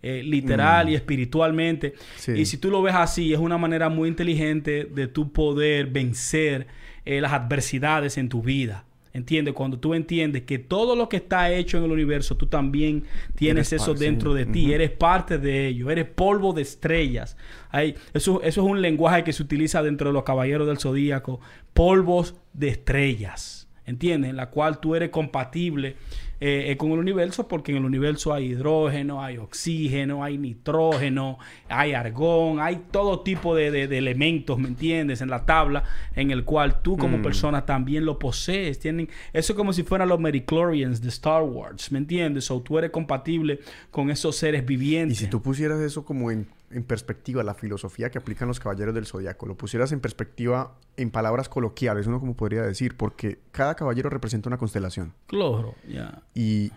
eh, literal y espiritualmente. Sí. Y si tú lo ves así, es una manera muy inteligente de tú poder vencer eh, las adversidades en tu vida. ¿Entiendes? Cuando tú entiendes que todo lo que está hecho en el universo, tú también tienes Eres eso parte, dentro sí. de ti, eres parte de ello, eres polvo de estrellas. Eso, eso es un lenguaje que se utiliza dentro de los caballeros del zodíaco, polvos de estrellas. ¿Entiendes? En la cual tú eres compatible eh, eh, con el universo porque en el universo hay hidrógeno, hay oxígeno, hay nitrógeno, hay argón, hay todo tipo de, de- de elementos, ¿me entiendes? En la tabla en el cual tú como Mm. persona también lo posees. Tienen, eso es como si fueran los Merichlorians de Star Wars, ¿me entiendes? O tú eres compatible con esos seres Y vivientes. si tú pusieras eso como en, en perspectiva, la filosofía que aplican los caballeros del zodiaco, lo pusieras en perspectiva, en palabras coloquiales, uno como podría decir, porque cada caballero representa una constelación. Cloro, ya. Y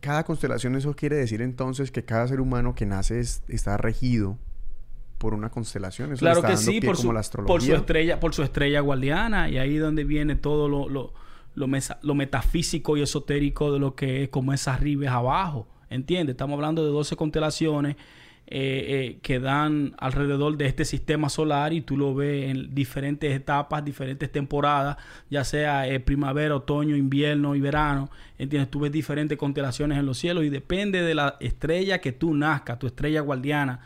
cada constelación, eso quiere decir entonces que cada ser humano que nace es- está regido por una constelación. Eso Claro está que dando sí, pie por su, como la por su astrología. estrella, por su estrella guardiana, y ahí donde viene todo lo, lo, lo, mesa- lo metafísico y esotérico de lo que es como es arriba es abajo. ¿Entiendes? Estamos hablando de 12 constelaciones eh, eh, que dan alrededor de este sistema solar y tú lo ves en diferentes etapas, diferentes temporadas, ya sea eh, primavera, otoño, invierno y verano. ¿Entiendes? Tú ves diferentes constelaciones en los cielos y depende de la estrella que tú nazcas, tu estrella guardiana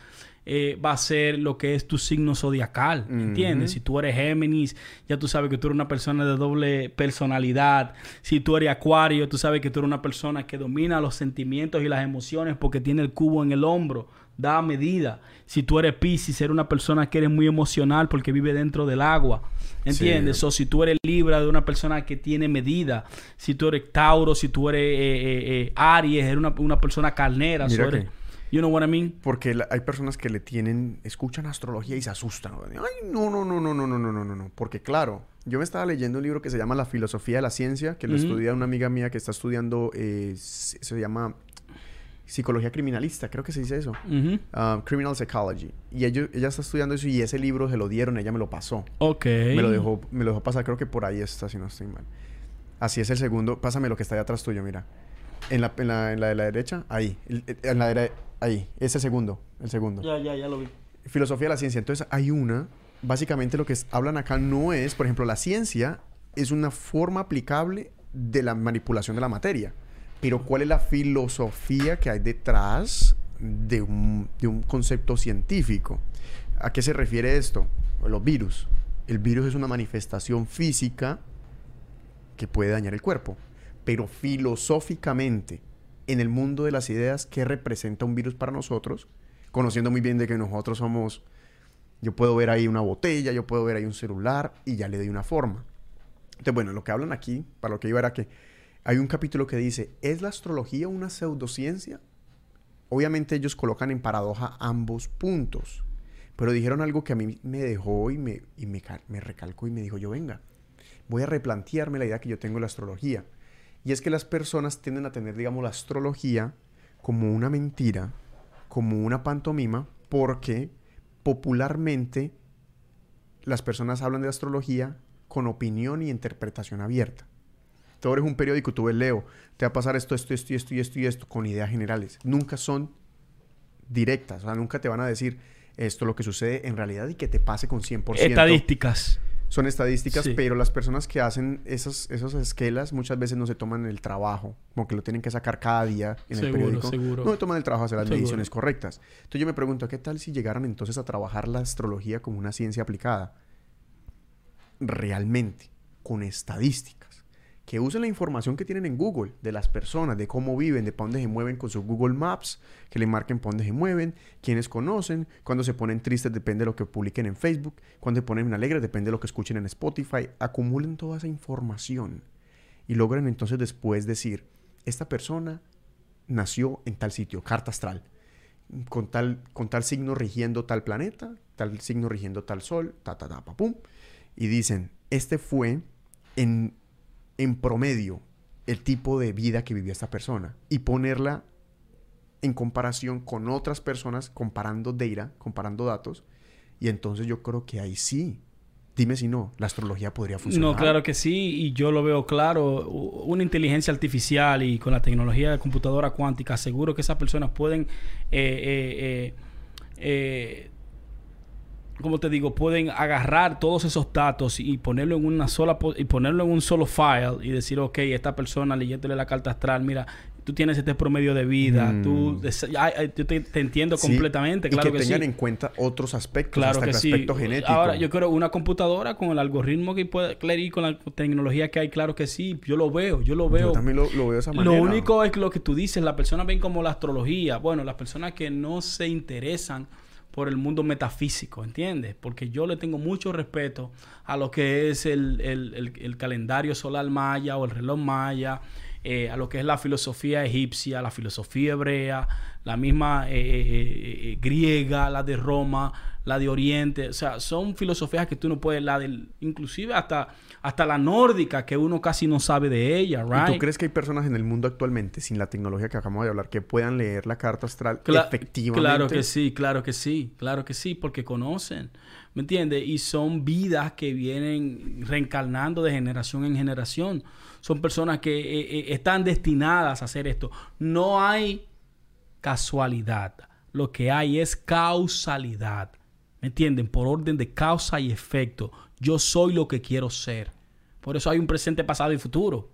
eh, va a ser lo que es tu signo zodiacal, ¿entiendes? Si tú eres Géminis, ya tú sabes que tú eres una persona de doble personalidad. Si tú eres Acuario, tú sabes que tú eres una persona que domina los sentimientos y las emociones porque tiene el cubo en el hombro, da medida. Si tú eres Piscis, eres una persona que eres muy emocional porque vive dentro del agua, ¿entiendes? Sí. O si tú eres Libra, de una persona que tiene medida. Si tú eres Tauro, si tú eres eh, eh, eh, Aries, eres una, una persona carnera. Mira so eres- que- you know what I mean? Porque la- hay personas que le tienen, escuchan astrología y se asustan. Ay, no, no, no, no, no, no, no, no, no. Porque claro, yo me estaba leyendo un libro que se llama La filosofía de la ciencia, que lo estudia una amiga mía que está estudiando, eh, se llama psicología criminalista, creo que se dice eso. Ujú. Ah, criminal Psychology. Y ellos, ella está estudiando eso y ese libro se lo dieron, ella me lo pasó. Ok. Me lo dejó, me lo dejó pasar, creo que por ahí está, si no estoy mal. Así es el segundo. Pásame lo que está ahí atrás tuyo, mira. En la, en la, en la de la derecha, ahí. El- En la de ahí. Ese segundo. El segundo. Ya, ya, ya lo vi. Filosofía de la ciencia. Entonces hay una. Básicamente lo que es- hablan acá no es, por ejemplo, la ciencia es una forma aplicable de la manipulación de la materia. Pero ¿cuál es la filosofía que hay detrás de un, concepto científico? ¿A qué se refiere esto? Los virus. El virus es una manifestación física que puede dañar el cuerpo. Pero filosóficamente, en el mundo de las ideas, ¿qué representa un virus para nosotros? Conociendo muy bien de que nosotros somos... Yo puedo ver ahí una botella, yo puedo ver ahí un celular y ya le doy una forma. Entonces, bueno, lo que hablan aquí, para lo que iba era que hay un capítulo que dice, ¿es la astrología una pseudociencia? Obviamente ellos colocan en paradoja ambos puntos, pero dijeron algo que a mí me dejó y me, y me, me recalcó y me dijo, yo venga, voy a replantearme la idea que yo tengo de la astrología. Y es que las personas tienden a tener, digamos, la astrología como una mentira, como una pantomima, porque popularmente las personas hablan de astrología con opinión y interpretación abierta. Tú un periódico, tú ves Leo, te va a pasar esto, esto, esto, esto y esto y esto, con ideas generales. Nunca son directas, o sea, nunca te van a decir esto lo que sucede en realidad y que te pase con 100%. Estadísticas. Son estadísticas, Sí. pero las personas que hacen esas, esas esquelas muchas veces no se toman el trabajo, como que lo tienen que sacar cada día en el periódico. seguro. No se toman el trabajo de hacer las Seguro. mediciones correctas. Entonces yo me pregunto, ¿qué tal si llegaran entonces a trabajar la astrología como una ciencia aplicada? Realmente, con estadísticas. Que usen la información que tienen en Google de las personas, de cómo viven, de para dónde se mueven con sus Google Maps, que le marquen para dónde se mueven, quiénes conocen, cuando se ponen tristes depende de lo que publiquen en Facebook, cuando se ponen alegres depende de lo que escuchen en Spotify. Acumulen toda esa información y logran entonces después decir, esta persona nació en tal sitio, carta astral, con tal, con tal signo rigiendo tal planeta, tal signo rigiendo tal sol, ta, ta, ta, pum. Y dicen, este fue en, en promedio el tipo de vida que vivió esta persona y ponerla en comparación con otras personas, comparando data, comparando datos. Y entonces yo creo que ahí sí, dime si no, la astrología podría funcionar. No, claro que sí, y yo lo veo claro. Una inteligencia artificial y con la tecnología de computadora cuántica, seguro que esas personas pueden, eh, eh, eh, ¿cómo te digo? Pueden agarrar todos esos datos y ponerlo en una sola y ponerlo en un solo file y decir, ok, esta persona leyéndole la carta astral, mira, tú tienes este promedio de vida, Mm. tú, ay, ay, yo te, te entiendo Sí, completamente, y claro que, que, tengan sí. en cuenta otros aspectos, Claro hasta que el sí. aspecto genético. Ahora, yo creo una computadora con el algoritmo que puede, y con la tecnología que hay, claro que sí. Yo lo veo, yo lo veo. Yo también lo, lo veo de esa Lo manera. único es lo que tú dices, las personas ven como la astrología. Bueno, las personas que no se interesan por el mundo metafísico, ¿entiendes? Porque yo le tengo mucho respeto a lo que es el, el- el- calendario solar maya o el reloj maya, eh, a lo que es la filosofía egipcia, la filosofía hebrea, la misma eh, eh, eh, griega, la de Roma, la de Oriente. O sea, son filosofías que tú no puedes, la del, inclusive hasta, hasta la nórdica, que uno casi no sabe de ella, ¿Y right? tú crees que hay personas en el mundo actualmente, sin la tecnología que acabamos de hablar, que puedan leer la carta astral Cla- efectivamente? Claro que sí, claro que sí, claro que sí, porque conocen, ¿me entiendes? Y son vidas que vienen reencarnando de generación en generación. Son personas que eh, eh, están destinadas a hacer esto. No hay casualidad, lo que hay es causalidad, ¿me entienden? Por orden de causa y efecto. Yo soy lo que quiero ser. Por eso hay un presente, pasado y futuro.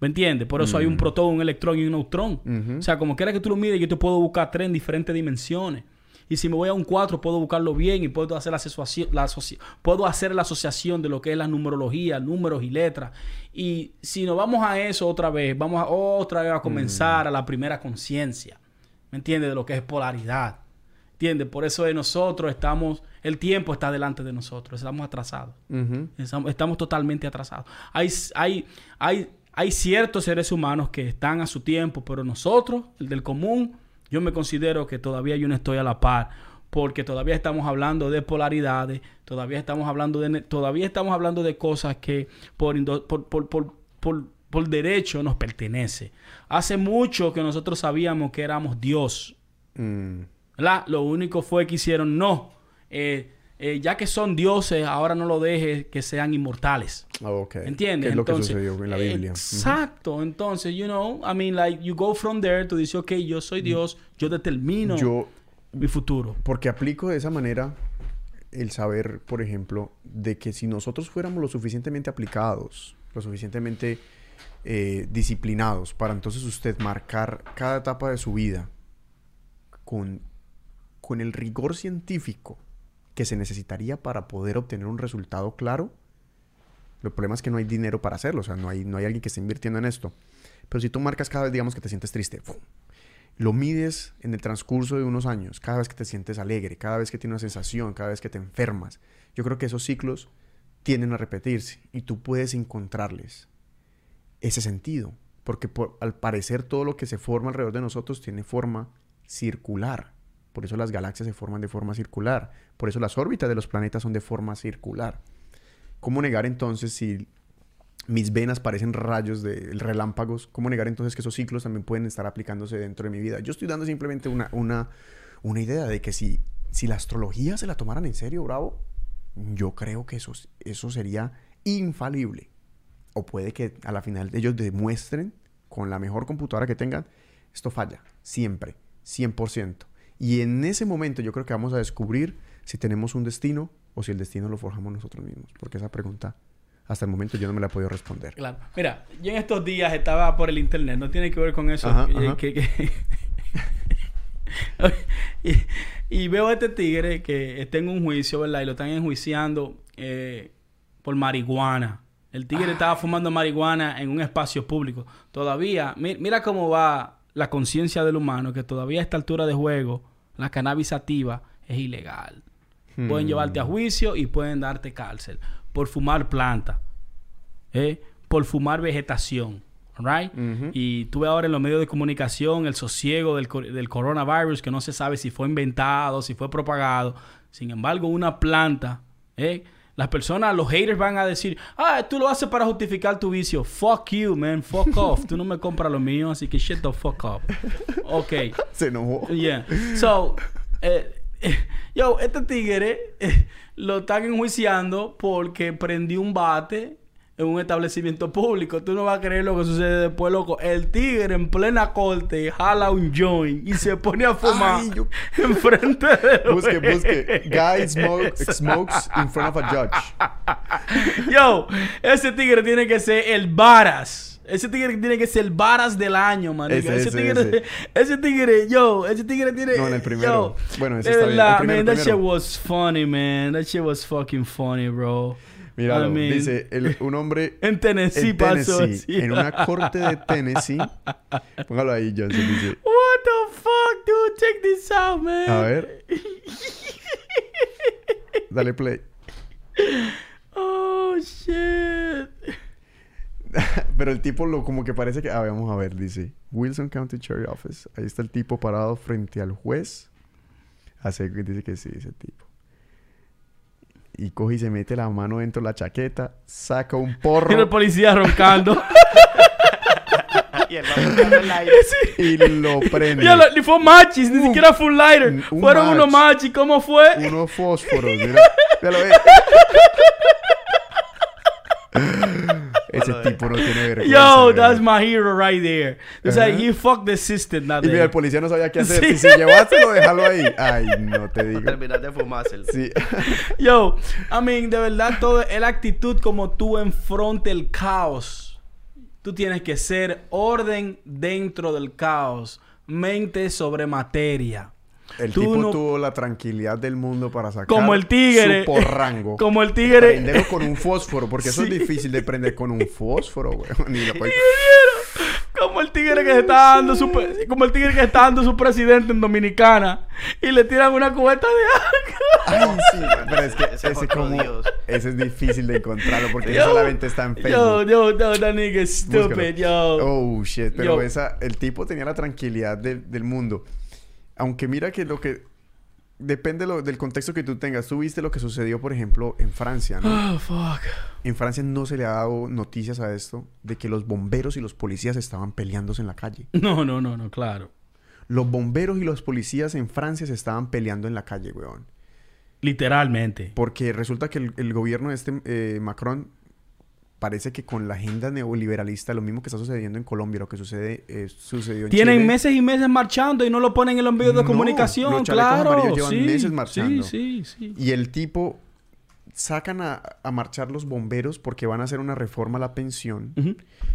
¿Me entiendes? Por eso hay un protón, un electrón y un neutrón. O sea, como quiera que tú lo mires, yo te puedo buscar tres en diferentes dimensiones. Y si me voy a un 4, puedo buscarlo bien y puedo hacer la asociación, la asoci- puedo hacer la asociación de lo que es la numerología, números y letras. Y si nos vamos a eso otra vez, vamos a otra vez a comenzar a la primera conciencia. ¿Me entiendes? De lo que es polaridad. ¿Entiendes? Por eso de nosotros estamos, el tiempo está delante de nosotros, estamos atrasados. Estamos, estamos totalmente atrasados. Hay, hay, hay, hay ciertos seres humanos que están a su tiempo, pero nosotros, el del común, yo me considero que todavía yo no estoy a la par, porque todavía estamos hablando de polaridades, todavía estamos hablando de, todavía estamos hablando de cosas que por, por, por, por, por derecho nos pertenece. Hace mucho que nosotros sabíamos que éramos Dios. Mm. ¿Verdad? Lo único fue que hicieron, no, eh, eh, ya que son dioses, ahora no lo dejes que sean inmortales. Ah, ok. ¿Entiendes? Es lo Entonces, que sucedió en la Biblia. Exacto. Entonces, you know, I mean, like, you go from there, tú dices, ok, yo soy Dios, yo determino Yo, mi futuro. porque aplico de esa manera el saber, por ejemplo, de que si nosotros fuéramos lo suficientemente aplicados, lo suficientemente eh, disciplinados para entonces usted marcar cada etapa de su vida con, con el rigor científico que se necesitaría para poder obtener un resultado claro, el problema es que no hay dinero para hacerlo, o sea, no hay, no hay alguien que esté invirtiendo en esto. Pero si tú marcas cada vez, digamos, que te sientes triste, lo mides en el transcurso de unos años, cada vez que te sientes alegre, cada vez que tienes una sensación, cada vez que te enfermas, yo creo que esos ciclos tienden a repetirse y tú puedes encontrarles ese sentido, porque por- al parecer todo lo que se forma alrededor de nosotros tiene forma circular. Por eso las galaxias se forman de forma circular, por eso las órbitas de los planetas son de forma circular. ¿Cómo negar entonces si mis venas parecen rayos de relámpagos? ¿Cómo negar entonces que esos ciclos también pueden estar aplicándose dentro de mi vida? Yo estoy dando simplemente una, idea de que si, si la astrología se la tomaran en serio, bravo, Yo creo que eso, eso sería infalible. O puede que a la final ellos demuestren con la mejor computadora que tengan, esto falla, siempre, 100%. Y en ese momento yo creo que vamos a descubrir si tenemos un destino o si el destino lo forjamos nosotros mismos. Porque esa pregunta, hasta el momento yo no me la he podido responder. Claro. Mira, yo en estos días estaba por el internet, no tiene que ver con eso. Ajá, y, ajá. que- que- y, y veo a este tigre que está en un juicio, ¿verdad? Y lo están enjuiciando eh, por marihuana. El tigre estaba fumando marihuana en un espacio público. Todavía, mi- mira cómo va la conciencia del humano, que todavía a esta altura de juego, la cannabis sativa es ilegal. Pueden Hmm. llevarte a juicio y pueden darte cárcel por fumar planta, ¿eh? por fumar vegetación. Right? Ujú. Y tú ves ahora en los medios de comunicación el sosiego del, del coronavirus que no se sabe si fue inventado, si fue propagado. Sin embargo, una planta, ¿eh? Las personas, los haters van a decir, ah, tú lo haces para justificar tu vicio. Fuck you, man. Fuck off. Tú no me compras lo mío, así que shut the fuck up. Ok. Se enojó. Yeah. So, eh, eh, yo, este tigre eh, lo están enjuiciando porque prendió un bate en un establecimiento público. Tú no vas a creer lo que sucede después, loco. El tigre en plena corte jala un joint y se pone a fumar Ay, yo- enfrente de Busque, busque. Guy smoke, smokes in front of a judge. Yo, ese tigre tiene que ser el varas. Ese tigre tiene que ser el varas del año, man. Ese, ese, ese, tigre, ese. tigre, yo, ese tigre tiene. No, en el primero. yo, Bueno, ese está bien. El primero, man, that primero. shit was funny, man. That shit was fucking funny, bro. Mira, I mean, dice el- un hombre En Tennessee en pasó Tennessee, así. en una corte de Tennessee. Póngalo ahí, Johnson. Dice, What the fuck, dude? Check this out, man. a ver. Dale play. Oh, shit. Pero el tipo lo como que parece que... Ah, vamos a ver, dice. Wilson County Sheriff Office. Ahí está el tipo parado frente al juez. Hace, dice que sí, ese tipo. Y coge y se mete la mano dentro de la chaqueta. Saca un Tiene el porro policía roncando. Y el aire. Sí. y lo prende. Ni fue machis, ni siquiera fue un lighter. un- Fueron match. unos machis. ¿Cómo fue? Unos fósforos. Mira. Ya lo ve. Ese tipo no tiene vergüenza. Yo, that's my hero right there. Like Ajá. he fucked the system that Y mira, el policía no sabía qué hacer. Y si llevárselo, déjalo ahí. Ay, no te digo. Terminar de fumárselo. Sí. Yo, I mean, de verdad, todo es la actitud como tú enfrontes el caos. Tú tienes que ser orden dentro del caos. Mente sobre materia. El Tú tipo no- tuvo la tranquilidad del mundo para sacar Como el tigre. su porrango. Como el tigre. Prenderlo con un fósforo, porque eso Sí. es difícil de prender con un fósforo, güey. Ni lo Como el tigre que se está dando su pre- como el tigre que está dando su presidente en Dominicana y le tiran una cubeta de agua. Ay, sí, pero es que Ese ese, como... Ese es difícil de encontrarlo porque Yo- solamente está en Yo, Facebook. yo, yo, that nigga is Búscalo. stupid, yo. Oh, shit. Pero Yo. esa... El tipo tenía la tranquilidad de- del mundo. Aunque mira que lo que... Depende lo- del contexto que tú tengas. Tú viste lo que sucedió, por ejemplo, en Francia, ¿no? Oh, fuck. En Francia no se le ha dado noticias a esto de que los bomberos y los policías estaban peleándose en la calle. No, no, no, no, claro. Los bomberos y los policías en Francia se estaban peleando en la calle, weón. Literalmente. Porque resulta que el, el gobierno de este eh, Macron parece que con la agenda neoliberalista, lo mismo que está sucediendo en Colombia, lo que sucede, eh, sucedió en Tienen Chile. meses y meses marchando y no lo ponen en los medios de No, comunicación, los claro. llevan sí, meses marchando. Sí, sí, sí. Y el tipo sacan a, a marchar los bomberos porque van a hacer una reforma a la pensión.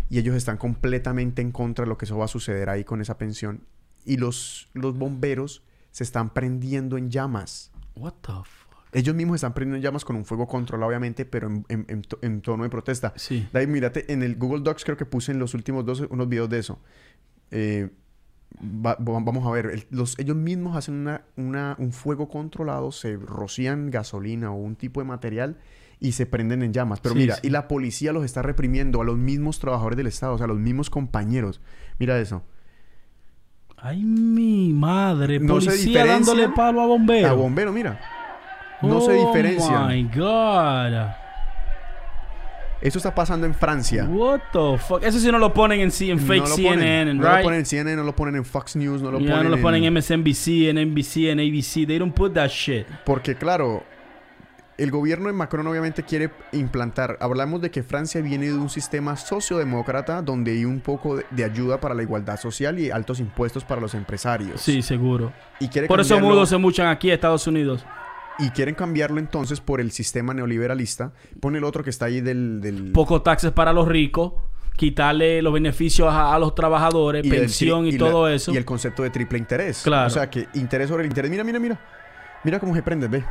Y ellos están completamente en contra de lo que eso va a suceder ahí con esa pensión. Y los, los bomberos se están prendiendo en llamas. What the? Ellos mismos están prendiendo en llamas con un fuego controlado, obviamente, pero en, en- en to- en tono de protesta. Sí. David, mírate, en el Google Docs creo que puse en los últimos dos unos videos de eso. Eh, va- va- vamos a ver, el- los, ellos mismos hacen una, una- un fuego controlado, se rocían gasolina o un tipo de material y se prenden en llamas. Pero Sí, mira, sí. y la policía los está reprimiendo a los mismos trabajadores del Estado, o sea, a los mismos compañeros. Mira eso. Ay, mi madre. No Policía dándole palo a bombero. A bombero, mira. No se Oh diferencian. my God. Eso está pasando en Francia. What the fuck? Eso sí no lo ponen en, en fake no. CNN, no right? lo ponen en CNN, no lo ponen en Fox News, no lo ponen no lo ponen en... MSNBC, en NBC, en ABC. They don't put that shit. Porque claro, el gobierno de Macron obviamente quiere implantar, hablamos de que Francia viene de un sistema sociodemócrata donde hay un poco de, de ayuda para la igualdad social y altos impuestos para los empresarios. Sí, seguro. Y quiere Por eso mudos se muchan aquí a Estados Unidos. Y quieren cambiarlo entonces por el sistema neoliberalista. Pone el otro que está ahí del... del Pocos taxes para los ricos, quitarle los beneficios a, a los trabajadores, pensión y, todo eso. Y el concepto de triple interés. Claro. O sea que interés sobre el interés. Mira, mira, mira. Mira cómo se prende, ve.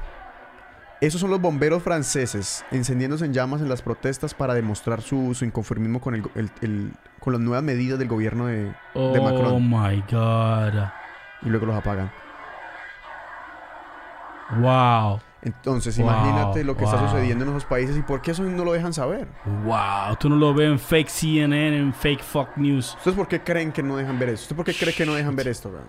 Esos son los bomberos franceses encendiéndose en llamas en las protestas para demostrar su, su inconformismo con, el, con las nuevas medidas del gobierno de, de oh Macron. my God. Y luego los apagan. Wow. Entonces, Wow, imagínate lo que está sucediendo en esos países y por qué eso no lo dejan saber. Wow. Tú no lo ves en fake CNN, en fake fuck news. ¿Ustedes por qué creen que no dejan ver esto? ¿Ustedes por qué creen que no dejan ver esto? weón?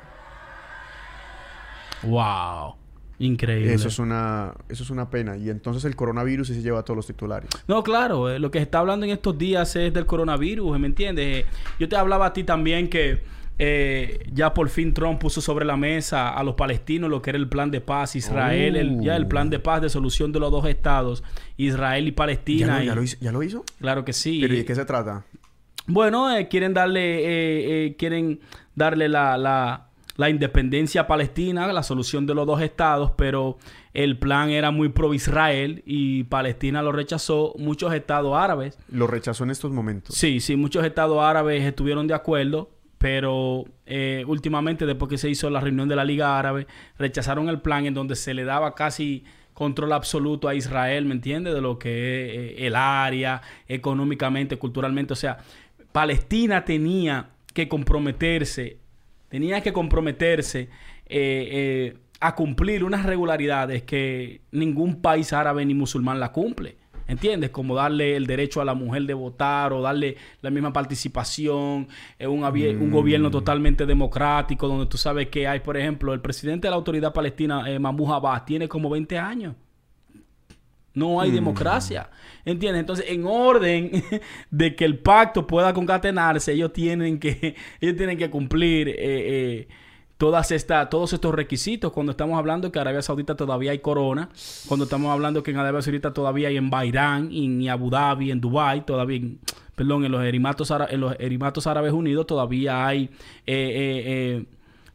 Wow. Increíble. Eso es una eso es una pena. Y entonces el coronavirus sí se lleva a todos los titulares. No, claro, eh, lo que se está hablando en estos días es del coronavirus, ¿me entiendes? Eh, yo te hablaba a ti también que eh, ya por fin Trump puso sobre la mesa a los palestinos lo que era el plan de paz, Israel, el- ya el plan de paz de solución de los dos estados, Israel y ¿Ya Palestina. lo, y- ya lo hizo? ¿Ya lo hizo? Claro que sí. ¿Pero y de qué se trata? Bueno, eh, quieren darle, eh, eh, quieren darle la, la- la independencia a Palestina, la solución de los dos estados, pero el plan era muy pro Israel y Palestina lo rechazó. Muchos estados árabes Lo rechazó en estos momentos. Sí, sí, muchos estados árabes estuvieron de acuerdo, pero eh, últimamente, después que se hizo la reunión de la Liga Árabe, rechazaron el plan en donde se le daba casi control absoluto a Israel, ¿me entiendes? De lo que es eh, el área, económicamente, culturalmente. O sea, Palestina tenía que comprometerse, tenía que comprometerse eh, eh, a cumplir unas regularidades que ningún país árabe ni musulmán la cumple. ¿Entiendes? Como darle el derecho a la mujer de votar o darle la misma participación, eh, un, gobierno totalmente democrático, donde tú sabes que hay, por ejemplo, el presidente de la autoridad palestina, eh, Mahmoud Abbas, tiene como 20 años. No hay democracia. ¿Entiendes? Entonces, en orden de que el pacto pueda concatenarse, ellos tienen que, ellos tienen que cumplir eh, eh, todas esta, todos estos requisitos. Cuando estamos hablando que Arabia Saudita todavía hay corona, cuando estamos hablando que en Arabia Saudita todavía hay en Bahirán, en Abu Dhabi, en Dubai, todavía perdón, en los Emiratos, en los Emiratos Árabes Unidos todavía hay eh, eh, eh,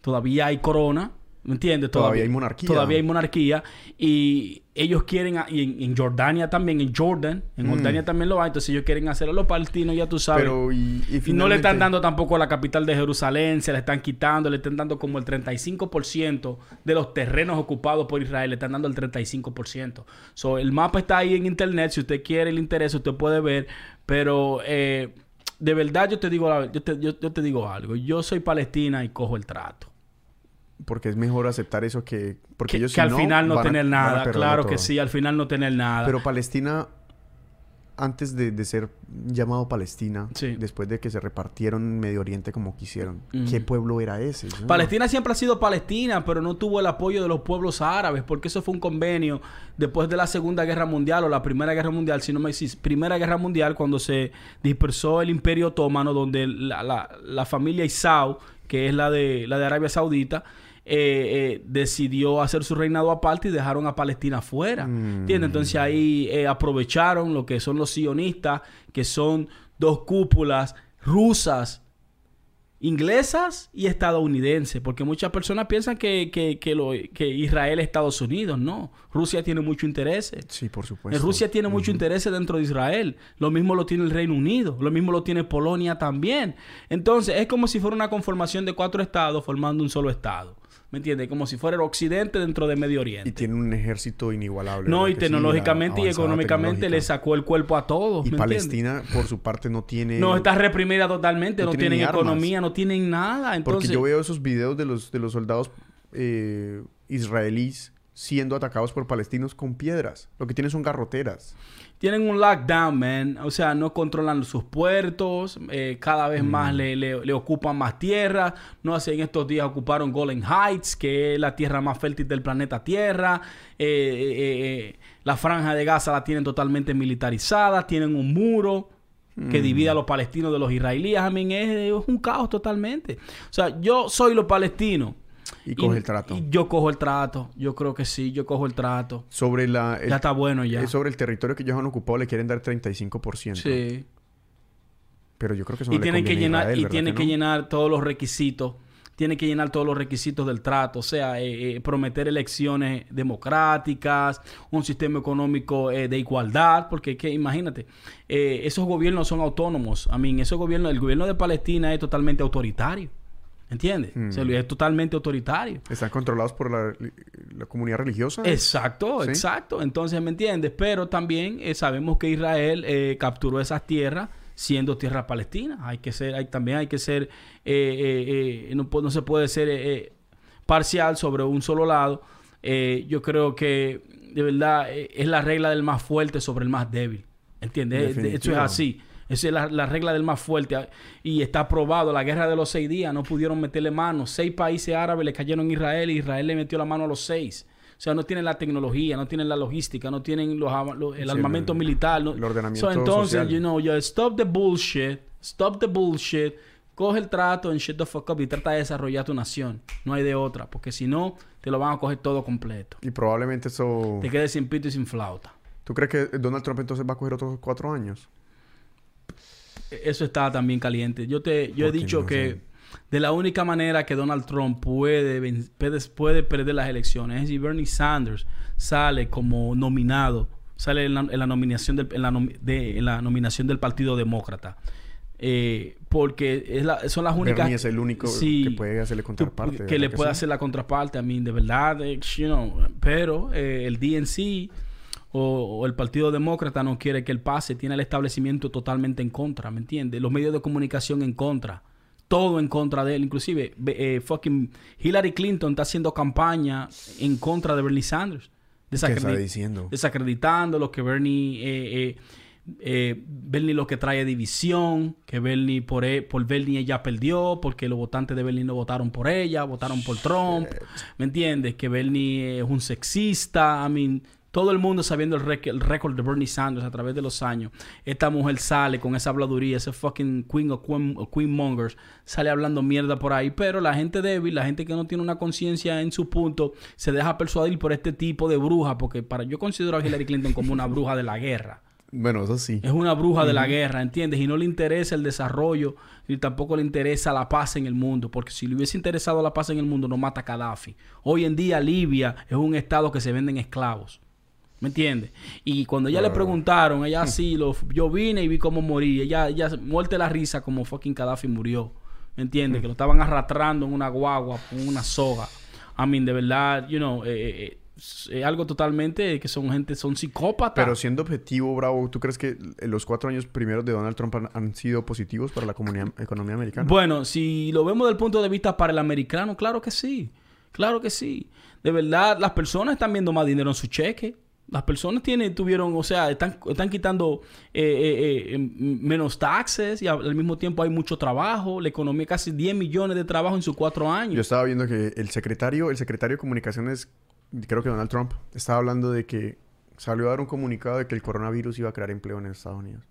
todavía hay corona. ¿Me entiendes? Todavía hay monarquía. Todavía hay monarquía. Y ellos quieren, a- y en, en Jordania también, en Jordan, en Mm. Jordania también lo hay. Entonces ellos quieren hacer a los palestinos, ya tú sabes. Pero y, y Y no le están finalmente- dando tampoco la capital de Jerusalén, se le están quitando, le están dando como el 35% de los terrenos ocupados por Israel, le están dando el 35%. So, el mapa está ahí en internet, si usted quiere, le interesa, usted puede ver, pero eh, de verdad yo te digo, la- yo te, yo- yo te digo algo, yo soy palestina y cojo el trato. Porque es mejor aceptar eso que... Porque Que, ellos que si al no, final no tener a nada, claro que sí, al final no tener nada. Pero Palestina, antes de, de ser llamado Palestina, Sí. después de que se repartieron Medio Oriente como quisieron. ¿qué pueblo era ese? No- Palestina siempre ha sido Palestina, pero no tuvo el apoyo de los pueblos árabes, porque eso fue un convenio después de la Segunda Guerra Mundial o la Primera Guerra Mundial, si no me decís, Primera Guerra Mundial, cuando se dispersó el Imperio Otomano, donde la, la- la familia Isau, que es la de, la de Arabia Saudita, eh, eh, decidió hacer su reinado aparte y dejaron a Palestina fuera. Mm. ¿Entiendes? Entonces ahí eh, aprovecharon lo que son los sionistas, que son dos cúpulas rusas inglesas y estadounidenses, porque muchas personas piensan que, que, que, lo- que Israel es Estados Unidos, no. Rusia tiene mucho interés. Sí, por supuesto. Rusia tiene mucho interés dentro de Israel. Lo mismo lo tiene el Reino Unido. Lo mismo lo tiene Polonia también. Entonces, es como si fuera una conformación de cuatro estados formando un solo estado. ¿Me entiendes? Como si fuera el occidente dentro de Medio Oriente. Y tiene un ejército inigualable. no, ¿verdad y sí? tecnológicamente y económicamente le sacó el cuerpo a todos. Y ¿me entiendes? Palestina, por su parte, no tiene... No, está reprimida totalmente. no No, tiene tienen economía, no tienen nada. Entonces, Porque yo veo esos videos de los, de los soldados eh, israelíes siendo atacados por palestinos con piedras. Lo que tienen son garroteras. Tienen un lockdown, man. O sea, no controlan sus puertos. eh, cada vez más Mm. le, le- le ocupan más tierra. No hace en estos días ocuparon Golden Heights, que es la tierra más fértil del planeta Tierra. Eh, eh, eh, la franja de Gaza la tienen totalmente militarizada. Tienen un muro que Mm. divide a los palestinos de los israelíes. I mean, es, es un caos totalmente. O sea, yo soy los palestinos. Y coge el trato. y yo cojo el trato. Yo creo que sí, yo cojo el trato. Sobre la... el- ya está bueno ya. sobre el territorio que ellos han ocupado le quieren dar 35%. Sí. Pero yo creo que eso y no le tienen que llenar Israel, y ¿verdad tienen que, no? llenar todos los requisitos tienen que llenar todos los requisitos del trato o sea eh, eh, prometer elecciones democráticas un sistema económico eh, de igualdad porque que imagínate eh, esos gobiernos son autónomos a mí esos gobiernos el gobierno de Palestina es totalmente autoritario ¿entiendes? Mm. O sea, es totalmente autoritario Están controlados por la, la comunidad religiosa. Exacto, Sí. exacto. Entonces, ¿me entiendes? Pero también eh, sabemos que Israel eh, capturó esas tierras siendo tierra palestina. Hay que ser, hay, también hay que ser, eh, no, se puede ser parcial sobre un solo lado. Yo creo que de verdad es la regla del más fuerte sobre el más débil. ¿Entiendes? Eh, de- Eso es Definitivo. así. Esa es la, la regla del más fuerte. Y está aprobado. La guerra de los seis días no pudieron meterle mano. Seis países árabes le cayeron a Israel y Israel le metió la mano a los seis. O sea, no tienen la tecnología, no tienen la logística, no tienen los, el Sí, armamento el- militar. no- el ordenamiento So, entonces, social. you know, ya stop the bullshit. Stop the bullshit. Coge el trato en shit the fuck up y trata de desarrollar tu nación. No hay de otra. Porque si no, te lo van a coger todo completo. Y probablemente eso... Te quedes sin pito y sin flauta. ¿Tú crees que Donald Trump entonces va a coger otros cuatro años? Eso está también caliente. Yo te, yo he dicho no que de la única manera que Donald Trump puede, puede, perder las elecciones es si Bernie Sanders sale como nominado, sale en la, en la nominación del, en la, nom- de- en la nominación del Partido Demócrata. Eh, porque es la- son las únicas Bernie es el único Sí. que puede hacerle tú- que le ¿verdad puede hacer la contraparte a mí de verdad eh, you know, pero eh, el DNC o, o el Partido Demócrata no quiere que él pase tiene el establecimiento totalmente en contra ¿me entiendes? los medios de comunicación en contra todo en contra de él inclusive ve- eh, fucking Hillary Clinton está haciendo campaña en contra de Bernie Sanders ¿Qué está Desacredi- diciendo? desacreditando lo que Bernie eh, eh, eh, Bernie lo que trae división que Bernie por, e- por Bernie ella perdió porque los votantes de Bernie no votaron por ella votaron por Trump ¿me entiendes? que Bernie es un sexista I mean todo el mundo sabiendo el, rec- el récord de Bernie Sanders a través de los años esta mujer sale con esa habladuría ese fucking queen o queen, o queen mongers sale hablando mierda por ahí pero la gente débil la gente que no tiene una conciencia en su punto se deja persuadir por este tipo de bruja porque para yo considero a Hillary Clinton como una bruja de la guerra Bueno, eso sí. es una bruja de la guerra, ¿entiendes? Y no le interesa el desarrollo, ni tampoco le interesa la paz en el mundo, porque si le hubiese interesado la paz en el mundo, no mata a Gaddafi. Hoy en día Libia es un estado que se venden esclavos. ¿Me entiendes? Y cuando ella le preguntaron, ella sí, lo, yo vine y vi cómo morí. Ella, ella muerte la risa como fucking Gaddafi murió. ¿Me entiendes? Que lo estaban arrastrando en una guagua, con una soga. I mean, de verdad, you know, eh, eh, eh, es algo totalmente que son gente, son psicópatas. Pero siendo objetivo, Bravo, ¿tú crees que los cuatro años primeros de Donald Trump han, han sido positivos para la comunidad, economía americana? Bueno, si lo vemos desde el punto de vista para el americano, claro que sí. Claro que sí. De verdad, las personas están viendo más dinero en su cheque. Las personas tienen, tuvieron, o sea, están, están quitando eh, eh, eh, m- menos taxes y al mismo tiempo hay mucho trabajo. La economía, casi 10 millones de trabajo en sus cuatro Yo años. estaba viendo que el secretario, el secretario de comunicaciones, creo que Donald Trump, estaba hablando de que salió a dar un comunicado de que el coronavirus iba a crear empleo en Estados Unidos.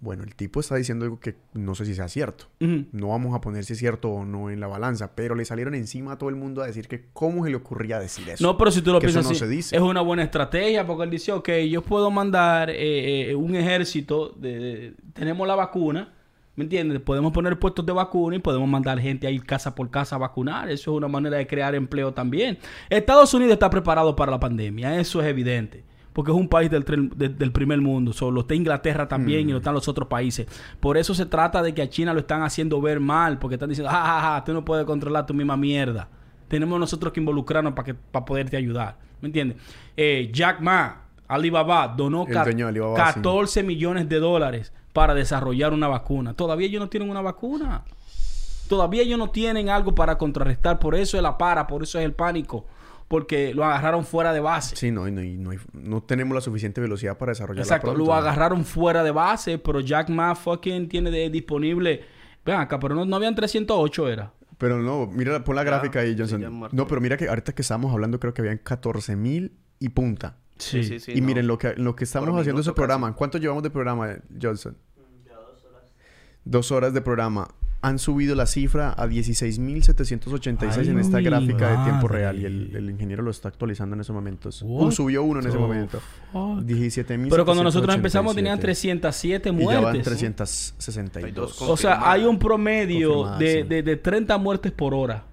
Bueno, el tipo está diciendo algo que no sé si sea cierto. No vamos a poner si es cierto o no en la balanza, pero le salieron encima a todo el mundo a decir que cómo se le ocurría decir eso. No, pero si tú lo Que eso piensas no se dice. es una buena estrategia porque él dice, ok, yo puedo mandar eh, eh, un ejército, de, de- tenemos la vacuna, ¿me entiendes? Podemos poner puestos de vacuna y podemos mandar gente a ir casa por casa a vacunar. Eso es una manera de crear empleo también. Estados Unidos está preparado para la pandemia, eso es evidente. Porque es un país del, de- del primer mundo. Solo está Inglaterra también Mm. y no están los otros países. Por eso se trata de que a China lo están haciendo ver mal. Porque están diciendo, ja, ja, ja, tú no puedes controlar tu misma mierda. Tenemos nosotros que involucrarnos para que para poderte ayudar. ¿Me entiendes? Eh, Jack Ma, Alibaba, donó Alibaba, 14 millones de dólares para desarrollar una vacuna. Todavía ellos no tienen una vacuna. Todavía ellos no tienen algo para contrarrestar. Por eso es la para, por eso es el pánico. Porque lo agarraron fuera de base. Sí, no, y no, no, hay- no tenemos la suficiente velocidad para desarrollarla Exacto, pronto. lo agarraron fuera de base, pero Jack Ma fucking tiene de- disponible. Vean acá, pero no, no habían 308, era. Pero no, mira, pon la Ya, gráfica ahí, Johnson. ya no, pero mira que ahorita que estábamos hablando creo que habían 14 mil y punta. Sí, sí, sí. y no. miren lo que, lo que estamos Por haciendo ese programa. ¿Cuánto llevamos de programa, Johnson? Dos horas de programa. Han subido la cifra a 16.786 en esta gráfica de tiempo real y el, el ingeniero lo está actualizando en esos momentos. Uh, subió uno en ese momento. fuck? 17.787. Pero cuando nosotros empezamos tenían 307 Y ya van muertes. 362. O sea, hay un promedio de, sí. de, de 30 muertes por hora.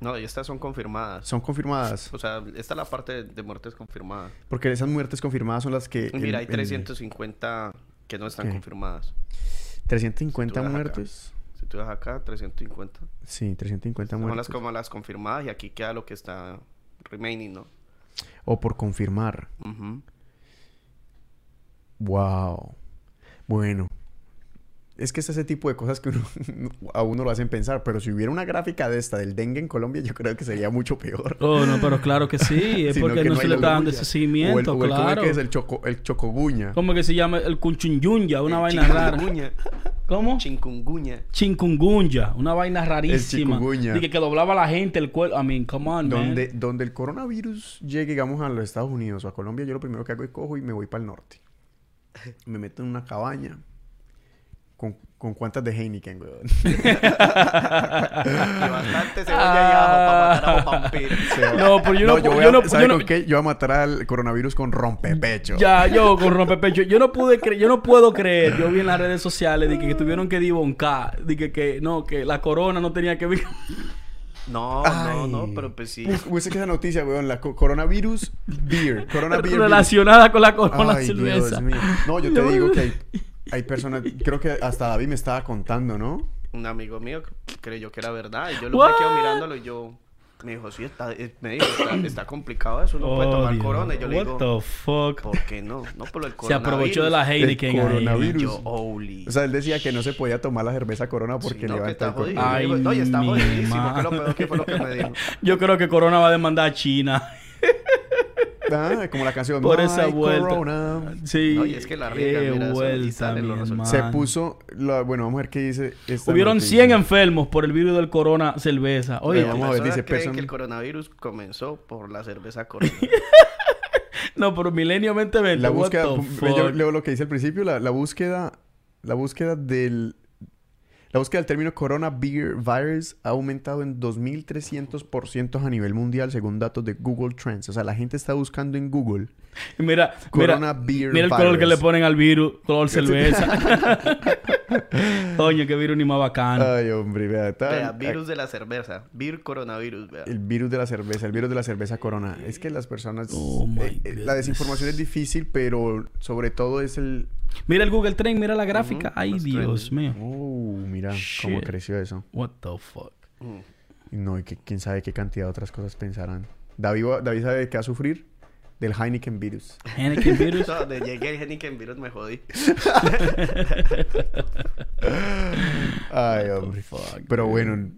No, y estas son confirmadas. Son confirmadas. O sea, esta es la parte de, de muertes confirmadas. Porque esas muertes confirmadas son las que... Mira, el- hay el- 350 que no están ¿Qué? confirmadas. 350 Si tú vas acá. Muertes. Si tú vas acá, 350. Sí, 350 Son las muertes. como las confirmadas y aquí queda lo que está remaining, ¿no? O por confirmar. Wow. Bueno. Es que es ese tipo de cosas que uno- a uno lo hacen pensar. Pero si hubiera una gráfica de esta del dengue en Colombia, yo creo que sería mucho peor. Oh, no, pero claro que sí. Es porque que no, se le está dando ese seguimiento, o el, o el- ¿cómo es claro. que es el, choco, el chocoguña. ¿Cómo que se llama? El kunchunyunya, una vaina rara. Chikungunya. ¿Cómo? Chikungunya. Chinkungunya, una vaina rarísima. chikungunya. Dije que doblaba la gente el cuerpo. I mean, come on, man. Donde, donde el coronavirus llegue, digamos, a los Estados Unidos o a Colombia, yo lo primero que hago es cojo y me voy para el norte. Me meto en una cabaña. ¿Con, con cuántas de Heineken, weón? Y bastante cebolla y ajo para matar a los vampiros. No, pero yo no, yo pu- voy yo a, no, ¿sabe yo no- con qué? Yo voy a matar al coronavirus con rompepecho. Ya, yo con rompepecho. Yo no pude cre- yo no puedo creer. Yo vi en las redes sociales de que, que tuvieron que diboncar. De que, que no, que la corona no tenía que ver. No, no, Ay. no, pero pues sí. Hubiese que esa noticia, weón. La co- coronavirus beer. Coronavirus beer. relacionada con la corona Ay, cerveza. Dios mío. No, yo te digo que hay, hay personas... Creo que hasta David me estaba contando, ¿no? Un amigo mío creyó que era verdad. Y yo lo me quedo mirándolo y yo... Me dijo, sí, está, eh, me dijo, está, está complicado eso. No puede Oh, tomar Dios. corona. Y yo le What digo, the fuck? ¿por qué no? No, por el coronavirus. Se aprovechó de la Heineken El coronavirus. Y yo, holy. O sea, él decía que no se podía tomar la cerveza corona porque Sí, no, que levanta está el jodido. Ay, digo, no, y está mi jodidísimo. Que lo peor que fue lo que me dijo. Yo creo que Corona va a demandar a China. Ah, como la canción. Por esa vuelta. Corona. Sí. No, y es que la qué mira, vuelta, salen los mi resultados. Se puso... la- bueno, vamos a ver qué dice esta Hubieron noticia. 100 enfermos por el virus del corona cerveza. Oye, vamos a ver, dice creen person- que el coronavirus comenzó por la cerveza corona. no, pero Milenio 2020. La búsqueda... Yo leo lo que dice al principio. La, la búsqueda... La búsqueda del... La búsqueda del término coronavirus ha aumentado en 2.300% a nivel mundial según datos de Google Trends. O sea, la gente está buscando en Google Mira, mira, Corona Beer mira el color que le Virus. ponen al virus, color cerveza. Coño, qué virus ni más bacano. Ay, hombre, vea, está- Vea, virus de la cerveza. Vir coronavirus, vea. El virus de la cerveza, el virus de la cerveza corona. Es que las personas... Oh, my eh, eh, la desinformación es difícil, pero sobre todo es el... Mira el Google Trend, mira la gráfica. Ay, Dios mío. Oh, mira cómo creció eso. What the fuck. Mm. No, y que quién sabe qué cantidad de otras cosas pensarán. David, David sabe de qué va a sufrir del Heineken virus. Heineken virus. No, de llegué el Heineken virus me jodí. Ay, hombre. fuck, Pero bueno,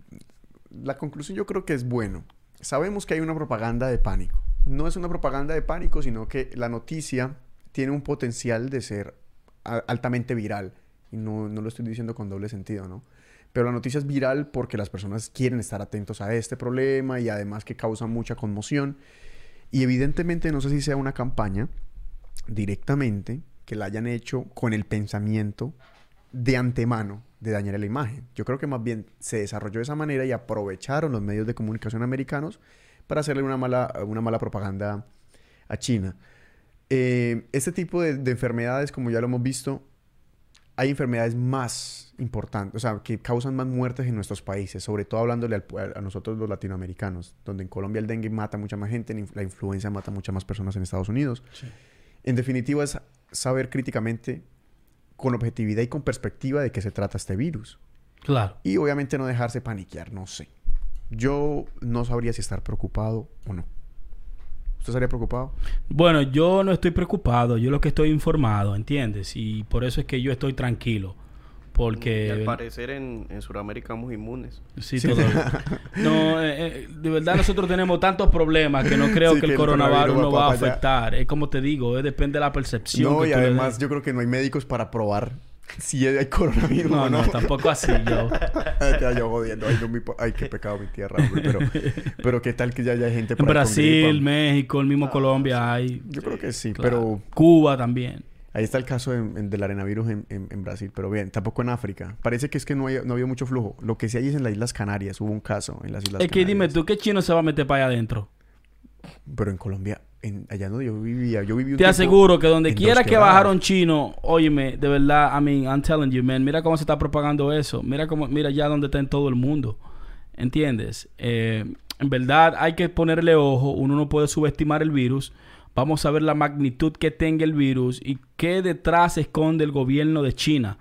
la conclusión yo creo que es bueno. Sabemos que hay una propaganda de pánico. No es una propaganda de pánico, sino que la noticia tiene un potencial de ser altamente viral. Y no, no lo estoy diciendo con doble sentido, ¿no? Pero la noticia es viral porque las personas quieren estar atentos a este problema y además que causa mucha conmoción. Y evidentemente no sé si sea una campaña directamente que la hayan hecho con el pensamiento de antemano de dañar la imagen. Yo creo que más bien se desarrolló de esa manera y aprovecharon los medios de comunicación americanos para hacerle una mala, una mala propaganda a China. Eh, este tipo de, de enfermedades, como ya lo hemos visto, hay enfermedades más importantes, o sea, que causan más muertes en nuestros países, sobre todo hablándole al a nosotros los latinoamericanos, donde en Colombia el dengue mata mucha más gente, la influenza mata muchas más personas en Estados Unidos. En definitiva, es saber críticamente, con objetividad y con perspectiva de qué se trata este virus. Claro. Y obviamente no dejarse paniquear, no sé. Yo no sabría si estar preocupado o no. ¿Usted estaría preocupado? Bueno, yo no estoy preocupado, yo lo que estoy informado, ¿entiendes? Y por eso es que yo estoy tranquilo. Porque... Y al parecer en, en Sudamérica somos inmunes. Sí, todavía. No, eh, eh, de verdad nosotros tenemos tantos problemas que no creo Sí, que que el coronavirus nos va a afectar. Es como te digo, eh, depende de la percepción. no, que y tú además yo creo que no hay médicos para probar si hay coronavirus No, no, no. tampoco así yo. Ay, ya yo jodiendo. Ay, no, mi ay, qué pecado mi tierra, hombre. Pero, pero qué tal que ya haya gente En por Brasil? México, el mismo Colombia hay. Yo creo que sí, Claro. pero Cuba también. Ahí está el caso en- en- del arenavirus en, en- Brasil, pero bien, tampoco en África. Parece que es que no, hay, no había mucho flujo. Lo que sí hay es en las Islas Canarias, hubo un caso en las Islas Es que dime Canarias. tú, ¿qué chino se va a meter para allá adentro? Pero en Colombia, en, allá donde yo vivía, yo viví un Te aseguro que donde quiera que bajaron chino, óyeme, de verdad, I mean, I'm telling you, man, mira cómo se está propagando eso. Mira cómo, mira ya donde está en todo el mundo. ¿Entiendes? Eh, en verdad hay que ponerle ojo, uno no puede subestimar el virus. Vamos a ver la magnitud que tenga el virus y qué detrás esconde el gobierno de China.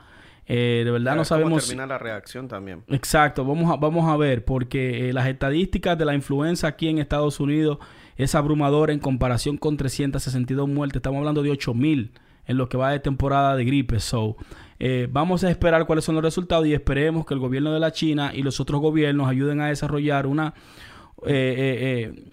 Eh, de verdad no sabemos... termina la reacción también. Exacto, vamos a, vamos a ver, porque eh, las estadísticas de la influenza aquí en Estados Unidos es abrumadora en comparación con 362 muertes. Estamos hablando de 8000 en lo que va de temporada de gripe. So, eh, vamos a esperar cuáles son los resultados y esperemos que el gobierno de la China y los otros gobiernos ayuden a desarrollar una. Eh, eh, eh,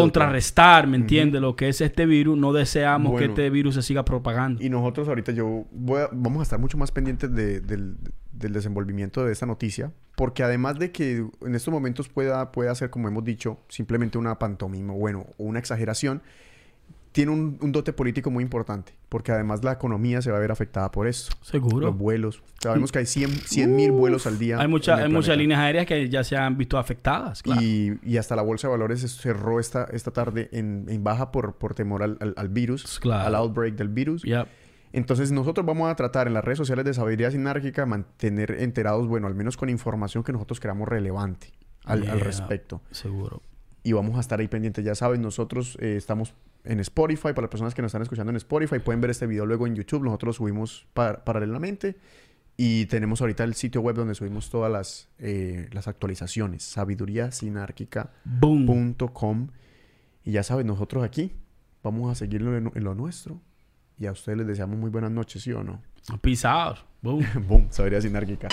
contrarrestar, ¿me entiendes? Lo que es este virus. No deseamos que este virus se siga propagando. Y nosotros ahorita yo voy a- vamos a estar mucho más pendientes de- del, del desenvolvimiento de esta noticia, porque además de que en estos momentos pueda, pueda ser, como hemos dicho, simplemente una pantomima, bueno, o una exageración, tiene un, un dote político muy importante, porque además la economía se va a ver afectada por esto. Seguro. Los vuelos. Sabemos que hay 100 mil vuelos al día. Hay, mucha- hay muchas líneas aéreas que ya se han visto afectadas. Claro. Y, y hasta la bolsa de valores cerró esta, esta tarde en, en baja por, por temor al, al- al virus, Claro. al outbreak del virus. Ya. Entonces nosotros vamos a tratar en las redes sociales de Sabiduría Sinárquica mantener enterados, bueno, al menos con información que nosotros creamos relevante al, respecto. Seguro. Y vamos a estar ahí pendientes. Ya saben, nosotros eh, estamos en Spotify. Para las personas que nos están escuchando en Spotify, pueden ver este video luego en YouTube. Nosotros lo subimos par- paralelamente. Y tenemos ahorita el sitio web donde subimos todas las, eh, las actualizaciones. Sabiduríasinárquica.com. Boom. Y ya saben, nosotros aquí vamos a seguirlo en, en lo nuestro. Y a ustedes les deseamos muy buenas noches, ¿sí o no? Out. Boom. Boom, sabiduría sinárquica.